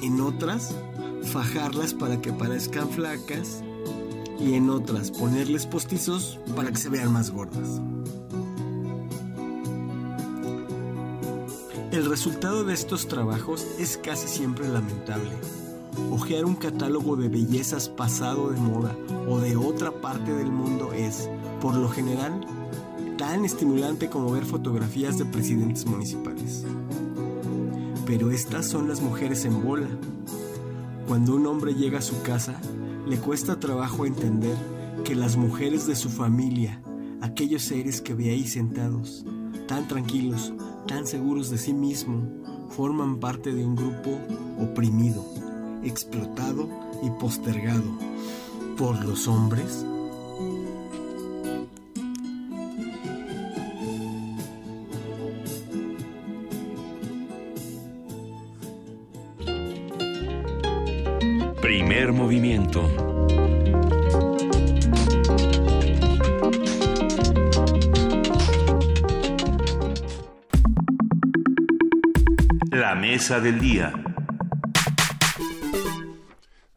En otras, fajarlas para que parezcan flacas. Y en otras, ponerles postizos para que se vean más gordas. El resultado de estos trabajos es casi siempre lamentable Ojear un catálogo de bellezas pasado de moda o de otra parte del mundo es, por lo general, tan estimulante como ver fotografías de presidentes municipales. Pero estas son las mujeres en bola. Cuando un hombre llega a su casa, le cuesta trabajo entender que las mujeres de su familia, aquellos seres que ve ahí sentados, tan tranquilos, tan seguros de sí mismo, forman parte de un grupo oprimido explotado y postergado por los hombres? Primer movimiento. La mesa del día.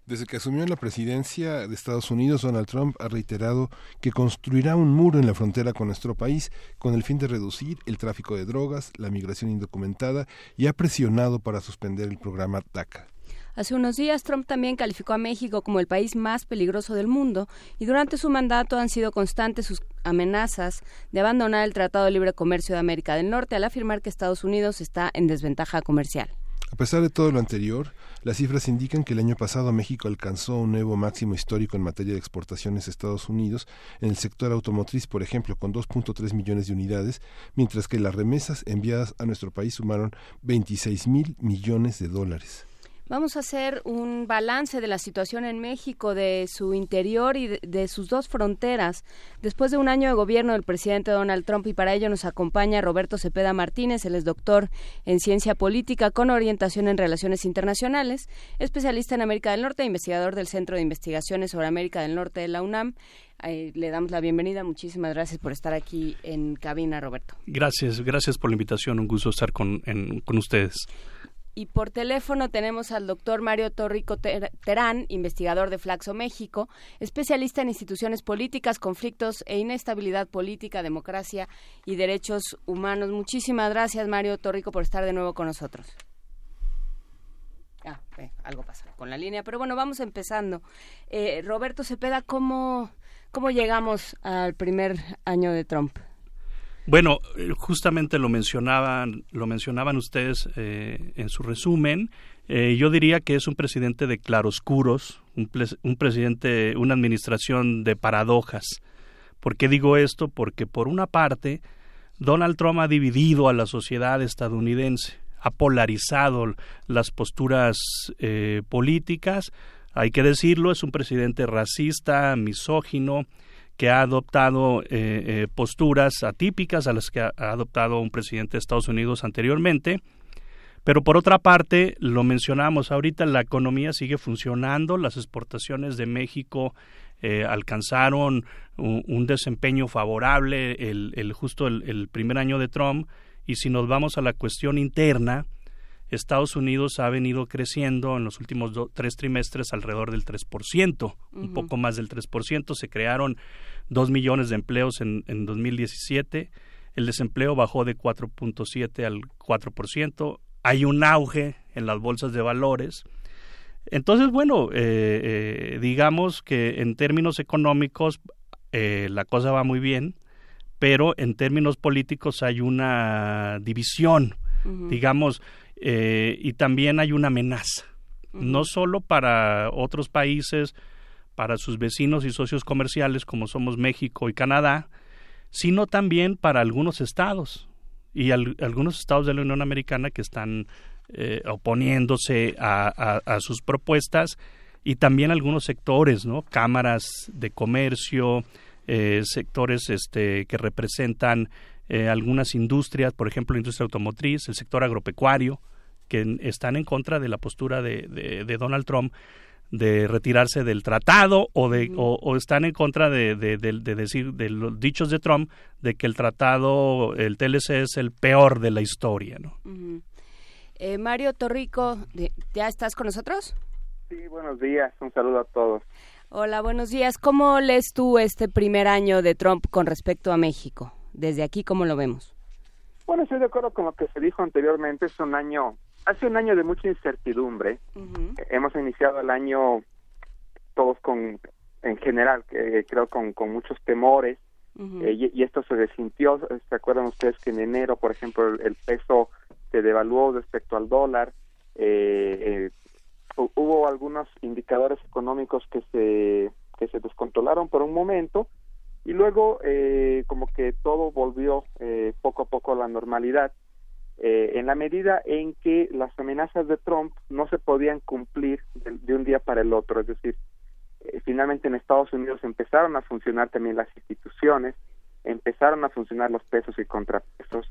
Desde que asumió la presidencia de Estados Unidos, Donald Trump ha reiterado que construirá un muro en la frontera con nuestro país con el fin de reducir el tráfico de drogas, la migración indocumentada y ha presionado para suspender el programa DACA. Hace unos días Trump también calificó a México como el país más peligroso del mundo y durante su mandato han sido constantes sus amenazas de abandonar el Tratado de Libre Comercio de América del Norte al afirmar que Estados Unidos está en desventaja comercial. A pesar de todo lo anterior, las cifras indican que el año pasado México alcanzó un nuevo máximo histórico en materia de exportaciones a Estados Unidos en el sector automotriz, por ejemplo, con 2.3 millones de unidades, mientras que las remesas enviadas a nuestro país sumaron 26 mil millones de dólares. Vamos a hacer un balance de la situación en México, de su interior y de, sus dos fronteras. Después de un año de gobierno del presidente Donald Trump y para ello nos acompaña Roberto Cepeda Martínez, él es doctor en ciencia política con orientación en relaciones internacionales, especialista en América del Norte, investigador del Centro de Investigaciones sobre América del Norte de la UNAM. le damos la bienvenida. Muchísimas gracias por estar aquí en cabina, Roberto. Gracias, gracias por la invitación. Un gusto estar con, con ustedes. Y por teléfono tenemos al doctor Mario Torrico Terán, investigador de Flaxo México, especialista en instituciones políticas, conflictos e inestabilidad política, democracia y derechos humanos. Muchísimas gracias, Mario Torrico, por estar de nuevo con nosotros. Ah, algo pasa con la línea, pero bueno, vamos empezando. Eh, Roberto Cepeda, ¿cómo, ¿cómo llegamos al primer año de Trump? Bueno, eh, justamente lo mencionaban, lo mencionaban ustedes eh, en su resumen. Eh, yo diría que es un presidente de claroscuros, un, un presidente, una administración de paradojas. ¿Por qué digo esto? Porque por una parte, Donald Trump ha dividido a la sociedad estadounidense, ha polarizado las posturas políticas. Hay que decirlo, es un presidente racista, misógino, que ha adoptado eh, eh, posturas atípicas a las que ha, adoptado un presidente de Estados Unidos anteriormente. Pero por otra parte, lo mencionamos ahorita, la economía sigue funcionando, las exportaciones de México eh, alcanzaron un, desempeño favorable el, justo el, primer año de Trump. Y si nos vamos a la cuestión interna, Estados Unidos ha venido creciendo en los últimos tres trimestres alrededor del 3%, un poco más del 3%. Se crearon dos millones de empleos en, en 2017. El desempleo bajó de 4.7 al 4%. Hay un auge en las bolsas de valores. Entonces, bueno, eh, eh, digamos que en términos económicos eh, la cosa va muy bien, pero en términos políticos hay una división, digamos, y también hay una amenaza, no solo para otros países, para sus vecinos y socios comerciales como somos México y Canadá, sino también para algunos estados y algunos estados de la Unión Americana que están eh, oponiéndose a, sus propuestas y también algunos sectores, ¿no? Cámaras de comercio, eh, sectores este, que representan eh, algunas industrias, por ejemplo, la industria automotriz, el sector agropecuario, que están en contra de la postura de Donald Trump de retirarse del tratado o de o, están en contra de, de, decir de los dichos de Trump de que el tratado el TLC es el peor de la historia no eh, Mario Torrico ya estás con nosotros sí buenos días un saludo a todos. Hola buenos días. Cómo lees tú este primer año de Trump con respecto a México desde aquí cómo lo vemos bueno estoy de acuerdo con lo que se dijo anteriormente es un año hace un año de mucha incertidumbre. Hemos iniciado el año todos con, en general, creo con, con muchos temores. Eh, y, esto se desintió. ¿Se acuerdan ustedes que en enero, por ejemplo, el, peso se devaluó respecto al dólar? Eh, eh, hubo algunos indicadores económicos que se que se descontrolaron por un momento y luego como que todo volvió poco a poco a la normalidad eh, en la medida en que las amenazas de Trump no se podían cumplir de, un día para el otro, es decir, eh, finalmente en Estados Unidos empezaron a funcionar también las instituciones, empezaron a funcionar los pesos y contrapesos,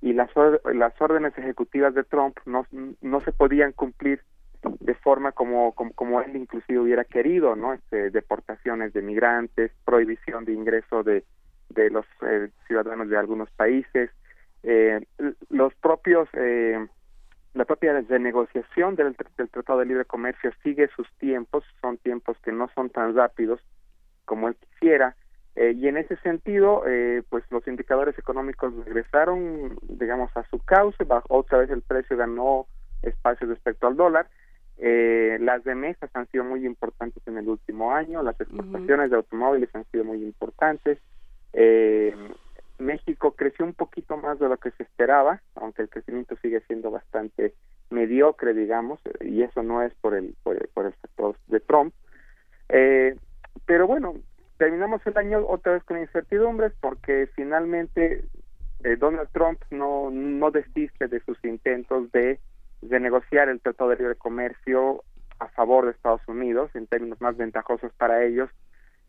y las, las órdenes ejecutivas de Trump no, no se podían cumplir de forma como, como, él inclusive hubiera querido, ¿no? Este, deportaciones de migrantes, prohibición de ingreso de, de los eh, ciudadanos de algunos países, eh, los propios eh, la propia renegociación del, del, Tratado de Libre Comercio sigue sus tiempos, son tiempos que no son tan rápidos como él quisiera, eh, y en ese sentido, eh, pues los indicadores económicos regresaron, digamos, a su cauce, bajó otra vez el precio ganó espacio respecto al dólar, eh, las remesas han sido muy importantes en el último año, las exportaciones de automóviles han sido muy importantes, eh, México creció un poquito más de lo que se esperaba, aunque el crecimiento sigue siendo bastante mediocre, digamos, y eso no es por el por el, sector de Trump. Eh, pero bueno, terminamos el año otra vez con incertidumbres porque finalmente eh, Donald Trump no no desiste de sus intentos de de negociar el Tratado de Libre Comercio a favor de Estados Unidos en términos más ventajosos para ellos.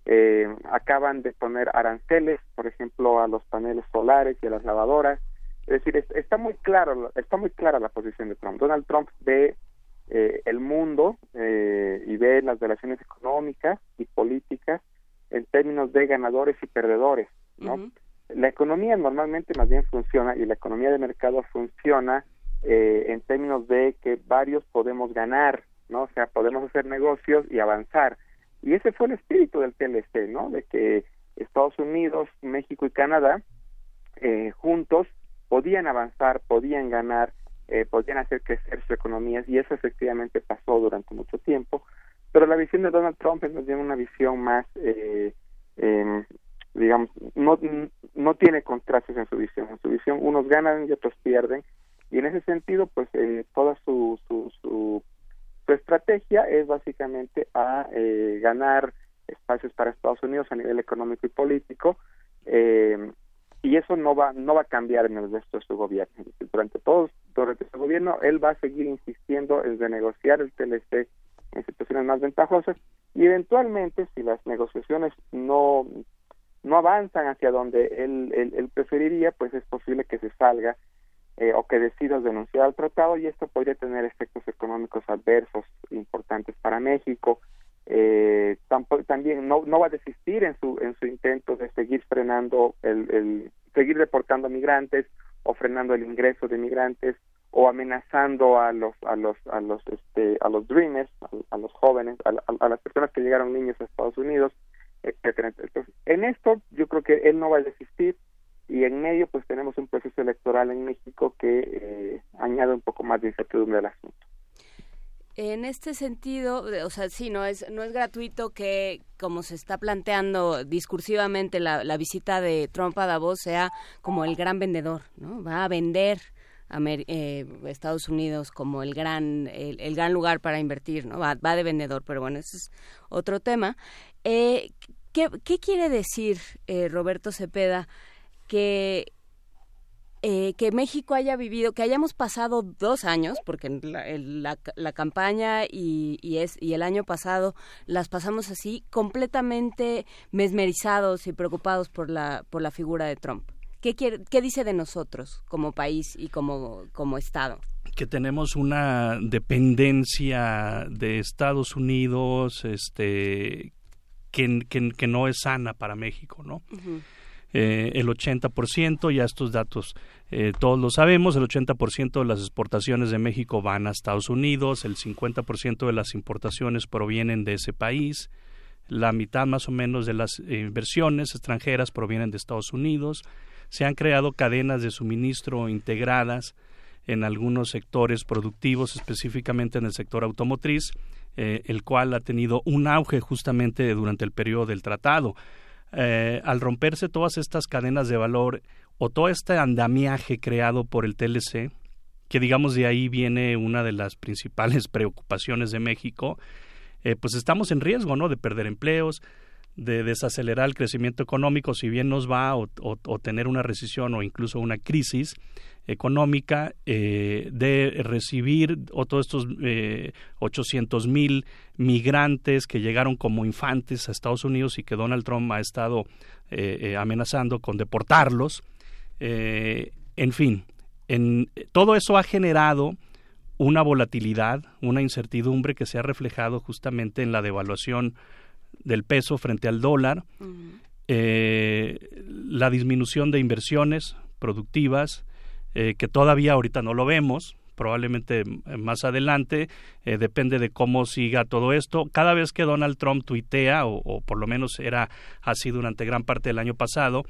Eh, acaban de poner aranceles, por ejemplo, a los paneles solares y a las lavadoras. Es decir, está muy claro, está muy clara la posición de Trump. Donald Trump ve eh, el mundo eh, y ve las relaciones económicas y políticas en términos de ganadores y perdedores, ¿no? La economía normalmente más bien funciona y la economía de mercado funciona eh, en términos de que varios podemos ganar, ¿no? O sea, podemos hacer negocios y avanzar. Y ese fue el espíritu del TLC, ¿no? De que Estados Unidos, México y Canadá eh, juntos podían avanzar, podían ganar, eh, podían hacer crecer sus economías y eso efectivamente pasó durante mucho tiempo. Pero la visión de Donald Trump más bien una visión más, eh, em, digamos, no, no tiene contrastes en su visión. En su visión unos ganan y otros pierden y en ese sentido, pues eh, toda su, su, su, estrategia es básicamente a eh, ganar espacios para Estados Unidos a nivel económico y político eh, y eso no va no va a cambiar en el resto de su gobierno. Durante todo durante su gobierno él va a seguir insistiendo en renegociar el TLC en situaciones más ventajosas y eventualmente si las negociaciones no no avanzan hacia donde él, él, él preferiría, pues es posible que se salga eh, o que decidas denunciar al tratado y esto podría tener efectos económicos adversos importantes para México. Eh, también no, no va a desistir en su en su intento de seguir frenando el, el seguir deportando migrantes o frenando el ingreso de migrantes o amenazando a los a los a los este a los dreamers a, los jóvenes a, a, las personas que llegaron niños a Estados Unidos etcétera entonces en esto yo creo que él no va a desistir y en medio pues tenemos un proceso electoral en México que eh, añade un poco más de incertidumbre al asunto. En este sentido, o sea, sí, no es, no es gratuito que, como se está planteando discursivamente, la, la visita de Trump a Davos sea como el gran vendedor, ¿no? Va a vender a eh, Estados Unidos como el gran, el, gran lugar para invertir, ¿no? Va, va, de vendedor, pero bueno, ese es otro tema. Eh, ¿qué, ¿qué, quiere decir, eh, Roberto Cepeda, que eh, que México haya vivido, que hayamos pasado dos años, porque la, la, campaña y, y, es, y el año pasado las pasamos así, completamente mesmerizados y preocupados por la, por la figura de Trump. ¿Qué, quiere, qué dice de nosotros como país y como, como Estado? que tenemos una dependencia de Estados Unidos este que, que, que no es sana para México, ¿no? Eh, el 80%, ya estos datos eh, todos lo sabemos, el 80% de las exportaciones de México van a Estados Unidos, el 50% de las importaciones provienen de ese país, la mitad más o menos de las inversiones extranjeras provienen de Estados Unidos, se han creado cadenas de suministro integradas en algunos sectores productivos, específicamente en el sector automotriz, eh, el cual ha tenido un auge justamente durante el periodo del tratado. Eh, al romperse todas estas cadenas de valor o todo este andamiaje creado por el TLC, que digamos de ahí viene una de las principales preocupaciones de México, eh, pues estamos en riesgo, ¿no? De perder empleos, de desacelerar el crecimiento económico, si bien nos va o, o tener una recesión o incluso una crisis, económica eh, de recibir todos estos eh, 800 mil migrantes que llegaron como infantes a Estados Unidos y que Donald Trump ha estado eh, eh amenazando con deportarlos. En fin, en, todo eso ha generado una volatilidad, una incertidumbre que se ha reflejado justamente en la devaluación del peso frente al dólar, la disminución de inversiones productivas, eh, que todavía ahorita no lo vemos, probablemente eh, más adelante, eh, depende de cómo siga todo esto. Cada vez que Donald Trump tuitea, o, por lo menos era así durante gran parte del año pasado,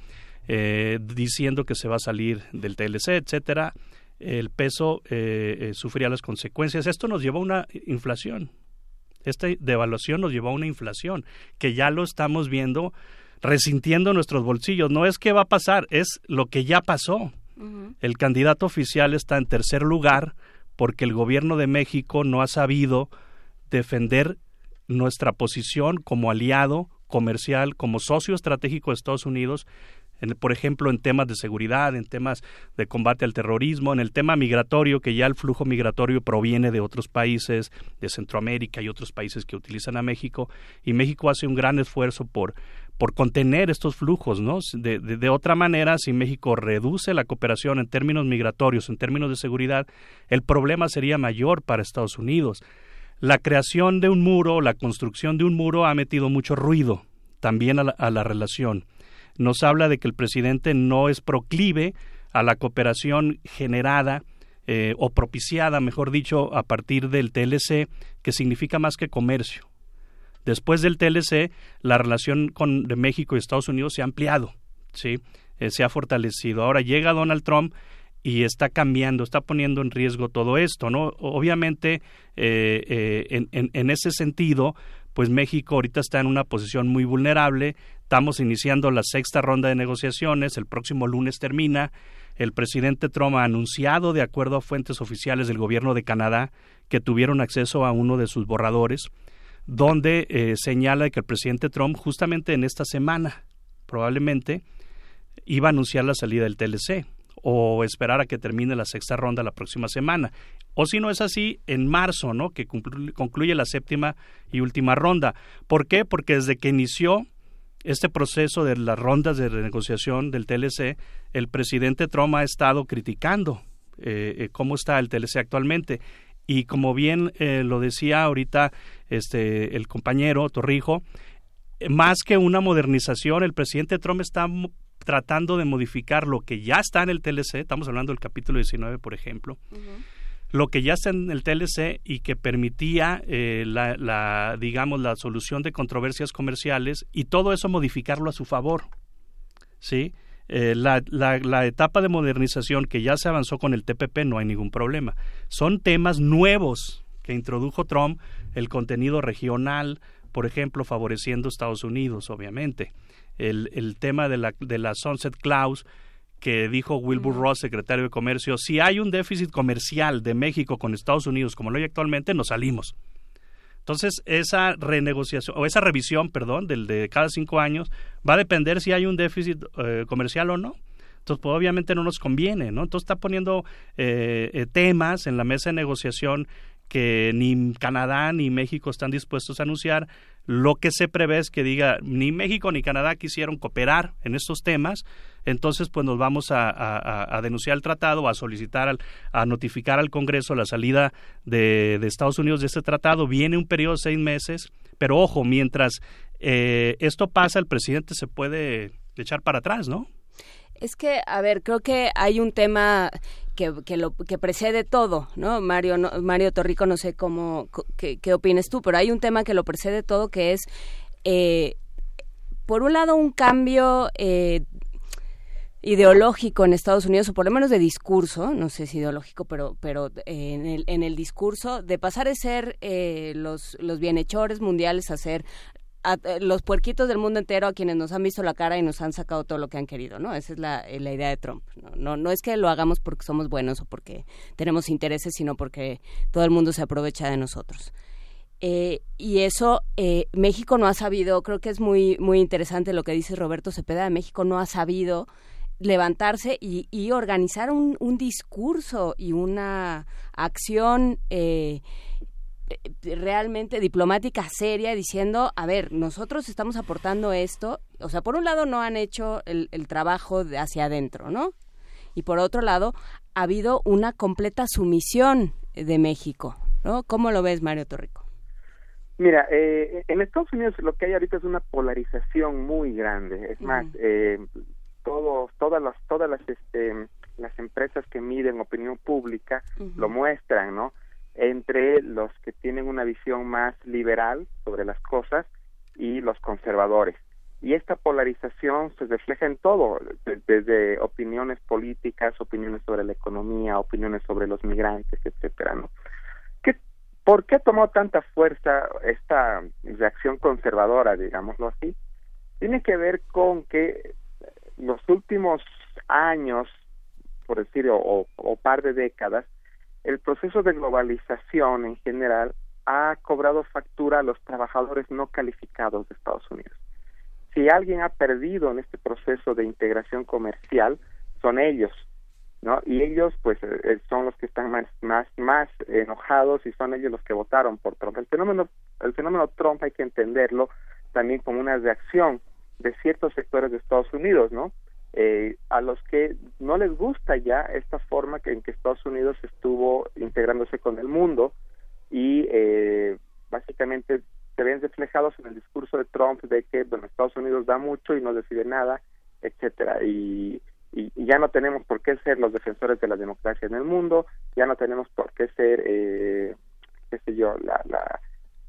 diciendo que se va a salir del TLC, etcétera, el peso sufría las consecuencias. Esto nos llevó a una inflación. Esta devaluación nos llevó a una inflación que ya lo estamos viendo resintiendo nuestros bolsillos. No es que va a pasar, es lo que ya pasó el candidato oficial está en tercer lugar porque el gobierno de México no ha sabido defender nuestra posición como aliado comercial, como socio estratégico de Estados Unidos por ejemplo, en temas de seguridad, en temas de combate al terrorismo, en el tema migratorio, que ya el flujo migratorio proviene de otros países, de Centroamérica y otros países que utilizan a México, y México hace un gran esfuerzo por por contener estos flujos, ¿no? De, de, otra manera, si México reduce la cooperación en términos migratorios, en términos de seguridad, el problema sería mayor para Estados Unidos. La creación de un muro, la construcción de un muro ha metido mucho ruido también a la, relación. Nos habla de que el presidente no es proclive a la cooperación generada eh, o propiciada, mejor dicho, a partir del TLC, que significa más que comercio. Después del TLC, la relación con, México y Estados Unidos se ha ampliado, ¿sí? Eh, se ha fortalecido. Ahora llega Donald Trump y está cambiando, está poniendo en riesgo todo esto, ¿no? Obviamente, eh, en, ese sentido, pues México ahorita está en una posición muy vulnerable. Estamos iniciando la sexta ronda de negociaciones, el próximo lunes termina. El presidente Trump ha anunciado, de acuerdo a fuentes oficiales del gobierno de Canadá, que tuvieron acceso a uno de sus borradores, donde eh, señala que el presidente Trump, justamente en esta semana, probablemente, iba a anunciar la salida del TLC o esperar a que termine la sexta ronda la próxima semana. O si no es así, en marzo, ¿no? Que concluye la séptima y última ronda. ¿Por qué? Porque desde que inició este proceso de las rondas de renegociación del TLC, el presidente Trump ha estado criticando eh, eh, cómo está el TLC actualmente. Y como bien eh, lo decía ahorita este, el compañero Torrijo, más que una modernización, el presidente Trump está tratando de modificar lo que ya está en el TLC, estamos hablando del capítulo 19, por ejemplo, lo que ya está en el TLC y que permitía eh, la, digamos, la solución de controversias comerciales y todo eso modificarlo a su favor. ¿Sí? Eh, la, la, etapa de modernización que ya se avanzó con el TPP no hay ningún problema. Son temas nuevos que introdujo Trump, el contenido regional, por ejemplo, favoreciendo Estados Unidos, obviamente. El, el tema de la, de la Sunset Clause, que dijo Wilbur Ross, secretario de Comercio, si hay un déficit comercial de México con Estados Unidos como lo hay actualmente, nos salimos. Entonces, esa renegociación, o esa revisión, perdón, del de cada cinco años, va a depender si hay un déficit eh, comercial o no. Entonces, pues, obviamente no nos conviene, ¿no? Entonces, está poniendo eh, eh, temas en la mesa de negociación que ni Canadá ni México están dispuestos a anunciar. Lo que se prevé es que diga ni México ni Canadá quisieron cooperar en estos temas, entonces pues nos vamos a, denunciar el tratado, a solicitar, a notificar al Congreso la salida de, Estados Unidos de este tratado. Viene un periodo de seis meses, pero ojo, mientras eh, esto pasa, el presidente se puede echar para atrás, ¿no? Es que, a ver, creo que hay un tema que, precede todo, ¿no? Mario, Mario Torrico, no sé cómo, qué, qué opines tú, pero hay un tema que lo precede todo que es, eh, por un lado, un cambio eh, ideológico en Estados Unidos, o por lo menos de discurso, no sé si ideológico, pero, pero eh, en, el, en el discurso, de pasar de ser los, los bienhechores mundiales a ser eh, los puerquitos del mundo entero a quienes nos han visto la cara y nos han sacado todo lo que han querido, ¿no? Esa es la, eh, la idea de Trump. ¿no? No, es que lo hagamos porque somos buenos o porque tenemos intereses, sino porque todo el mundo se aprovecha de nosotros. Eh, y eso México no ha sabido, creo que es muy, muy interesante lo que dice Roberto Cepeda, México no ha sabido levantarse y, y organizar un, un, discurso y una acción eh, eh, realmente diplomática seria diciendo, a ver, nosotros estamos aportando esto, o sea, por un lado no han hecho el, trabajo de hacia adentro, ¿no? Y por otro lado, ha habido una completa sumisión de México, ¿no? ¿Cómo lo ves, Mario Torrico? Mira, eh, en Estados Unidos lo que hay ahorita es una polarización muy grande. Es más, eh, todos, todas las, todas las, este, las empresas que miden opinión pública lo muestran, ¿no? entre los que tienen una visión más liberal sobre las cosas y los conservadores. Y esta polarización se refleja en todo, desde opiniones políticas, opiniones sobre la economía, opiniones sobre los migrantes, etcétera, ¿no? ¿Qué, ¿Por qué tomó tanta fuerza esta reacción conservadora, digámoslo así? Tiene que ver con que los últimos años, por decir, o, par de décadas, el proceso de globalización en general ha cobrado factura a los trabajadores no calificados de Estados Unidos. si alguien ha perdido en este proceso de integración comercial, son ellos, ¿no? Y ellos, pues, eh, eh, son los que están más, más, más enojados y son ellos los que votaron por Trump. El fenómeno, el fenómeno Trump hay que entenderlo también como una reacción de ciertos sectores de Estados Unidos, ¿no? Eh, a los que no les gusta ya esta forma que, en que Estados Unidos estuvo integrándose con el mundo y eh, básicamente se ven reflejados en el discurso de Trump de que bueno Estados Unidos da mucho y no decide nada etcétera y, y, ya no tenemos por qué ser los defensores de la democracia en el mundo ya no tenemos por qué ser eh, qué sé yo la, la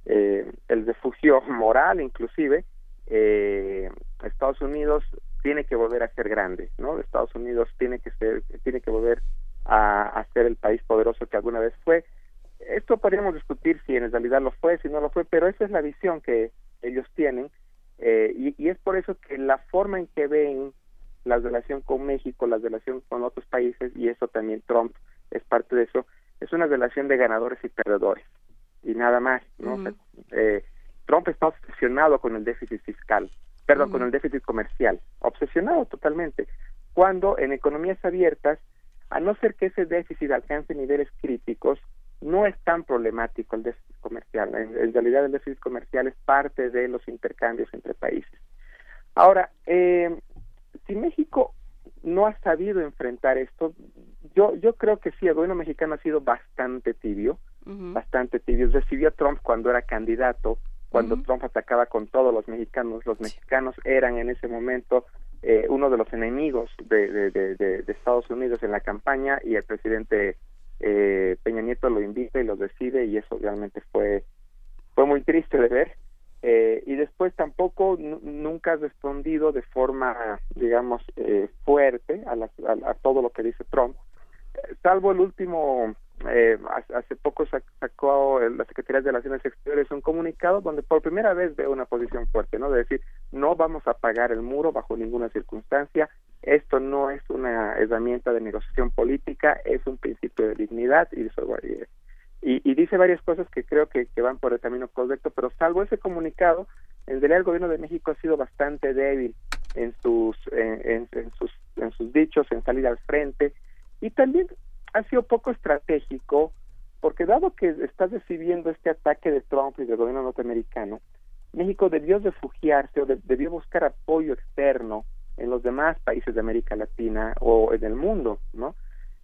eh, el refugio moral inclusive eh, Estados Unidos tiene que volver a ser grande, ¿no? Estados Unidos tiene que ser, tiene que volver a, ser el país poderoso que alguna vez fue. Esto podríamos discutir si en realidad lo fue, si no lo fue, pero esa es la visión que ellos tienen eh, y, y, es por eso que la forma en que ven la relación con México, la relación con otros países y eso también Trump es parte de eso, es una relación de ganadores y perdedores y nada más, ¿no? eh, Trump está obsesionado con el déficit fiscal perdón, con el déficit comercial, obsesionado totalmente, cuando en economías abiertas, a no ser que ese déficit alcance niveles críticos, no es tan problemático el déficit comercial. En, realidad el déficit comercial es parte de los intercambios entre países. Ahora, eh, si México no ha sabido enfrentar esto, yo, yo creo que sí, el gobierno mexicano ha sido bastante tibio, bastante tibio. Recibió a Trump cuando era candidato, cuando Trump atacaba con todos los mexicanos. Los mexicanos eran en ese momento eh, uno de los enemigos de, de, Estados Unidos en la campaña y el presidente eh, Peña Nieto lo invita y lo decide y eso realmente fue fue muy triste de ver eh, y después tampoco nunca ha respondido de forma digamos fuerte a, a, todo lo que dice Trump salvo el último eh, hace poco sacó la Secretaría de Relaciones Exteriores un comunicado donde por primera vez ve una posición fuerte, ¿no? De decir, no vamos a pagar el muro bajo ninguna circunstancia, esto no es una herramienta de negociación política, es un principio de dignidad y, y, y dice varias cosas que creo que, que, van por el camino correcto, pero salvo ese comunicado, en realidad el gobierno de México ha sido bastante débil en sus, en, en sus, en sus dichos, en salir al frente, y también ha sido poco estratégico porque dado que está recibiendo este ataque de Trump y del gobierno norteamericano, México debió refugiarse o debió buscar apoyo externo en los demás países de América Latina o en el mundo, ¿no?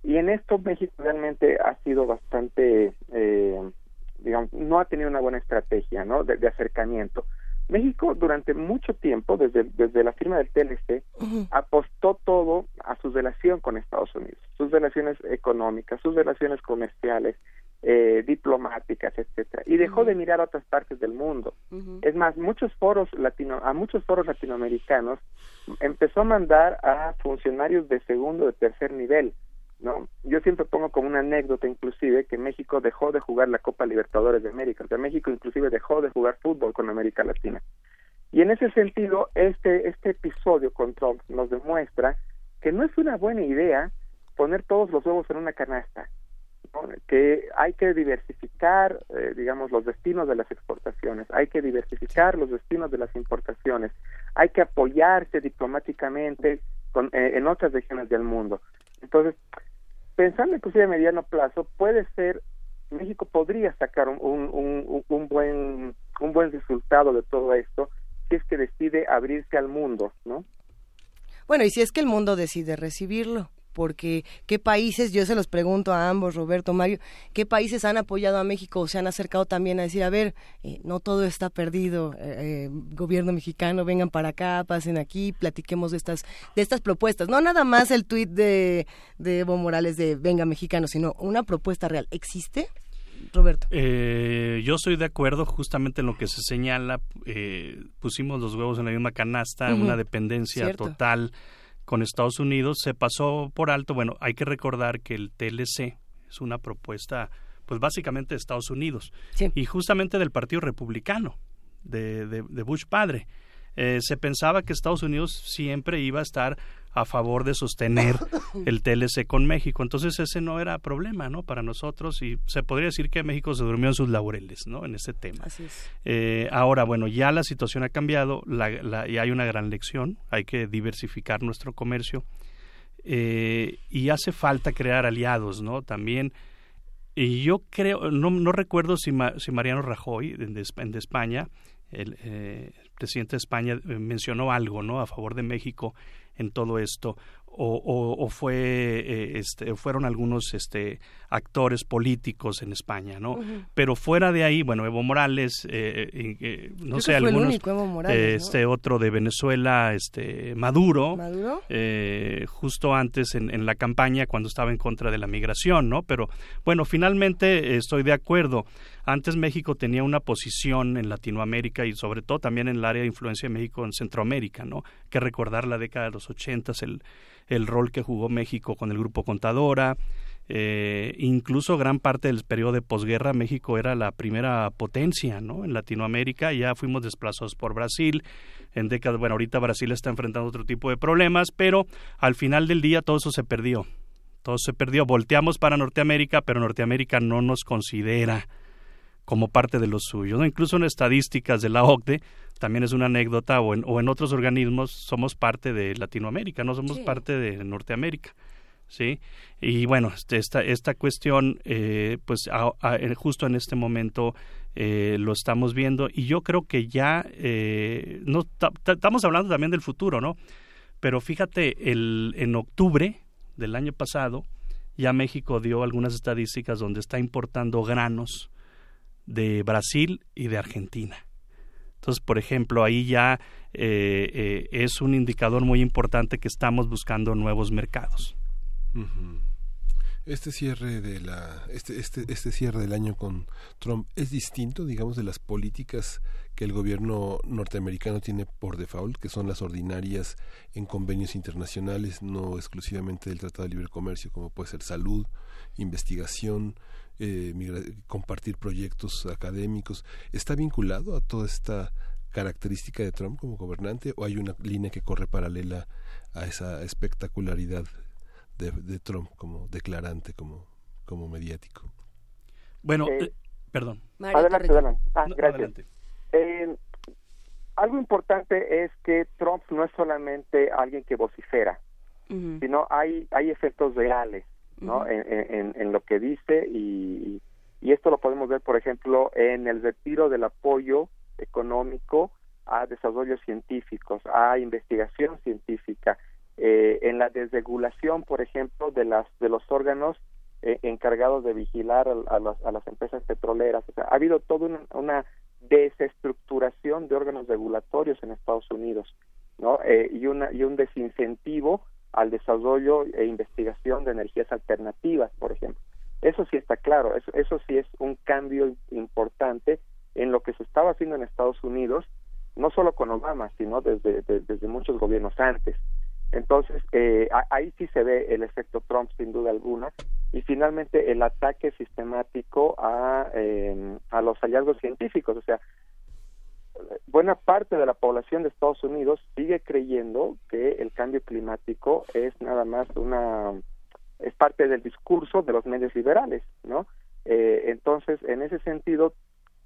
Y en esto México realmente ha sido bastante, eh, digamos, no ha tenido una buena estrategia, ¿no? de acercamiento. México durante mucho tiempo, desde, desde la firma del TLC, apostó todo a su relación con Estados Unidos, sus relaciones económicas, sus relaciones comerciales, eh, diplomáticas, etcétera, y dejó de mirar a otras partes del mundo. Es más, muchos foros latino, a muchos foros latinoamericanos empezó a mandar a funcionarios de segundo, de tercer nivel, ¿no? Yo siempre pongo como una anécdota inclusive que México dejó de jugar la Copa Libertadores de América, o sea, México inclusive dejó de jugar fútbol con América Latina. Y en ese sentido, este, este episodio con Trump nos demuestra que no es una buena idea poner todos los huevos en una canasta, que hay que diversificar, eh, digamos, los destinos de las exportaciones, hay que diversificar los destinos de las importaciones, hay que apoyarse diplomáticamente con, eh, en otras regiones del mundo. Entonces, pensando inclusive a mediano plazo, puede ser, México podría sacar un, un, un, buen, un buen resultado de todo esto si es que decide abrirse al mundo, ¿no? Bueno, y si es que el mundo decide recibirlo porque qué países, yo se los pregunto a ambos, Roberto, Mario, qué países han apoyado a México o se han acercado también a decir, a ver, eh, no todo está perdido, eh, eh, gobierno mexicano, vengan para acá, pasen aquí, platiquemos de estas, de estas propuestas. No nada más el tuit de, de Evo Morales de venga mexicano, sino una propuesta real. ¿Existe? Roberto. yo estoy de acuerdo justamente en lo que se señala. pusimos los huevos en la misma canasta, una dependencia total con Estados Unidos se pasó por alto. Bueno, hay que recordar que el TLC es una propuesta, pues básicamente de Estados Unidos y justamente del Partido Republicano, de, de, Bush padre. eh, se pensaba que Estados Unidos siempre iba a estar a favor de sostener el TLC con México. Entonces ese no era problema, ¿no? Para nosotros y se podría decir que México se durmió en sus laureles, ¿no? En ese tema. Así es. Eh, ahora, bueno, ya la situación ha cambiado la, y hay una gran lección. Hay que diversificar nuestro comercio eh, y hace falta crear aliados, ¿no? También y yo creo, no, no recuerdo si, si Mariano Rajoy de, de España, el eh, presidente de España, eh, mencionó algo, ¿no? A favor de México en todo esto o, o, fue eh, este, fueron algunos este, actores políticos en España, ¿no? Pero fuera de ahí, bueno, Evo Morales, eh, eh, no sé, algunos, este otro de Venezuela, este Maduro, justo antes en, en, la campaña cuando estaba en contra de la migración, ¿no? Pero bueno, finalmente estoy de acuerdo. Antes México tenía una posición en Latinoamérica y sobre todo también en el área de influencia de México en Centroamérica, ¿no? Que recordar la década de los ochentas, el el rol que jugó México con el grupo Contadora, eh, incluso gran parte del periodo de posguerra México era la primera potencia ¿no? en Latinoamérica, ya fuimos desplazados por Brasil, en décadas, bueno, ahorita Brasil está enfrentando otro tipo de problemas, pero al final del día todo eso se perdió, todo se perdió, volteamos para Norteamérica, pero Norteamérica no nos considera como parte de lo suyo, ¿no? incluso en estadísticas de la OCDE también es una anécdota, o en, o en otros organismos somos parte de Latinoamérica, no somos parte de Norteamérica. ¿sí? Y bueno, este, esta, esta cuestión, eh, pues justo en este momento eh, lo estamos viendo y yo creo que ya, eh, no, estamos hablando también del futuro, ¿no? Pero fíjate, el, en octubre del año pasado, ya México dio algunas estadísticas donde está importando granos de Brasil y de Argentina. Entonces, por ejemplo, ahí ya eh, eh, es un indicador muy importante que estamos buscando nuevos mercados. Este cierre de la este, este este cierre del año con Trump es distinto, digamos, de las políticas que el gobierno norteamericano tiene por default, que son las ordinarias en convenios internacionales, no exclusivamente del Tratado de Libre Comercio, como puede ser salud, investigación, eh, compartir proyectos académicos, ¿está vinculado a toda esta característica de Trump como gobernante o hay una línea que corre paralela a esa espectacularidad de, Trump como declarante, como, como mediático? Bueno, eh, eh, perdón. Adelante, adelante. Ah, gracias. algo importante es que Trump no es solamente alguien que vocifera, sino hay, hay efectos reales ¿no? en, en, lo que dice y, y esto lo podemos ver, por ejemplo, en el retiro del apoyo económico a desarrollos científicos, a investigación científica, eh, en la desregulación, por ejemplo, de las de los órganos eh, encargados de vigilar a, las, a, las, empresas petroleras. O sea, ha habido toda una, una, desestructuración de órganos regulatorios en Estados Unidos, ¿no? Eh, y una y un desincentivo al desarrollo e investigación de energías alternativas, por ejemplo. Eso sí está claro, eso, eso sí es un cambio importante en lo que se estaba haciendo en Estados Unidos, no solo con Obama, sino desde, desde muchos gobiernos antes. Entonces, eh, ahí sí se ve el efecto Trump, sin duda alguna, y finalmente el ataque sistemático a, eh, a los hallazgos científicos. O sea, buena parte de la población de Estados Unidos sigue creyendo que el cambio climático es nada más una es parte del discurso de los medios liberales, ¿no? Eh, entonces, en ese sentido,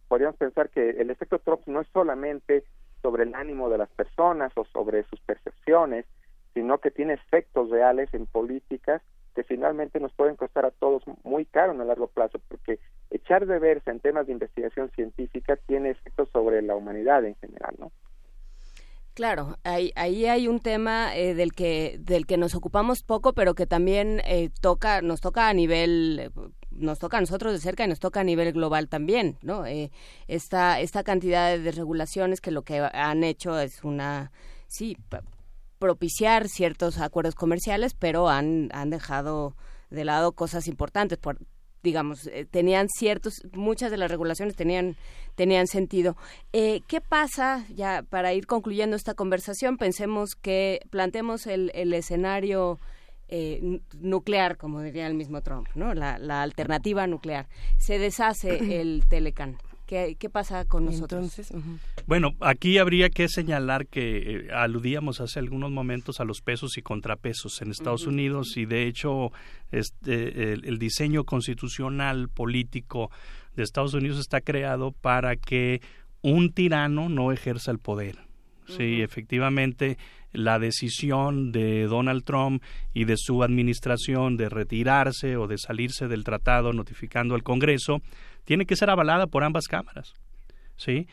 podríamos pensar que el efecto Trump no es solamente sobre el ánimo de las personas o sobre sus percepciones, sino que tiene efectos reales en políticas que finalmente nos pueden costar a todos muy caro en el largo plazo, porque echar de verse en temas de investigación científica tiene efectos sobre la humanidad en general, ¿no? Claro, ahí, ahí hay un tema eh, del que del que nos ocupamos poco, pero que también eh, toca nos toca a nivel nos toca a nosotros de cerca y nos toca a nivel global también, ¿no? Eh, esta esta cantidad de desregulaciones que lo que han hecho es una sí propiciar ciertos acuerdos comerciales, pero han han dejado de lado cosas importantes. Por, digamos, eh, tenían ciertos, muchas de las regulaciones tenían, tenían sentido. Eh, ¿Qué pasa, ya para ir concluyendo esta conversación, pensemos que planteemos el, el escenario eh, nuclear, como diría el mismo Trump, ¿no? La, la alternativa nuclear. Se deshace el Telecan. ¿Qué, ¿Qué, pasa con nosotros? Entonces, Bueno, aquí habría que señalar que eh, aludíamos hace algunos momentos a los pesos y contrapesos en Estados Unidos y de hecho este, el, diseño constitucional político de Estados Unidos está creado para que un tirano no ejerza el poder. Sí, efectivamente, la decisión de Donald Trump y de su administración de retirarse o de salirse del tratado notificando al Congreso tiene que ser avalada por ambas cámaras. ¿Sí?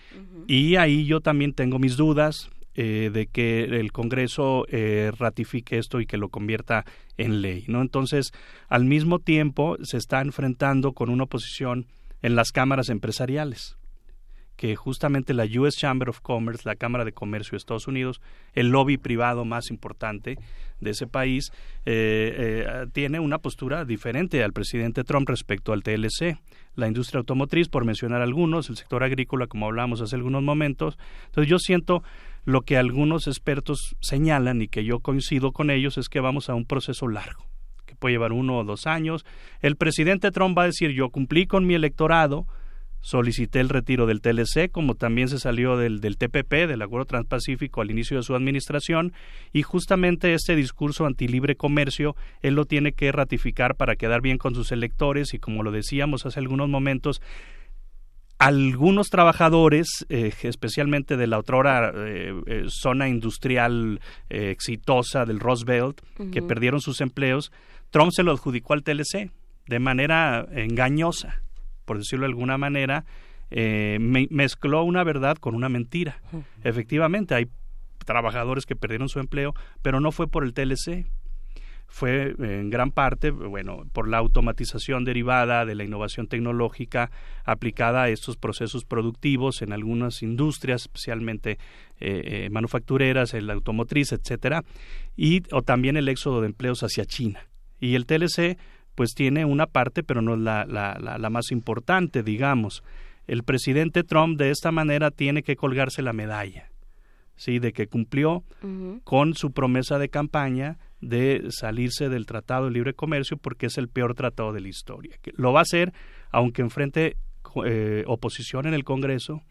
Y ahí yo también tengo mis dudas eh, de que el Congreso eh, ratifique esto y que lo convierta en ley, ¿no? Entonces, al mismo tiempo, se está enfrentando con una oposición en las cámaras empresariales que justamente la US Chamber of Commerce, la Cámara de Comercio de Estados Unidos, el lobby privado más importante de ese país, eh, eh, tiene una postura diferente al presidente Trump respecto al TLC. La industria automotriz, por mencionar algunos, el sector agrícola, como hablamos hace algunos momentos. Entonces yo siento lo que algunos expertos señalan y que yo coincido con ellos es que vamos a un proceso largo que puede llevar uno o dos años. El presidente Trump va a decir yo cumplí con mi electorado, solicité el retiro del TLC, como también se salió del, del TPP, del Acuerdo Transpacífico, al inicio de su administración, y justamente este discurso antilibre comercio, él lo tiene que ratificar para quedar bien con sus electores, y como lo decíamos hace algunos momentos, algunos trabajadores, eh, especialmente de la otrora eh, eh, zona industrial exitosa del Roosevelt, que perdieron sus empleos, Trump se lo adjudicó al TLC de manera engañosa por decirlo de alguna manera, eh, mezcló una verdad con una mentira. Efectivamente, hay trabajadores que perdieron su empleo, pero no fue por el TLC. Fue en gran parte, bueno, por la automatización derivada de la innovación tecnológica aplicada a estos procesos productivos en algunas industrias, especialmente eh, eh, manufactureras, el automotriz, etcétera, y o también el éxodo de empleos hacia China. Y el TLC pues tiene una parte, pero no es la, la, la, más importante, digamos. El presidente Trump de esta manera tiene que colgarse la medalla, ¿sí? De que cumplió con su promesa de campaña de salirse del Tratado de Libre Comercio porque es el peor tratado de la historia. Lo va a hacer aunque enfrente eh, oposición en el Congreso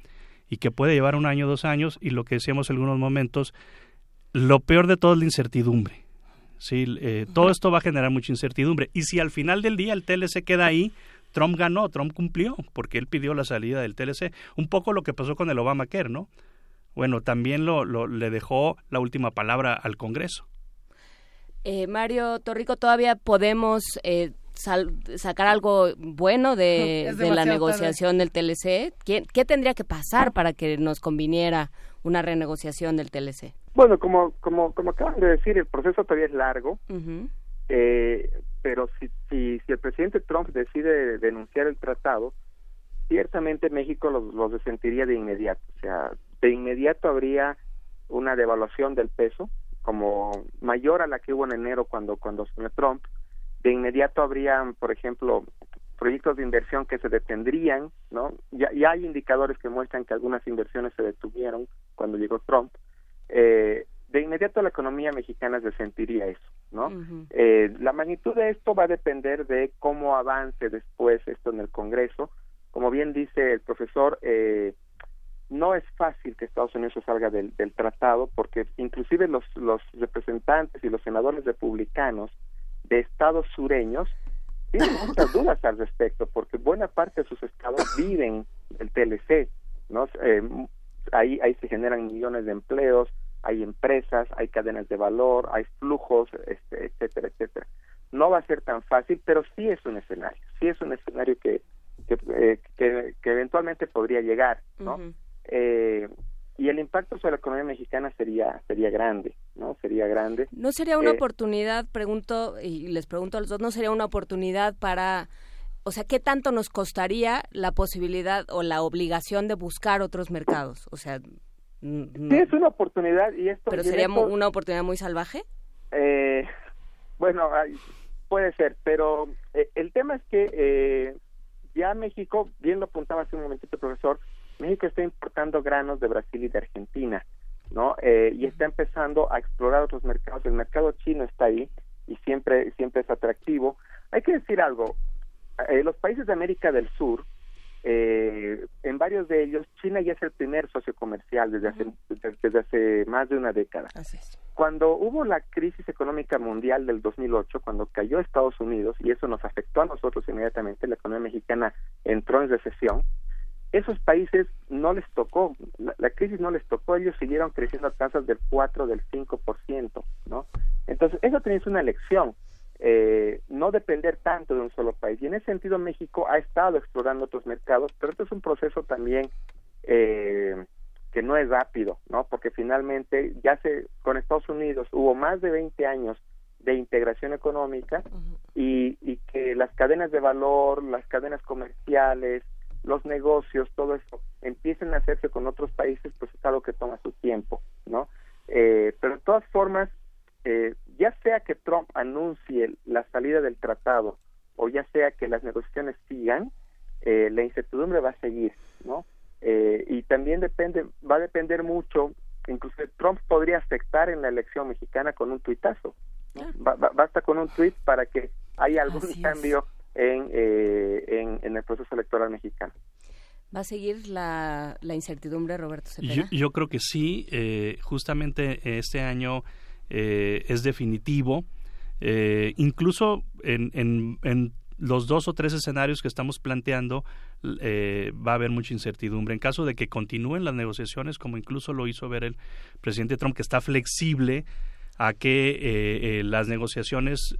y que puede llevar un año, dos años y lo que decíamos en algunos momentos, lo peor de todo es la incertidumbre. Sí, eh, todo esto va a generar mucha incertidumbre. Y si al final del día el TLC queda ahí, Trump ganó, Trump cumplió, porque él pidió la salida del TLC. Un poco lo que pasó con el Obamacare, ¿no? Bueno, también lo, le dejó la última palabra al Congreso. Eh, Mario Torrico, todavía podemos eh, sacar algo bueno de, la negociación del TLC. ¿Qué, ¿Qué tendría que pasar para que nos conviniera una renegociación del TLC? Bueno, como, como, como acaban de decir, el proceso todavía es largo, eh, pero si, si, si el presidente Trump decide denunciar el tratado, ciertamente México los, los desentiría de inmediato. O sea, de inmediato habría una devaluación del peso, como mayor a la que hubo en enero cuando, cuando asumió Trump. De inmediato habría, por ejemplo, proyectos de inversión que se detendrían, ¿no? Ya, ya hay indicadores que muestran que algunas inversiones se detuvieron cuando llegó Trump eh, de inmediato la economía mexicana se sentiría eso, ¿no? eh, la magnitud de esto va a depender de cómo avance después esto en el Congreso. Como bien dice el profesor, eh, no es fácil que Estados Unidos salga del, del tratado porque inclusive los, los representantes y los senadores republicanos de estados sureños tienen muchas dudas al respecto porque buena parte de sus estados viven del TLC, ¿no? Eh, ahí, ahí se generan millones de empleos, hay empresas, hay cadenas de valor, hay flujos, este, etcétera, etcétera. No va a ser tan fácil, pero sí es un escenario, sí es un escenario que, que, eh, que, eventualmente podría llegar, ¿no? eh, y el impacto sobre la economía mexicana sería sería grande, ¿no? Sería grande. ¿No sería una eh, oportunidad, pregunto, y les pregunto a los dos, no sería una oportunidad para o sea, ¿qué tanto nos costaría la posibilidad o la obligación de buscar otros mercados? O sea, sí es una oportunidad y esto. Pero sería una oportunidad muy salvaje. Eh, bueno, puede ser, pero eh, el tema es que eh, ya México, bien lo apuntaba hace un momentito el profesor, México está importando granos de Brasil y de Argentina, ¿no? Eh, y está empezando a explorar otros mercados. El mercado chino está ahí y siempre siempre es atractivo. Hay que decir algo, eh, los países de América del Sur eh, en varios de ellos China ya es el primer socio comercial desde hace, desde hace más de una década. Cuando hubo la crisis económica mundial del 2008, cuando cayó Estados Unidos, y eso nos afectó a nosotros inmediatamente, la economía mexicana entró en recesión, esos países no les tocó, la, crisis no les tocó, ellos siguieron creciendo a tasas del 4, del 5%, ¿no? Entonces, eso tenéis una lección, eh, no depender tanto de un solo país. Y en ese sentido, México ha estado explorando otros mercados, pero esto es un proceso también eh, que no es rápido, ¿no? Porque finalmente, ya se, con Estados Unidos hubo más de 20 años de integración económica y, y que las cadenas de valor, las cadenas comerciales, los negocios, todo eso, empiecen a hacerse con otros países, pues es algo que toma su tiempo, ¿no? Eh, pero de todas formas, eh, ya sea que Trump anuncie la salida del tratado o ya sea que las negociaciones sigan, eh, la incertidumbre va a seguir, ¿no? Eh, y también depende, va a depender mucho, incluso Trump podría afectar en la elección mexicana con un tuitazo, basta con un tuit para que haya algún cambio en, en, en, el proceso electoral mexicano. ¿Va a seguir la, la incertidumbre, Roberto Cepeda? Yo, yo creo que sí. justamente este año eh, es definitivo. Eh, incluso en, en, los dos o tres escenarios que estamos planteando eh, va a haber mucha incertidumbre. En caso de que continúen las negociaciones, como incluso lo hizo ver el presidente Trump, que está flexible a que las negociaciones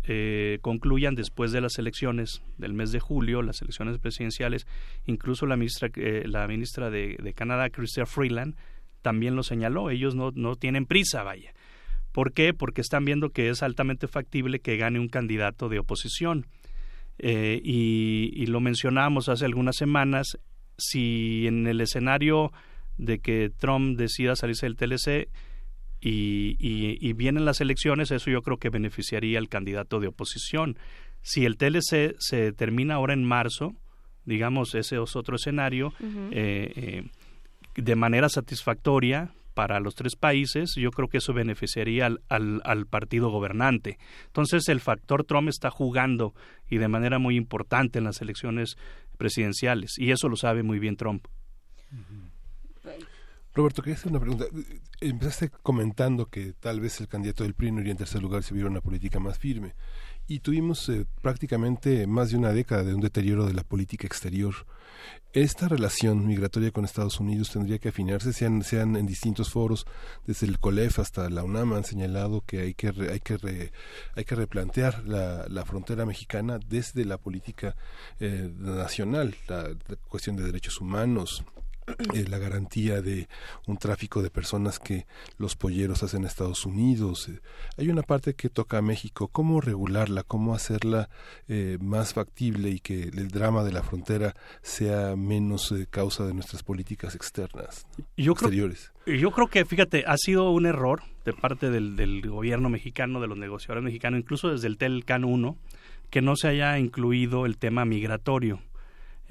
concluyan después de las elecciones del mes de julio, las elecciones presidenciales. Incluso la ministra, la ministra de, Canadá, Chrystia Freeland, también lo señaló. Ellos no, no tienen prisa, vaya. ¿Por qué? Porque están viendo que es altamente factible que gane un candidato de oposición. Eh, y, lo mencionamos hace algunas semanas, si en el escenario de que Trump decida salirse del TLC y, y, vienen las elecciones, eso yo creo que beneficiaría al candidato de oposición. Si el TLC se termina ahora en marzo, digamos, ese es otro escenario, eh, eh, de manera satisfactoria, para los tres países, yo creo que eso beneficiaría al, al, partido gobernante. Entonces el factor Trump está jugando y de manera muy importante en las elecciones presidenciales y eso lo sabe muy bien Trump. Roberto, quería hacer una pregunta. Empezaste comentando que tal vez el candidato del PRI no iría en tercer lugar si hubiera una política más firme. Y tuvimos eh, prácticamente más de una década de un deterioro de la política exterior esta relación migratoria con Estados Unidos tendría que afinarse, sean, sean en distintos foros, desde el COLEF hasta la UNAM han señalado que hay que, hay que, hay que replantear la, la, frontera mexicana desde la política eh, nacional, la, cuestión de derechos humanos, eh, la garantía de un tráfico de personas que los polleros hacen en Estados Unidos. Eh, hay una parte que toca a México, cómo regularla, cómo hacerla eh, más factible y que el drama de la frontera sea menos causa de nuestras políticas externas, yo exteriores. Creo, yo creo que, fíjate, ha sido un error de parte del, del gobierno mexicano, de los negociadores mexicanos, incluso desde el TELCAN 1, que no se haya incluido el tema migratorio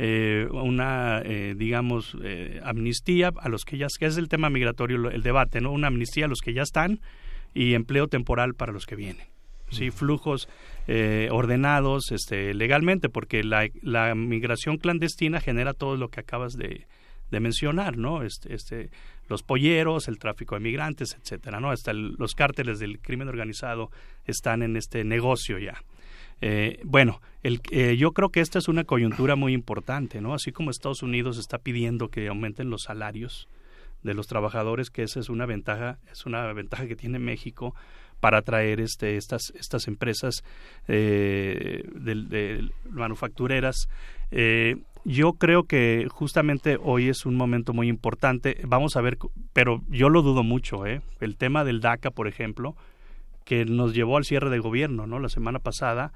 eh, una, eh, digamos, eh, amnistía a los que ya, que es el tema migratorio, el debate, ¿no? Una amnistía a los que ya están y empleo temporal para los que vienen. Sí, flujos ordenados este, legalmente, porque la, la, migración clandestina genera todo lo que acabas de, de mencionar, ¿no? Este, este, los polleros, el tráfico de migrantes, etcétera, ¿no? Hasta los cárteles del crimen organizado están en este negocio ya. Eh, bueno, el, eh, yo creo que esta es una coyuntura muy importante, ¿no? Así como Estados Unidos está pidiendo que aumenten los salarios de los trabajadores, que esa es una ventaja, es una ventaja que tiene México para atraer este, estas, estas empresas eh, de, manufactureras. Eh, yo creo que justamente hoy es un momento muy importante. Vamos a ver, pero yo lo dudo mucho, ¿eh? El tema del DACA, por ejemplo, que nos llevó al cierre de gobierno, ¿no? La semana pasada,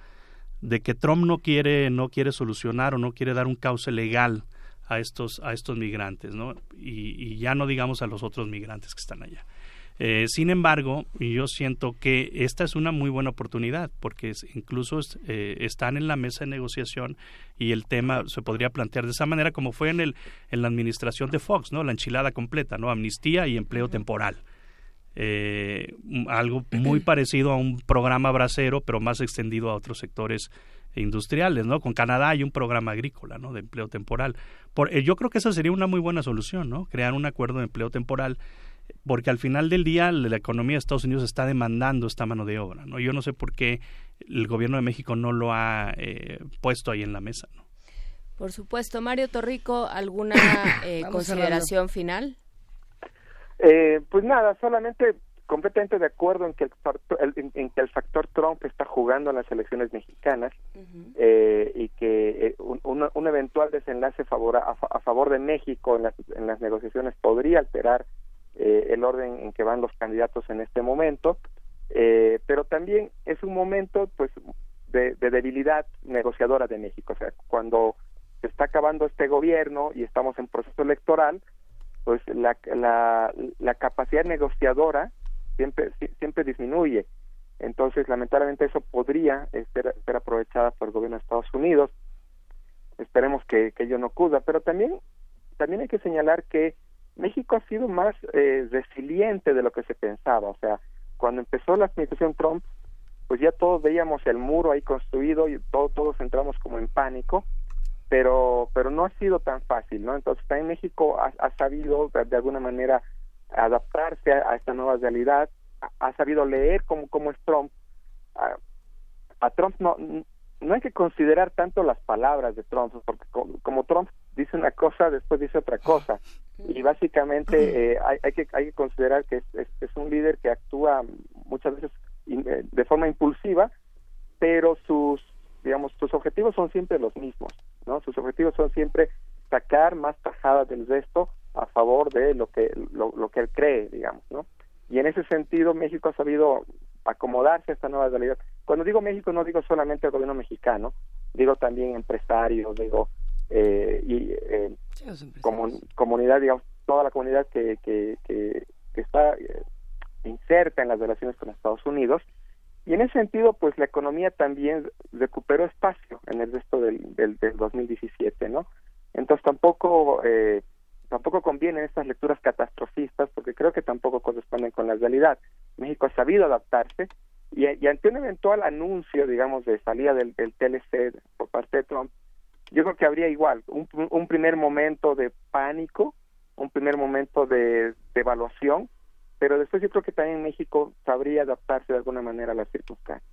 de que Trump no quiere, no quiere solucionar o no quiere dar un cauce legal a estos, a estos migrantes, ¿no? Y, ya no digamos a los otros migrantes que están allá. Eh, sin embargo, yo siento que esta es una muy buena oportunidad porque incluso eh, están en la mesa de negociación y el tema se podría plantear de esa manera como fue en, el, en la administración de Fox, ¿no? La enchilada completa, ¿no? Amnistía y empleo temporal eh, algo muy parecido a un programa bracero, pero más extendido a otros sectores industriales, ¿no? Con Canadá hay un programa agrícola, ¿no? De empleo temporal. Por, yo creo que esa sería una muy buena solución, ¿no? Crear un acuerdo de empleo temporal porque al final del día la economía de Estados Unidos está demandando esta mano de obra, ¿no? Yo no sé por qué el gobierno de México no lo ha eh, puesto ahí en la mesa, ¿no? Por supuesto. Mario Torrico, ¿alguna eh, consideración final? Eh, pues nada, solamente completamente de acuerdo en que el factor, en, que el factor Trump está jugando en las elecciones mexicanas eh, y que eh, un, un, eventual desenlace favor, a, favor de México en las, en las negociaciones podría alterar eh, el orden en que van los candidatos en este momento, eh, pero también es un momento pues de, de, debilidad negociadora de México, o sea, cuando se está acabando este gobierno y estamos en proceso electoral, pues la, la, la capacidad negociadora siempre siempre disminuye. Entonces, lamentablemente eso podría ser, ser aprovechada por el gobierno de Estados Unidos. Esperemos que, que ello no ocurra, pero también también hay que señalar que México ha sido más eh, resiliente de lo que se pensaba. O sea, cuando empezó la administración Trump, pues ya todos veíamos el muro ahí construido y todos todos entramos como en pánico, pero pero no ha sido tan fácil, ¿no? Entonces también México ha, ha sabido de, alguna manera adaptarse a, esta nueva realidad, ha, sabido leer cómo, cómo es Trump. A, a Trump no, no hay que considerar tanto las palabras de Trump, porque como, Trump dice una cosa, después dice otra cosa. Y básicamente eh, hay, hay, que, hay que considerar que es, es, un líder que actúa muchas veces eh, de forma impulsiva, pero sus, digamos, sus objetivos son siempre los mismos, ¿no? Sus objetivos son siempre sacar más tajadas del resto a favor de lo que, lo, lo que él cree, digamos, ¿no? Y en ese sentido México ha sabido acomodarse a esta nueva realidad. Cuando digo México no digo solamente el gobierno mexicano, digo también empresarios, digo eh, y eh, comunidad, digamos, toda la comunidad que, que, que, está eh, inserta en las relaciones con Estados Unidos. Y en ese sentido, pues la economía también recuperó espacio en el resto del, del, del 2017, ¿no? Entonces tampoco eh, tampoco convienen estas lecturas catastrofistas porque creo que tampoco corresponden con la realidad. México ha sabido adaptarse y, ante un eventual anuncio, digamos, de salida del, del TLC por parte de Trump, yo creo que habría igual un, primer momento de pánico, un primer momento de, de pero después yo creo que también México sabría adaptarse de alguna manera a las circunstancias.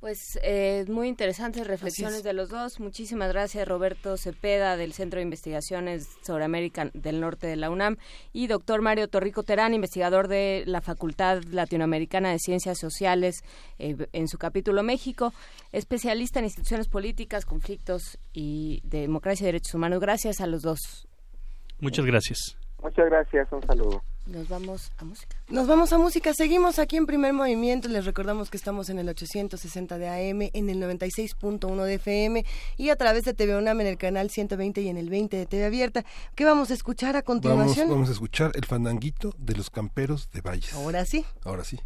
Pues eh, muy interesantes reflexiones de los dos. Muchísimas gracias Roberto Cepeda del Centro de Investigaciones sobre América del Norte de la UNAM y doctor Mario Torrico Terán, investigador de la Facultad Latinoamericana de Ciencias Sociales eh, en su capítulo México, especialista en instituciones políticas, conflictos y democracia y derechos humanos. Gracias a los dos. Muchas gracias. Muchas gracias, un saludo. Nos vamos a música. Nos vamos a música. Seguimos aquí en Primer Movimiento. Les recordamos que estamos en el 860 de AM, en el 96.1 de FM y a través de TV UNAM en el canal 120 y en el 20 de TV Abierta. ¿Qué vamos a escuchar a continuación? Vamos, vamos a escuchar el fandanguito de los camperos de Valles. Ahora sí. Ahora sí.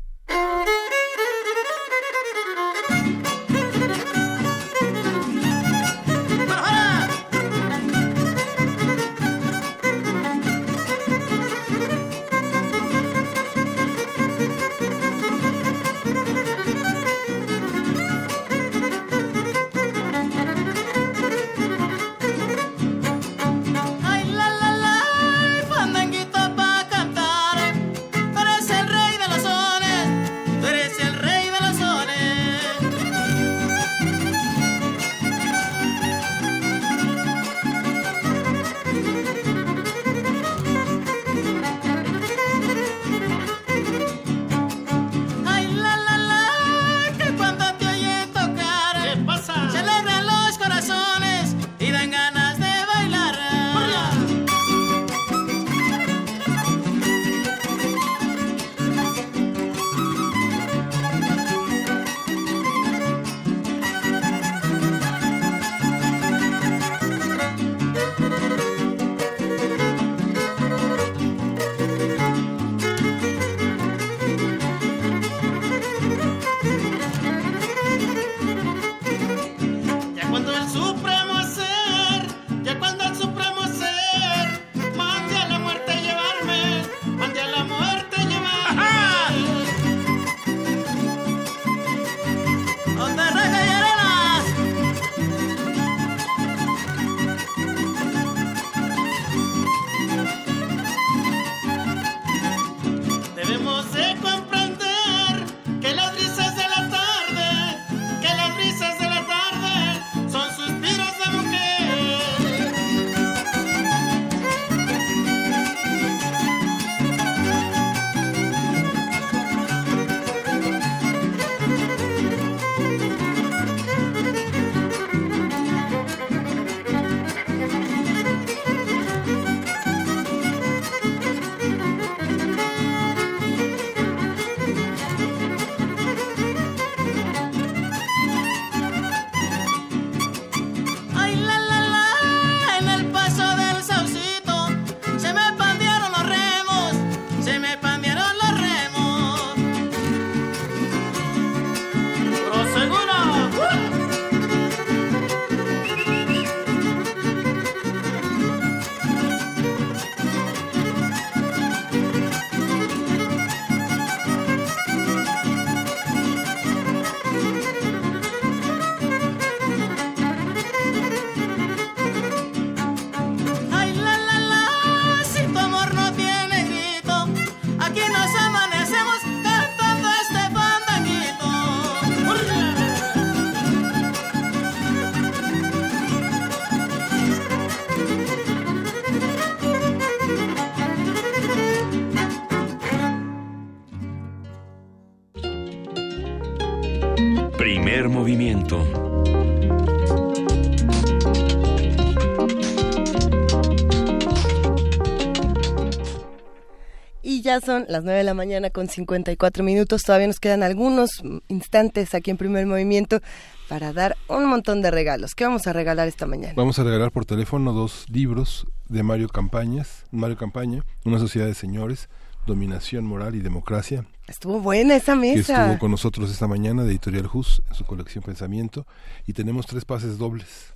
Ya son las 9 de la mañana con 54 minutos. Todavía nos quedan algunos instantes aquí en primer movimiento para dar un montón de regalos. ¿Qué vamos a regalar esta mañana? Vamos a regalar por teléfono dos libros de Mario Campañas, Mario Campaña, Una sociedad de señores, Dominación Moral y Democracia. Estuvo buena esa mesa. Que estuvo con nosotros esta mañana de Editorial Hus en su colección Pensamiento. Y tenemos tres pases dobles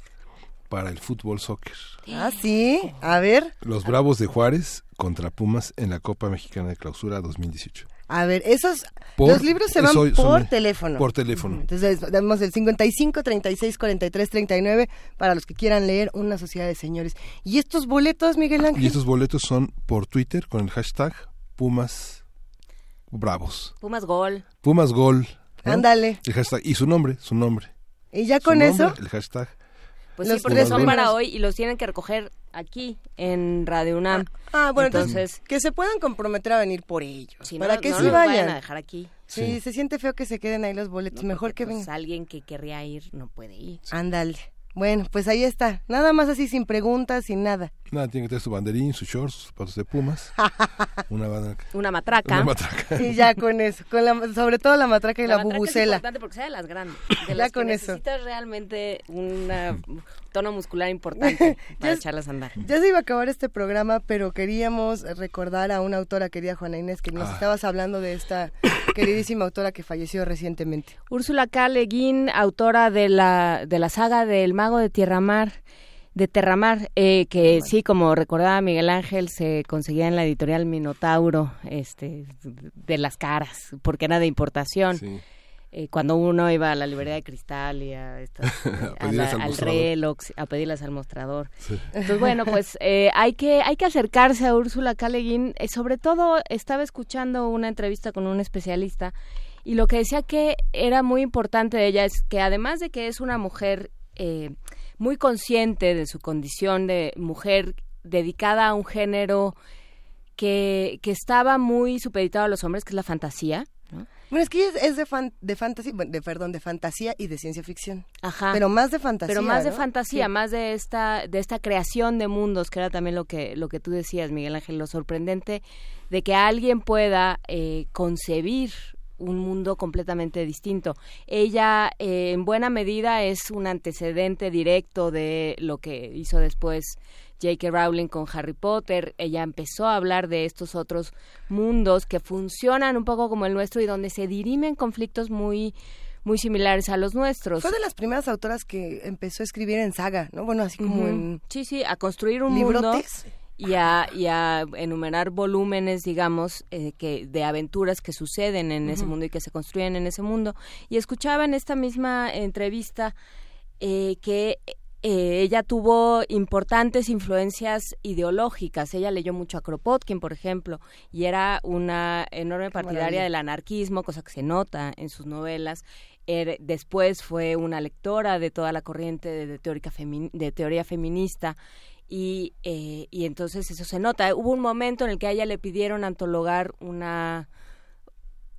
para el fútbol soccer. Ah, sí. A ver. Los Bravos de Juárez contra Pumas en la Copa Mexicana de Clausura 2018. A ver, esos los libros se van por teléfono. Por teléfono. Entonces, damos el 55 36 43 39 para los que quieran leer Una sociedad de señores. ¿Y estos boletos, Miguel Ángel? Y estos boletos son por Twitter con el hashtag Pumas Bravos. Pumas Gol. Pumas Gol. Ándale. El hashtag y su nombre, su nombre. Y ya con eso. El hashtag. Pues sí, porque son para hoy y los tienen que recoger aquí en Radio UNAM. Ah, bueno, entonces, que se puedan comprometer a venir por ellos. para que no sí vayan. vayan a dejar aquí. Sí, se siente feo que se queden ahí los boletos. Mejor que pues, vengan. alguien que querría ir no puede ir. Ándale. Bueno, pues ahí está. Nada más así, sin preguntas, sin nada. Nada, tiene que tener su banderín, sus shorts, sus zapatos de pumas. una, una matraca. Una matraca. Y ya con eso. Con la, sobre todo la matraca y la, la bubucela. Es importante porque sea de las grandes. De ya las con que eso. necesitas realmente un tono muscular importante para echarlas a andar. Ya se iba a acabar este programa, pero queríamos recordar a una autora querida, Juana Inés, que nos Ah. estabas hablando de esta queridísima autora que falleció recientemente. Úrsula K. Le Guin, autora de la, de la saga del Mago de Tierra Mar, de Terramar, eh, que sí, como recordaba Miguel Ángel, se conseguía en la editorial Minotauro, este, de las caras, porque era de importación. Eh, cuando uno iba a la librería de cristal y a estas, eh, a pedirlas la- al reloj, a pedirlas al mostrador. Sí. Entonces, bueno, pues eh, hay, que, hay que acercarse a Úrsula K. Le Guin. Eh, sobre todo, estaba escuchando una entrevista con un especialista y lo que decía que era muy importante de ella es que además de que es una mujer eh, muy consciente de su condición de mujer dedicada a un género que, que estaba muy supeditado a los hombres, que es la fantasía. Bueno, es que es, es de, fan, de fantasía, bueno, de, perdón, de fantasía y de ciencia ficción. Ajá. Pero más de fantasía. pero más de fantasía, Sí. más de esta de esta creación de mundos, que era también lo que lo que tú decías, Miguel Ángel, lo sorprendente de que alguien pueda eh, concebir un mundo completamente distinto. Ella, eh, en buena medida, es un antecedente directo de lo que hizo después J.K. Rowling con Harry Potter. Ella empezó a hablar de estos otros mundos que funcionan un poco como el nuestro y donde se dirimen conflictos muy muy similares a los nuestros. Fue de las primeras autoras que empezó a escribir en saga, ¿no? Bueno, así como en Sí, sí, a construir un mundo librotes. y a, y a enumerar volúmenes, digamos, eh, que de aventuras que suceden en ese mundo y que se construyen en ese mundo. Y escuchaba en esta misma entrevista eh, que eh, ella tuvo importantes influencias ideológicas. Ella leyó mucho a Kropotkin, por ejemplo, y era una enorme partidaria del anarquismo, cosa que se nota en sus novelas. Er- después fue una lectora de toda la corriente de, de teórica femi- de teoría feminista y, eh, y entonces eso se nota. Hubo un momento en el que a ella le pidieron antologar una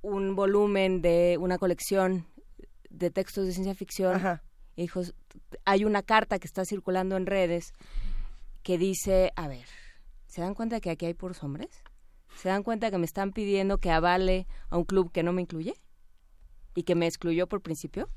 un volumen de una colección de textos de ciencia ficción. Dijo, hay una carta que está circulando en redes que dice, a ver, ¿se dan cuenta que aquí hay puros hombres? ¿Se dan cuenta que me están pidiendo que avale a un club que no me incluye? ¿Y que me excluyó por principio?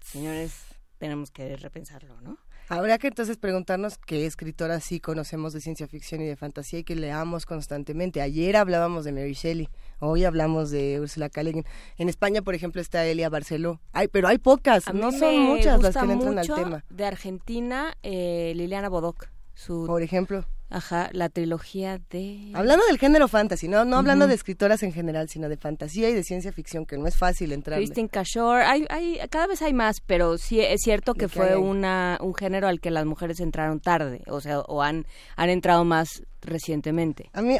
Señores, tenemos que repensarlo, ¿no? Habrá que entonces preguntarnos qué escritoras sí conocemos de ciencia ficción y de fantasía y que leamos constantemente. Ayer hablábamos de Mary Shelley, hoy hablamos de Ursula K. Le Guin. En España, por ejemplo, está Elia Barceló. Ay, pero hay pocas, no son muchas las que le entran al tema. De Argentina, eh, Liliana Bodoc. Su, Por ejemplo. Ajá, la trilogía de... Hablando del género fantasy, no, no hablando de escritoras en general, sino de fantasía y de ciencia ficción, que no es fácil entrar. Christine Cashore, hay, hay, cada vez hay más, pero sí es cierto que hay fue una, un género al que las mujeres entraron tarde, o sea, o han, han entrado más recientemente. A mí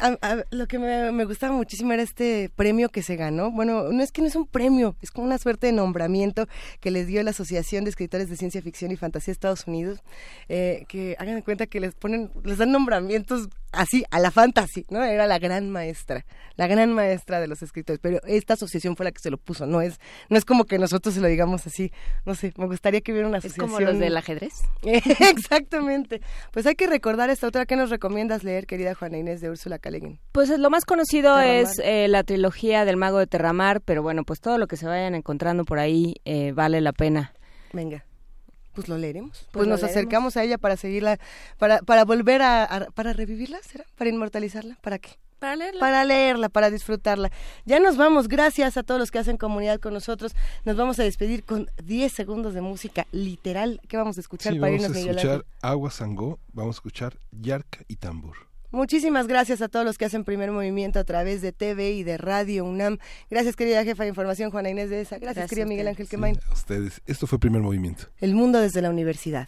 lo que me, gustaba muchísimo era este premio que se ganó. Bueno, no es que no es un premio, es como una suerte de nombramiento que les dio la Asociación de Escritores de Ciencia Ficción y Fantasía de Estados Unidos, eh, que hagan de cuenta que les ponen, les dan nombramientos así, a la fantasy, ¿no? Era la gran maestra, la gran maestra de los escritores, pero esta asociación fue la que se lo puso, no es, no es como que nosotros se lo digamos así, no sé, me gustaría que hubiera una asociación. ¿Es como los del ajedrez? Exactamente. Pues hay que recordar esta otra que nos recomiendas leer, querida Juana Inés de Úrsula Caleguin. Pues lo más conocido es eh, la trilogía del Mago de Terramar, pero bueno, pues todo lo que se vayan encontrando por ahí eh, vale la pena. Venga pues lo leeremos. Pues, pues nos acercamos a ella para seguirla, para, para volver a, para revivirla, ¿será? Para inmortalizarla, ¿para qué? Para leerla. Para leerla, para disfrutarla. Ya nos vamos, gracias a todos los que hacen comunidad con nosotros. Nos vamos a despedir con 10 segundos de música literal. ¿Qué vamos a escuchar para irnos, Vamos a escuchar Agua Sangó, vamos a escuchar Yarca y Tambor. Muchísimas gracias a todos los que hacen primer movimiento a través de TV y de Radio UNAM. Gracias, querida jefa de información, Juana Inés de esa. Gracias, querida Miguel Ángel Quemain. a ustedes. Esto fue primer movimiento. El mundo desde la universidad.